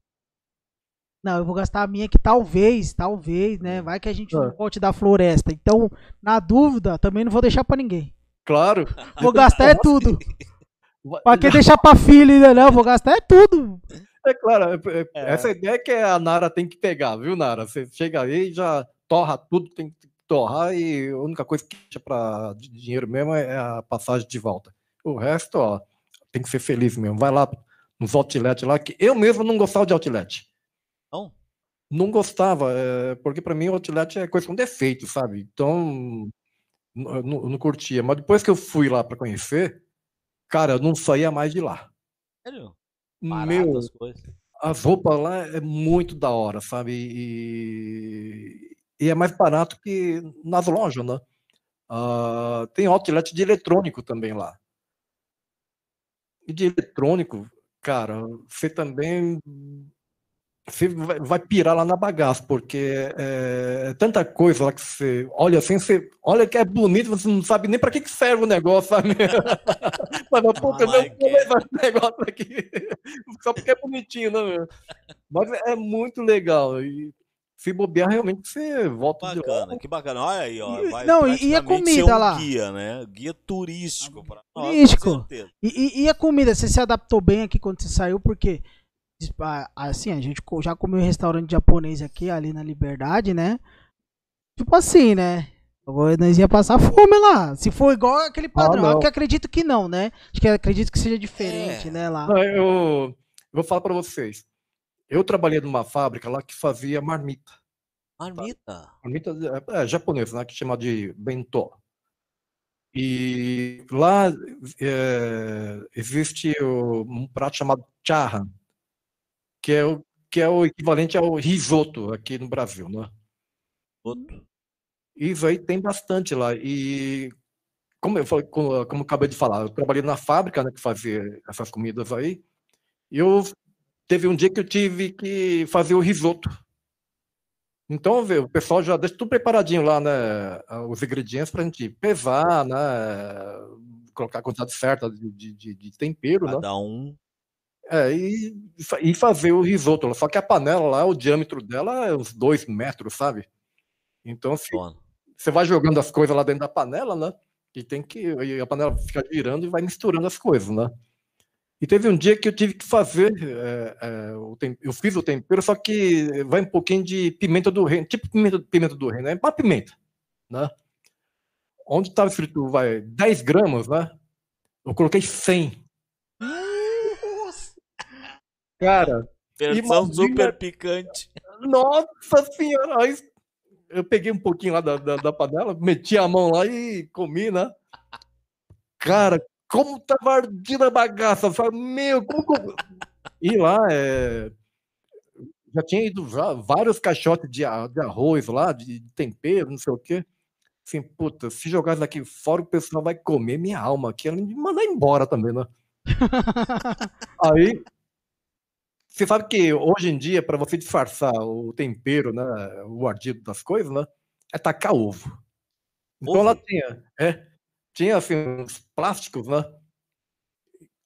Não, eu vou gastar a minha que talvez, talvez, né? Vai que a gente não Ah. volte da floresta. Então, na dúvida, também não vou deixar pra ninguém. Claro. Vou gastar é tudo. Pra que deixar pra filha ainda não? Vou gastar é tudo. É claro, é- é- É. essa ideia que a Nara tem que pegar, viu, Nara? Você chega aí e já torra tudo, tem que torrar e a única coisa que deixa para dinheiro mesmo é a passagem de volta. O resto, ó, tem que ser feliz mesmo. Vai lá nos outlet lá, que eu mesmo não gostava de outlet. Não? Não gostava, é, porque para mim o outlet é coisa com defeito, sabe? Então, eu não, eu não curtia. Mas depois que eu fui lá para conhecer, cara, eu não saía mais de lá. Sério? Meu, as coisas. as roupas lá é muito da hora, sabe? E, e é mais barato que nas lojas, né? Ah, tem outlet de eletrônico também lá. E de eletrônico, cara, você também você vai, vai pirar lá na bagaça, porque é, é tanta coisa lá que você olha assim, você olha que é bonito, você não sabe nem para que, que serve o negócio, sabe? Mas, pô, eu não like vou it. levar esse negócio aqui só porque é bonitinho, né? meu? Mas é muito legal. E se bobear, realmente você volta. Bacana, que bacana. Olha aí, ó. E- Vai não, e- a comida um lá? guia, né? Guia turístico. Pra nós, Turístico. com certeza. E, e- e a comida, você se adaptou bem aqui quando você saiu? Porque, ah, assim, a gente já comeu em restaurante japonês aqui, ali na Liberdade, né? Tipo assim, né? Agora nós ia passar fome lá. Se for igual aquele padrão. não. que acredito que não, né? Acho que acredito que seja diferente, É. né? Lá. Não, eu, eu vou falar para vocês. Eu trabalhei numa fábrica lá que fazia marmita. Marmita. Marmita é, é, japonesa, né? Que chama de bentô. E lá é, existe o- um prato chamado chahan, que é o que é o equivalente ao risoto aqui no Brasil, né? Outro. Isso aí tem bastante lá. E como eu falei, como, como eu acabei de falar, eu trabalhei na fábrica, né, que fazia essas comidas aí. E eu teve um dia que eu tive que fazer o risoto. Então, vê, o pessoal já deixa tudo preparadinho lá, né? Os ingredientes para a gente pesar, né? Colocar a quantidade certa de, de, de- tempero, né? Cada um. É, e, e fazer o risoto. Só que a panela lá, o diâmetro dela é uns dois metros, sabe? Então, se você vai jogando as coisas lá dentro da panela, né? E tem que. E a panela fica girando e vai misturando as coisas, né? E teve um dia que eu tive que fazer. é, é, o tem- eu fiz o tempero, só que vai um pouquinho de pimenta do reino, tipo pimenta, pimenta do reino, é uma pimenta, né? Onde estava escrito, vai, 10 gramas, né? Eu coloquei 100. Cara, Versão Imagina- super picante. Nossa senhora! Aí eu peguei um pouquinho lá da, da, da panela, meti a mão lá e comi, né? Cara, como tava ardida a bagaça! Eu falei, Meu, como. E lá, é... já tinha ido já vários caixotes de, de arroz lá, de tempero, não sei o quê. Assim, puta, se jogar daqui fora, o pessoal vai comer minha alma aqui, ela me mandar embora também, né? Aí, você sabe que hoje em dia, para você disfarçar o tempero, né, o ardido das coisas, né, é tacar ovo. Então Ovo? ela tinha, é, tinha assim uns plásticos, né,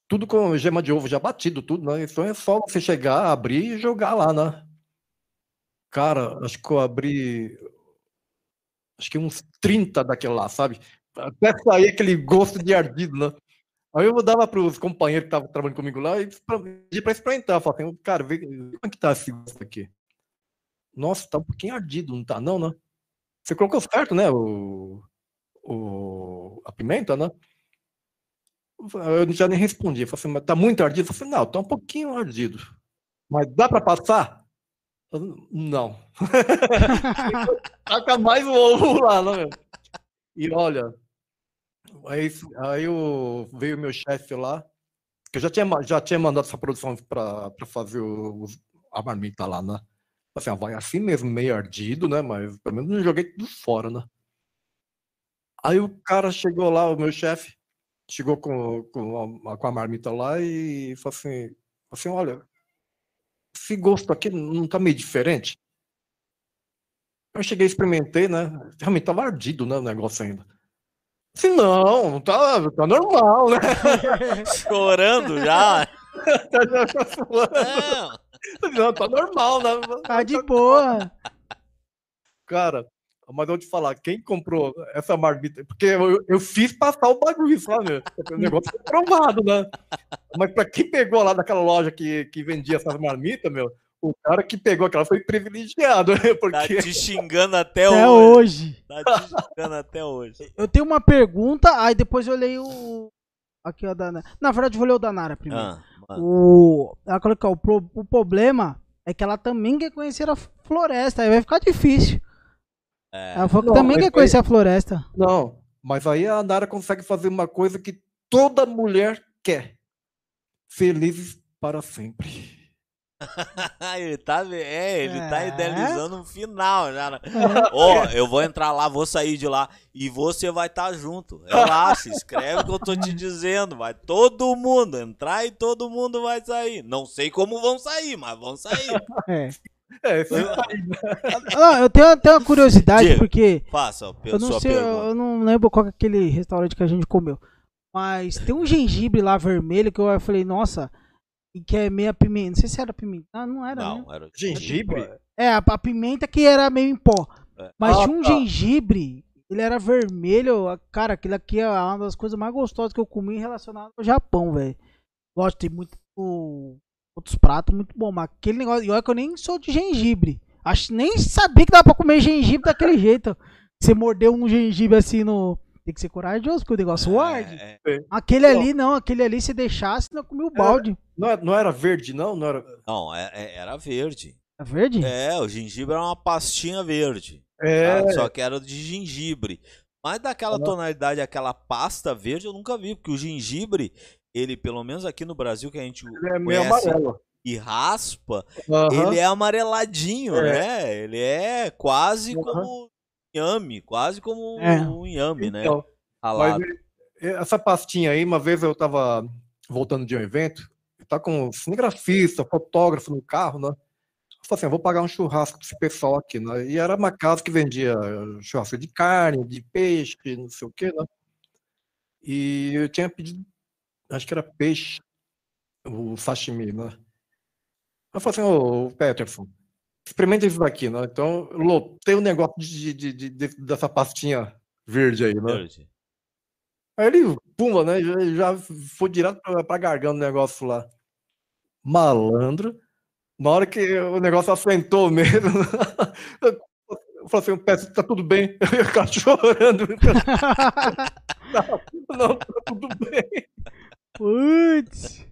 tudo com gema de ovo já batido, tudo, né, então é só você chegar, abrir e jogar lá, né. Cara, acho que eu abri, acho que uns 30 daquele lá, sabe, até sair aquele gosto de ardido, né. Aí eu dava para os companheiros que estavam trabalhando comigo lá e pedi para experimentar. Falei, assim, cara, vê como é que tá esse gosto aqui. Nossa, tá um pouquinho ardido, não tá não, né? Você colocou certo, né? O, o, a pimenta, né? Eu já nem respondi. Eu falei assim, mas tá muito ardido? Eu falei, não, tá um pouquinho ardido. Mas dá para passar? Eu, Não. Taca mais o ovo lá, né? E olha, aí, aí o, veio meu chefe lá, que eu já tinha, já tinha mandado essa produção para fazer o, a marmita lá, né? Assim, vai assim mesmo, meio ardido, né? Mas pelo menos não joguei tudo fora, né? Aí o cara chegou lá, o meu chefe, chegou com, com, a, com a marmita lá e falou assim, assim, olha, esse gosto aqui não tá meio diferente? Eu cheguei, experimentei, né? Realmente tava ardido, né, o negócio ainda. Assim, não, tá, tá normal, né? Chorando já. não. não, tá normal, né? Tá de boa. Cara, mas eu vou te falar, quem comprou essa marmita, porque eu, eu fiz passar o bagulho, sabe? O negócio foi provado, né? Mas pra quem pegou lá daquela loja que, que vendia essas marmitas, meu, o cara que pegou aquela foi privilegiado, né? Porque... Tá te xingando até, até hoje. hoje. Tá te xingando até hoje. Eu tenho uma pergunta, aí depois eu leio o. Aqui, ó, da... Na verdade, eu vou ler o da Nara primeiro. Ah, o... Ela colocou, o, pro... o problema é que ela também quer conhecer a floresta, aí vai ficar difícil. É. Ela falou que não, também quer conhecer aí... a floresta. Não, mas aí a Nara consegue fazer uma coisa que toda mulher quer. Felizes para sempre. ele tá, é, ele tá é. tá idealizando um final já. Né? Ó, oh, eu vou entrar lá, vou sair de lá e você vai estar tá junto. Relaxa, escreve o que eu tô te dizendo. Vai todo mundo entrar e todo mundo vai sair. Não sei como vão sair, mas vão sair. É. É, ah, eu tenho até uma curiosidade, Diego, porque. Faça, eu não sei, pergunta. eu não lembro qual é aquele restaurante que a gente comeu. Mas tem um gengibre lá vermelho que eu falei, nossa, e que é meio pimenta. Não sei se era pimenta. Ah, não era. Não, né? era gengibre? É, a, a, pimenta que era meio em pó. É. Mas ah, tinha um tá. gengibre, ele era vermelho. Cara, aquilo aqui é uma das coisas mais gostosas que eu comi relacionado ao Japão, velho. Gosto, tem muito outros pratos muito bom, mas aquele negócio. E olha que eu nem sou de gengibre. Acho, nem sabia que dava pra comer gengibre daquele jeito. Você mordeu um gengibre assim no. Tem que ser corajoso, porque o negócio é, arde. É, é. Aquele ali não, aquele ali se deixasse, não comia o balde. Não, não era verde, não? Não, era, não é, é, era verde. Era verde? É, o gengibre era uma pastinha verde. É. Tá? Só que era de gengibre. Mas daquela tonalidade, aquela pasta verde, eu nunca vi, porque o gengibre, ele, pelo menos aqui no Brasil, que a gente ele é meio amarelo. e raspa, uhum. ele é amareladinho, é. né? Ele é quase uhum. como inhame, quase como é. um inhame, né? então, né? essa pastinha aí, uma vez eu tava voltando de um evento, tá com cinegrafista, fotógrafo no carro, né? Eu falei assim, eu vou pagar um churrasco para esse pessoal aqui, né? E era uma casa que vendia churrasco de carne, de peixe, não sei o quê, né? E eu tinha pedido, acho que era peixe, o sashimi, né? Eu falei assim, ô Peterson, experimenta isso daqui, né? Então, lotei o um negócio de, de, de, de, dessa pastinha verde aí, né? Verde. Aí ele, puma, né? Já, já foi direto pra, pra garganta o negócio lá. Malandro. Na hora que o negócio assentou mesmo, eu falei assim, peço, tá tudo bem. Eu ia ficar chorando. não, tá tudo bem. Putz.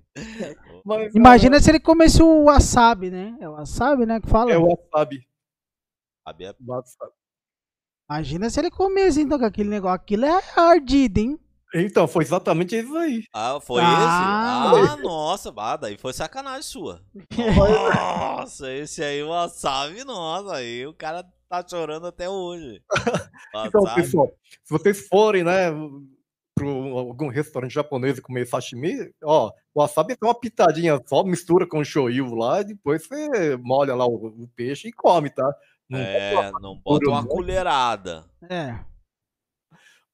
Imagina se ele comesse o wasabi, né? É o wasabi, né? Que fala. É o wasabi. Wasabi é... Imagina se ele comesse então com aquele negócio. Aquilo é ardido, hein? Então, foi exatamente isso aí. Ah, foi ah, esse? Ah, nossa, bah, daí foi sacanagem sua. Nossa, esse aí, o wasabi, nossa, aí o cara tá chorando até hoje. então, pessoal, se vocês forem, né, para algum restaurante japonês e comer sashimi, ó, o wasabi tem uma pitadinha só, mistura com shoyu lá, e depois você molha lá o, o peixe e come, tá? Não é, não bota uma colherada. É.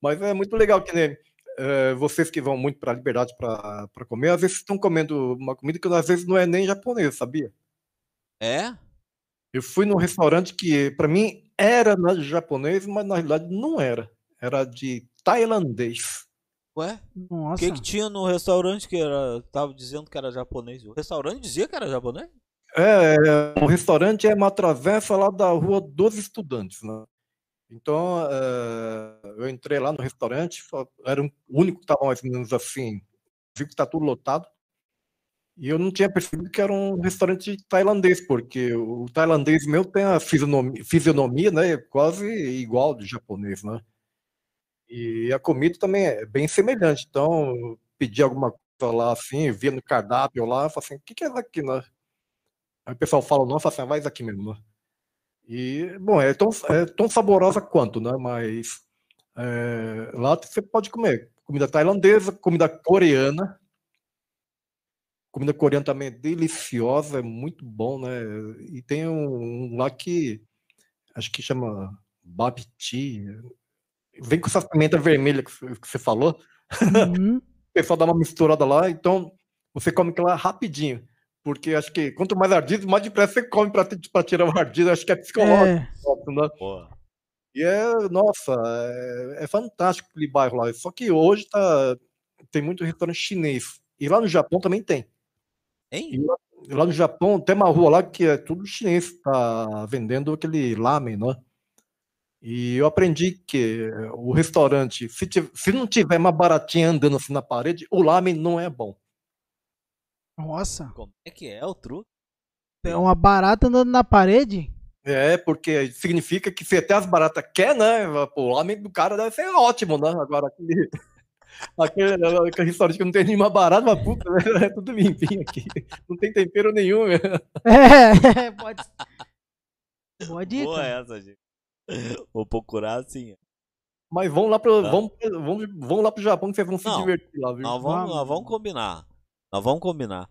Mas é muito legal que nem é, vocês que vão muito para a liberdade para comer, às vezes estão comendo uma comida que às vezes não é nem japonesa, sabia? É? Eu fui num restaurante que para mim era japonês, mas na realidade não era. Era de tailandês. Ué? O que, que tinha no restaurante que era. Tava dizendo que era japonês? O restaurante dizia que era japonês? É, o restaurante é uma travessa lá da Rua dos Estudantes, né? Então, uh, eu entrei lá no restaurante, era o único que estava mais ou menos assim, vi que está tudo lotado, e eu não tinha percebido que era um restaurante tailandês, porque o tailandês meu tem a fisionomia, fisionomia né, quase igual do japonês, né? E a comida também é bem semelhante. Então, pedi alguma coisa lá assim, via no cardápio lá, falei assim, o que, que é isso aqui, né? Aí o pessoal fala, não, eu falo assim, vai isso aqui mesmo, né? E, bom, é tão, é tão saborosa quanto, né? Mas É, lá você pode comer comida tailandesa, comida coreana. Comida coreana também é deliciosa, é muito bom, né? E tem um, um lá que acho que chama babiti. Vem com essa pimenta vermelha que você falou. Uhum. o pessoal dá uma misturada lá, então você come aquela rapidinho. Porque acho que quanto mais ardido, mais depressa você come para tirar o ardido. Acho que é psicológico. É. Né? E é, nossa, é, é, fantástico aquele bairro lá. Só que hoje tá, tem muito restaurante chinês. E lá no Japão também tem. Hein? Lá, lá, no Japão tem uma rua lá que é tudo chinês, tá vendendo aquele lamen, né? E eu aprendi que o restaurante, se, se não tiver uma baratinha andando assim na parede, o lamen não é bom. Nossa. Como é que é o truque? Tem uma barata andando na parede? É, porque significa que se até as baratas quer, né? Pô, o lamen do cara deve ser ótimo, né? Agora aquele, aquele, aquele restaurante que não tem nenhuma barata, mas puta, né? é tudo limpinho aqui. Não tem tempero nenhum. Né? É, pode. Boa dica. Boa essa, gente. Vou procurar assim. Mas vamos lá pro, ah. vamos, vamos, vamos lá pro Japão que vocês vão se não, divertir lá, viu? Nós vamos, nós vamos combinar. Nós vamos combinar.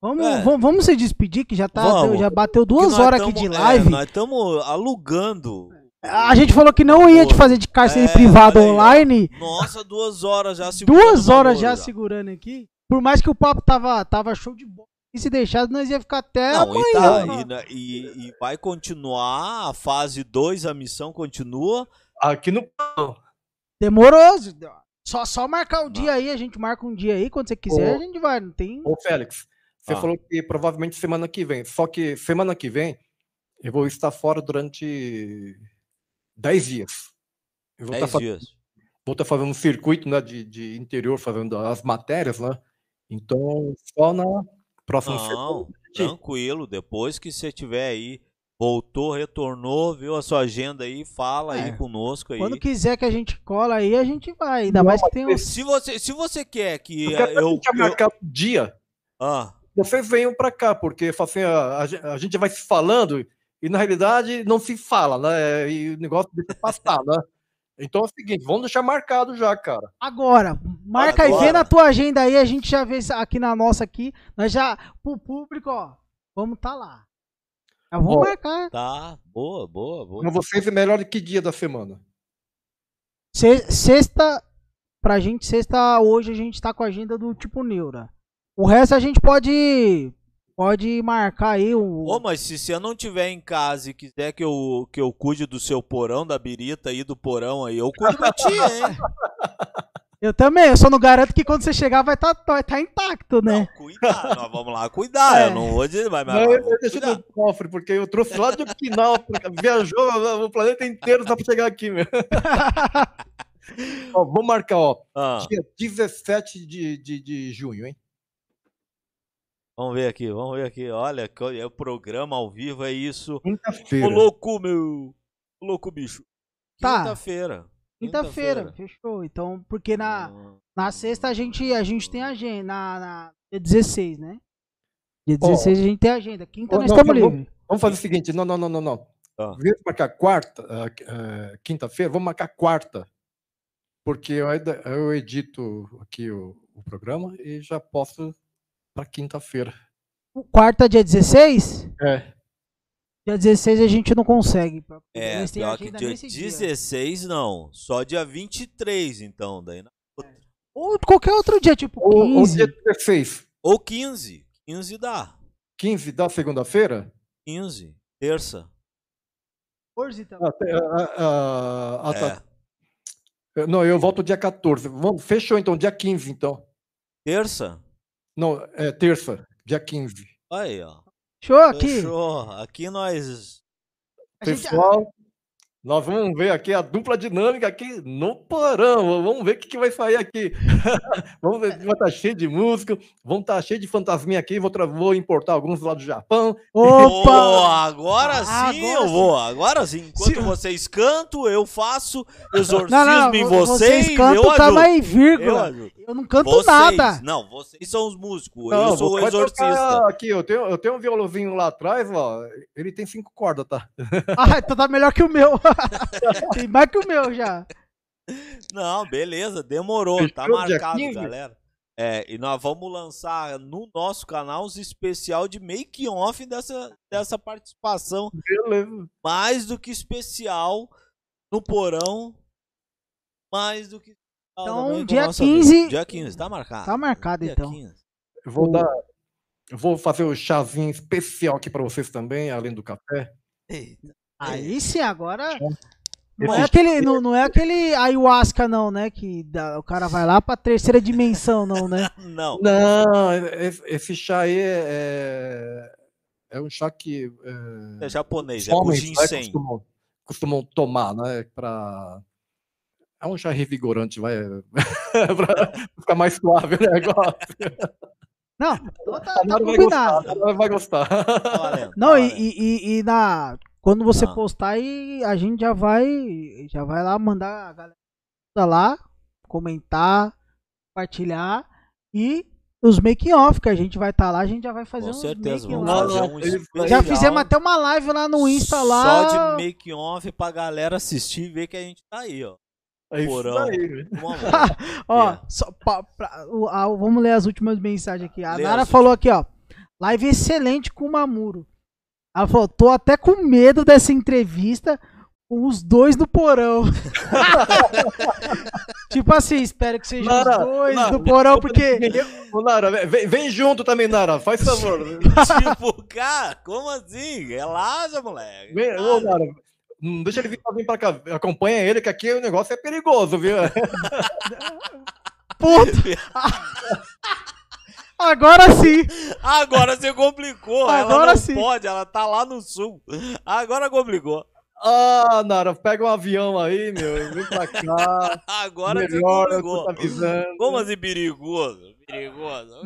Vamos, é. vamos, vamos, se despedir, que já, tá, já bateu duas horas tamo, aqui de é, live. É, nós estamos alugando. A gente falou que não ia te fazer de cárcere é, privado online. Nossa, duas horas já segurando. Duas horas já, já segurando aqui. Por mais que o papo tava, tava show de bola. E se deixar, nós ia ficar até não, amanhã. E, tá, e, e, e, vai continuar a fase 2, a missão continua. Aqui no. Demorou. Só, só marcar o dia aí, a gente marca um dia aí, quando você quiser, Ô, a gente vai, não tem... Ô, Félix, você ah. falou que provavelmente semana que vem, só que semana que vem eu vou estar fora durante 10 dias. Eu vou 10 estar dias. Vou estar fazendo um circuito né, de, de interior, fazendo as matérias, né? Então, só na próxima Não, semana. Tranquilo, depois que você tiver aí voltou, retornou, viu a sua agenda aí, fala é. aí conosco aí. Quando quiser que a gente cola aí, a gente vai. Ainda Não, mais que tem um... se você Se você quer que eu, eu, eu... marcar um dia, ah. vocês venham para cá, porque assim, a, a, gente vai se falando e na realidade não se fala, né? E o negócio deixa passar, né? Então é o seguinte, vamos deixar marcado já, cara. Agora, marca Agora. e vê na tua agenda aí, a gente já vê aqui na nossa aqui, nós já, pro público, ó, vamos tá lá. Já vamos marcar. Tá, boa, boa, boa. Pra vocês é melhor que dia da semana? Sexta, pra gente, sexta, hoje a gente tá com a agenda do tipo Neura. O resto a gente pode pode marcar aí o. Ô, mas se você não tiver em casa e quiser que eu, que eu cuide do seu porão, da birita aí, do porão aí, eu cuido de ti, hein? Eu também, eu só não garanto que quando você chegar vai estar tá, vai tá intacto, né? Não, cuidar, nós vamos lá cuidar, é. eu não vou dizer, mas... Não, eu, eu deixei no cofre, porque eu trouxe lá de Okinawa, viajou o planeta inteiro só pra chegar aqui, meu. ó, vou marcar, ó, ah. dia 17 de, de, de junho, hein? Vamos ver aqui, vamos ver aqui. Olha, é o programa ao vivo, é isso. Quinta-feira. Ô louco, meu. Ô louco, bicho. Tá. Quinta-feira. Quinta-feira, fechou. Então, porque na, hum. na sexta a gente, a gente tem agenda. Na, na dia 16, né? Dia 16 oh. a gente tem agenda. Quinta oh, nós estamos livres. Vamos fazer o seguinte: não, não, não, não, não. Ah. Vamos marcar quarta, uh, uh, quinta-feira, vamos marcar quarta. Porque eu, eu edito aqui o, o programa e já posso para quinta-feira. Quarta, dia 16? É. Dia 16 a gente não consegue. É, pior que dia 16 dia. não. Só dia 23, então. Daí Ou qualquer outro dia, tipo 15. Ou, ou dia 16. Ou 15. 15 dá. 15 dá segunda-feira? 15. Terça. 14 também. Ah, ah, tá. Não, eu volto dia 14. Vamos, fechou então, dia 15 então. Terça? Não, é terça, dia 15. Aí, ó. Show aqui. Fechou. Aqui nós. Pessoal, nós vamos ver aqui a dupla dinâmica aqui no porão. Vamos ver o que, que vai sair aqui. vamos ver, vai estar tá cheio de música, vão estar tá cheio de fantasminha aqui. Vou, vou importar alguns lá do Japão. Opa! Oh, agora ah, sim agora eu sim. vou. Agora sim. Enquanto sim. vocês cantam, eu faço exorcismo não, não, em vocês. Vocês cantam, eu tava em vírgula. Eu, eu, não canto vocês, nada. Não, vocês são os músicos. Não, eu sou o exorcista. Aqui, eu tenho, eu tenho um violãozinho lá atrás, ó. Ele tem cinco cordas, tá? ah, então tá melhor que o meu. Tem mais que o meu já. Não, beleza, demorou, tá Fechou dia marcado, 15? galera. É, e nós vamos lançar no nosso canal os especial de make-off dessa, dessa participação. Beleza. Mais do que especial no porão. Mais do que. Então, com dia a nossa 15 vida. Dia 15, tá marcado. Tá marcado, Dia então. 15. Eu vou dar. eu Vou fazer o chazinho especial aqui pra vocês também, além do café. Eita. Aí sim, agora. Não é aquele, não, não é aquele ayahuasca, não, né? Que dá- o cara vai lá pra terceira dimensão, não, né? Não. Não, esse, chá aí é, é um chá que é, É japonês, é com homens né, ginseng. costumam, costumam tomar, né? Pra... É um chá revigorante, vai. pra ficar mais suave o negócio. Não, então tá, tá Nara vai combinado. gostar, Nara vai gostar. Tá valendo, Não, tá valendo. e, e- e na. Quando você Ah. postar aí, a gente já vai. Já vai lá mandar a galera lá, comentar, compartilhar. E os making off, que a gente vai estar lá, a gente já vai fazer Com uns certeza, vamos fazer um especial Já fizemos até uma live lá no Insta lá. Só de make off pra galera assistir e ver que a gente tá aí, ó. É Porão. aí. Vamos Ó, É. só pra- o- a- vamos ler as últimas mensagens aqui. A Lê Nara falou aqui, ó. Live excelente com o Mamuro. Ela falou, tô até com medo dessa entrevista com os dois no porão. tipo assim, espero que sejam Nara, os dois Nara, no porão, porque. Ô, Nara, vem, vem junto também, Nara. Faz favor. tipo, cara, como assim? Relaxa, moleque. Vem, ô. Nara, não deixa ele vir pra vir pra cá. Acompanha ele, que aqui o negócio é perigoso, viu? Puta! Agora sim! Agora você complicou. Agora ela não sim. pode, ela tá lá no sul. Agora complicou. Ah, Nara, pega um avião aí, meu. Vem pra cá. Agora Melhor, você complicou. Como assim perigoso? Perigoso.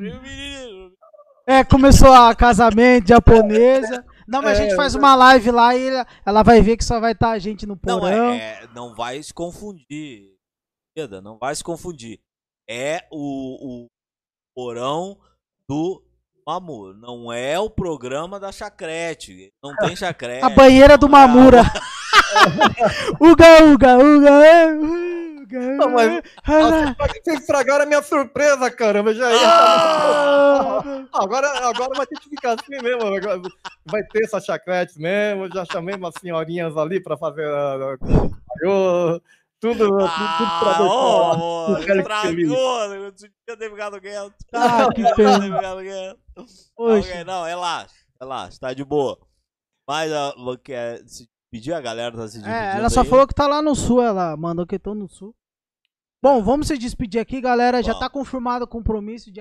É, começou a casamento japonesa. Não, mas a gente É, faz uma live lá e ela, vai ver que só vai estar a gente no Não, porão. é, é- não vai se confundir. Não vai se confundir. É o, o porão do Mamur. Não é o programa da Chacrete. Não tem Chacrete. A banheira do é Mamura. uga, uga, uga, é, uga. Não, mas- é, Vocês estragaram a minha surpresa, caramba. Já ia. Ah! Agora, agora vai ter que ficar assim mesmo. agora Vai ter essa chacrete mesmo. Já chamei umas senhorinhas ali pra fazer. Tudo, tudo, tudo, tudo pra Ah, ô, amor, estragou. Eu tinha ter ficado quieto. Ah, que pena. ter ficado quieto. Poxa. Ok, não, relaxa. Relaxa, tá de boa. Mas a, quer se pedir a galera tá se dividindo É, ela só aí. falou que tá lá no sul, ela mandou que tô no sul. Bom, vamos se despedir aqui, galera. Já Vamos. tá confirmado o compromisso de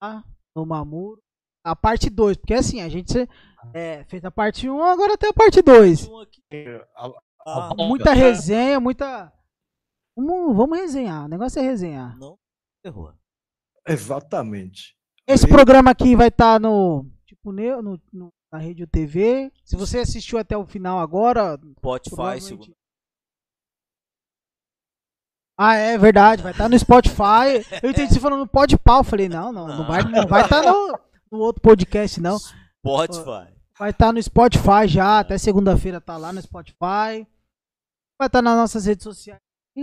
ah, no Mamuro. A parte 2, porque assim, a gente é, fez a parte 1, um, agora tem a parte 2. Ah, Muita resenha, muita. Vamos, vamos resenhar. O negócio é resenhar. não, terror. Exatamente. Esse Aí- programa aqui vai estar no. Tipo, no, no- no- na Rede TV. Se você assistiu até o final agora. Spotify, provavelmente- segundo. Ah, é verdade, vai estar no Spotify. Eu entendi você falando no Podpah. Eu falei, não, não, não vai não vai estar no, no outro podcast, não. Spotify. Vai estar no Spotify já, até segunda-feira tá lá no Spotify. Vai estar nas nossas redes sociais. E,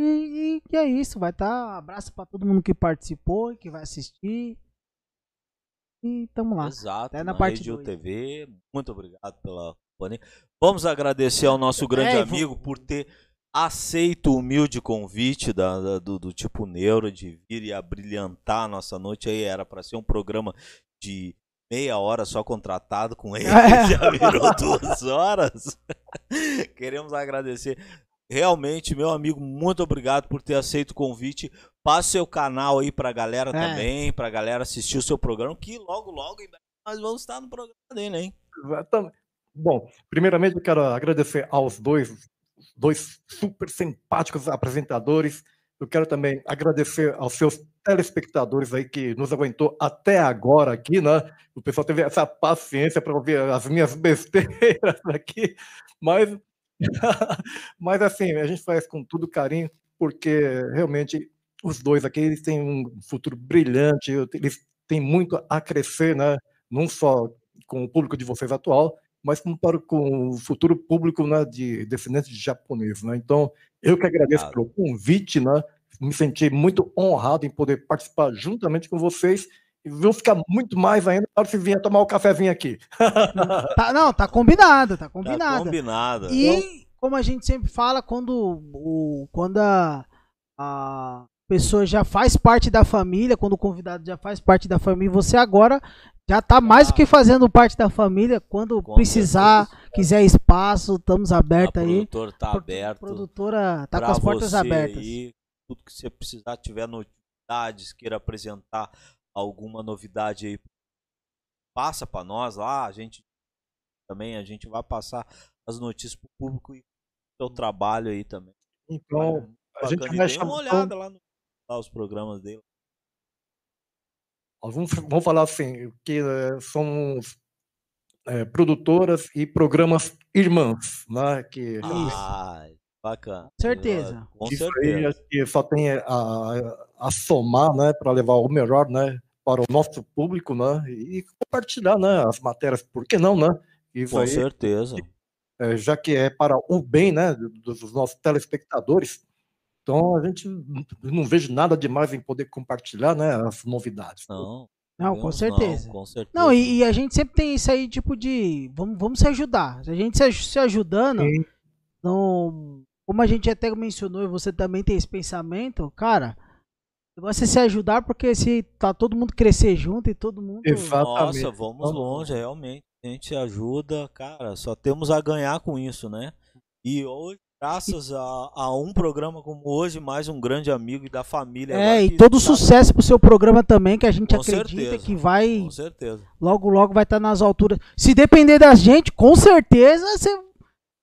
e que é isso, vai estar. abraço pra todo mundo que participou e que vai assistir. E tamo lá. Exato. Até na na parte Rede. TV. Muito obrigado pela companhia. Vamos agradecer ao nosso grande É, e vou- amigo por ter aceito o humilde convite da, da- do, do tipo Neuro de vir e abrilhantar a nossa noite aí. Era para ser um programa de meia hora só contratado com ele. É. Já virou duas horas. Queremos agradecer. Realmente, meu amigo, muito obrigado por ter aceito o convite. Passe seu canal aí pra galera É. também, pra galera assistir o seu programa, que logo, logo em breve nós vamos estar no programa dele, hein? Exatamente. Bom, primeiramente eu quero agradecer aos dois, dois super simpáticos apresentadores. Eu quero também agradecer aos seus telespectadores aí que nos aguentou até agora aqui, né? O pessoal teve essa paciência para ouvir as minhas besteiras aqui, mas, mas assim, a gente faz com tudo carinho, porque realmente os dois aqui eles têm um futuro brilhante, eles têm muito a crescer, né? Não só com o público de vocês atual, mas como para com o futuro público né, de descendentes de japoneses. Né? Então, Eu que agradeço pelo convite, né? Me senti muito honrado em poder participar juntamente com vocês. E vou ficar muito mais ainda na hora que você vier tomar o cafezinho aqui. Tá, não, tá combinado, tá Tá combinado. combinado. E como a gente sempre fala, quando, o, quando a, a pessoa já faz parte da família, quando o convidado já faz parte da família, você agora já tá mais do que fazendo parte da família. Quando Com precisar, certeza. quiser espaço, estamos A abertos aí. produtora tá Pro- aberto. Produtora tá pra com as portas abertas. aí. tudo que você precisar, tiver novidades, queira apresentar alguma novidade aí, passa para nós lá, a gente também a gente vai passar as notícias pro público e o seu trabalho aí também. Então, a gente vai dê uma chamar- olhada lá, no, lá os programas dele. Vamos, vamos falar assim, que eh, são eh, produtoras e programas irmãs, né? Que Ah, bacana. Certeza. Com isso aí certeza. acho que só tem a, a somar, né? Para levar o melhor, né? Para o nosso público, né? E compartilhar, né? As matérias, por que não, né? Isso Com aí, certeza. eh, já que é para o bem, né? Dos dos nossos telespectadores. Então a gente não- vejo nada demais em poder compartilhar, né? As novidades. Não. Não, com certeza. Não, com certeza. Não, e, e a gente sempre tem isso aí, tipo de. Vamos, vamos se ajudar. Se a gente se, se ajudando, Sim. não. Como a gente até mencionou e você também tem esse pensamento, cara. O negócio é se ajudar, porque se tá todo mundo crescer junto e todo mundo. Exatamente. Nossa, vamos longe, realmente. A gente ajuda, cara, só temos a ganhar com isso, né? E hoje, graças a, a um programa como hoje, mais um grande amigo e da família. É, e todo tá- sucesso pro seu programa também, que a gente Com acredita certeza. que vai. Com certeza. Logo, logo vai estar nas alturas. Se depender da gente, com certeza, você-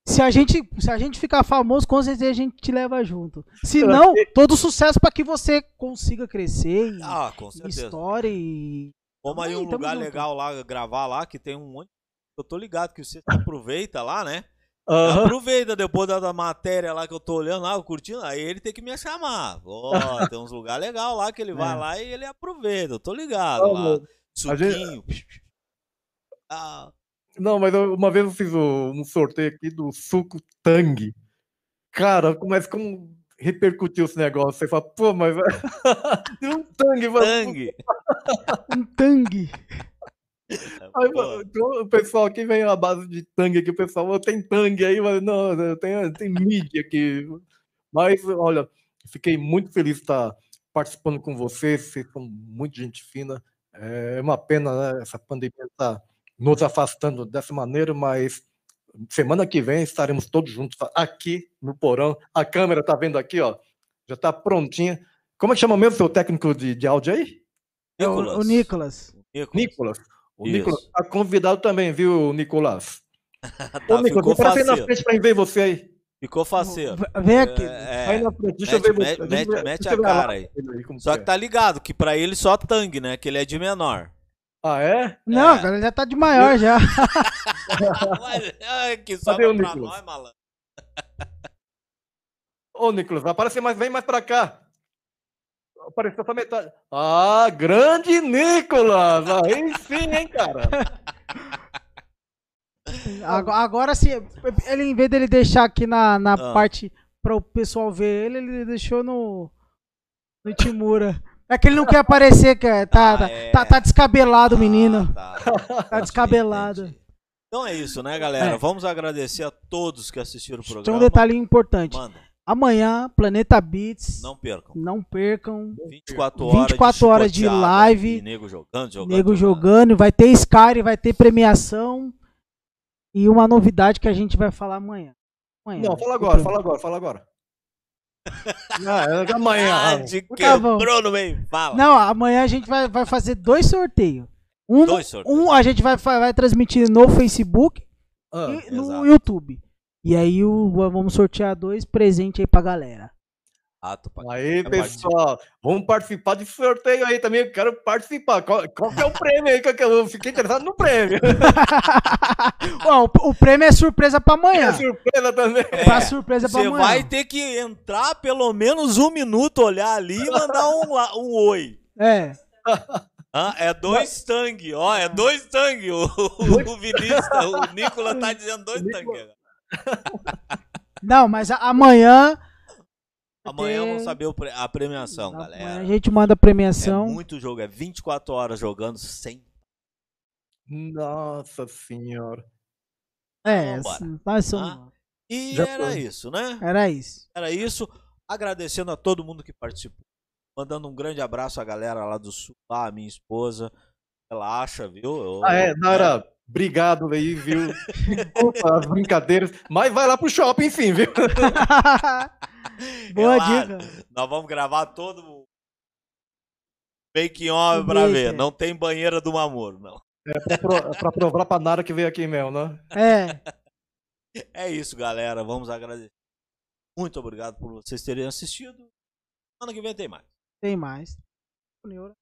se, a gente, se a gente ficar famoso, com certeza a gente te leva junto. Se não, todo sucesso para que você consiga crescer e, Ah, com e certeza. estoure. E... Vamos aí um lugar junto. legal lá, gravar lá, que tem um monte. Eu tô ligado que você aproveita lá, né? Aham. Aproveita depois da, da matéria lá que eu tô olhando lá, curtindo, aí ele tem que me chamar. Ó, tem uns lugares legais lá que ele vai É. lá e ele aproveita, eu tô ligado Ah, lá. a gente- Suquinho. Ah, Não, mas eu- uma vez eu fiz o- um sorteio aqui do suco Tang. Cara, começa como repercutiu esse negócio. Você fala, pô, mas tem um Tang. mano. Tangue. Um tangue. Aí, Pô, mano, então, o pessoal aqui vem a base de Tang aqui. O pessoal, "Ô, tem Tang aí, mas não, tem, tem mídia aqui. Mas, olha, fiquei muito feliz de estar participando com vocês. Vocês são muito gente fina. É uma pena, né? Essa pandemia tá nos afastando dessa maneira, mas semana que vem estaremos todos juntos aqui no porão. A câmera tá vendo aqui, ó. Já tá prontinha. Como é que chama mesmo o seu técnico de, de áudio aí? É o, o Nicolas. Nicolas. Nicolas. O Isso. Nicolas tá convidado também, viu, Nicolas? Tá, Ô, Nicolas, ficou aparece aí na frente pra ver você aí. Ficou faceiro. Vem aqui. É, Aí na frente, deixa mete- eu ver você. mete- mete- mete a cara aí. como Só que que é. tá ligado que pra ele só Tang, né? Que ele é de menor. Ah, é? Não, É. agora ele já tá de maior já. Mas, ai, que sobra o pra Nicolas? nós, malandro. Ô, Nicolas, aparece mais, vem mais pra cá. Apareceu só metade. Ah, grande Nicolas! Aí sim, hein, cara? Agora, agora sim, ele em vez dele deixar aqui na, na Ah. parte para o pessoal ver ele, ele deixou no no Itimura. É que ele não quer aparecer, que é- tá, Ah, tá, é. tá, tá descabelado o menino. Ah, tá. Tá descabelado. Entendi. Então é isso, né, galera? É. Vamos agradecer a todos que assistiram o Tem programa. um detalhe importante. Manda, Amanhã, Planeta Beats. não percam. Não percam. 24 horas 24 horas de live. E nego jogando, jogando. Nego jogando. Vai ter Sky, vai ter premiação. E uma novidade que a gente vai falar amanhã. Amanhã. Não, fala agora, fala agora, fala agora. É amanhã. Ah, de Tá no meio. Fala. Não, amanhã a gente vai, vai fazer dois sorteios. Um, Dois sorteios. um a gente vai, vai transmitir no Facebook ah. e no exato. YouTube. E aí o, vamos sortear dois presentes aí pra galera. Pra- Aí, É pessoal, vamos participar de sorteio aí também. Eu quero participar. Qual, qual que é o prêmio aí? Que é? Eu fiquei interessado no prêmio. Ó, o, o prêmio é surpresa pra amanhã. É surpresa também. Pra surpresa pra Você amanhã. vai ter que entrar pelo menos um minuto, olhar ali e mandar um, um oi. É. Ah, é dois tangue, ó, é dois tangue. O, o Vinícius, o Nicolas tá dizendo dois tangue. Não, mas a- amanhã Amanhã ter- vamos saber a premiação, Amanhã galera. A gente manda a É premiação. muito jogo, é 24 horas jogando sem. Nossa senhora. É, nós somos- Ah. E Já era foi. isso, né? Era isso. Era isso. Agradecendo a todo mundo que participou. Mandando um grande abraço à galera lá do sul, lá, a minha esposa. Relaxa, viu? Eu- Ah, é, Nara, obrigado aí, viu? As brincadeiras. Mas vai lá pro shopping, sim, viu? Boa dica. Nós vamos gravar todo o make on pra ver. Não tem banheira do Mamoro, não. Pra, pro- pra provar pra Nara que veio aqui mesmo, né? É. É isso, galera. Vamos agradecer. Muito obrigado por vocês terem assistido. Ano que vem tem mais. Tem mais. Neura.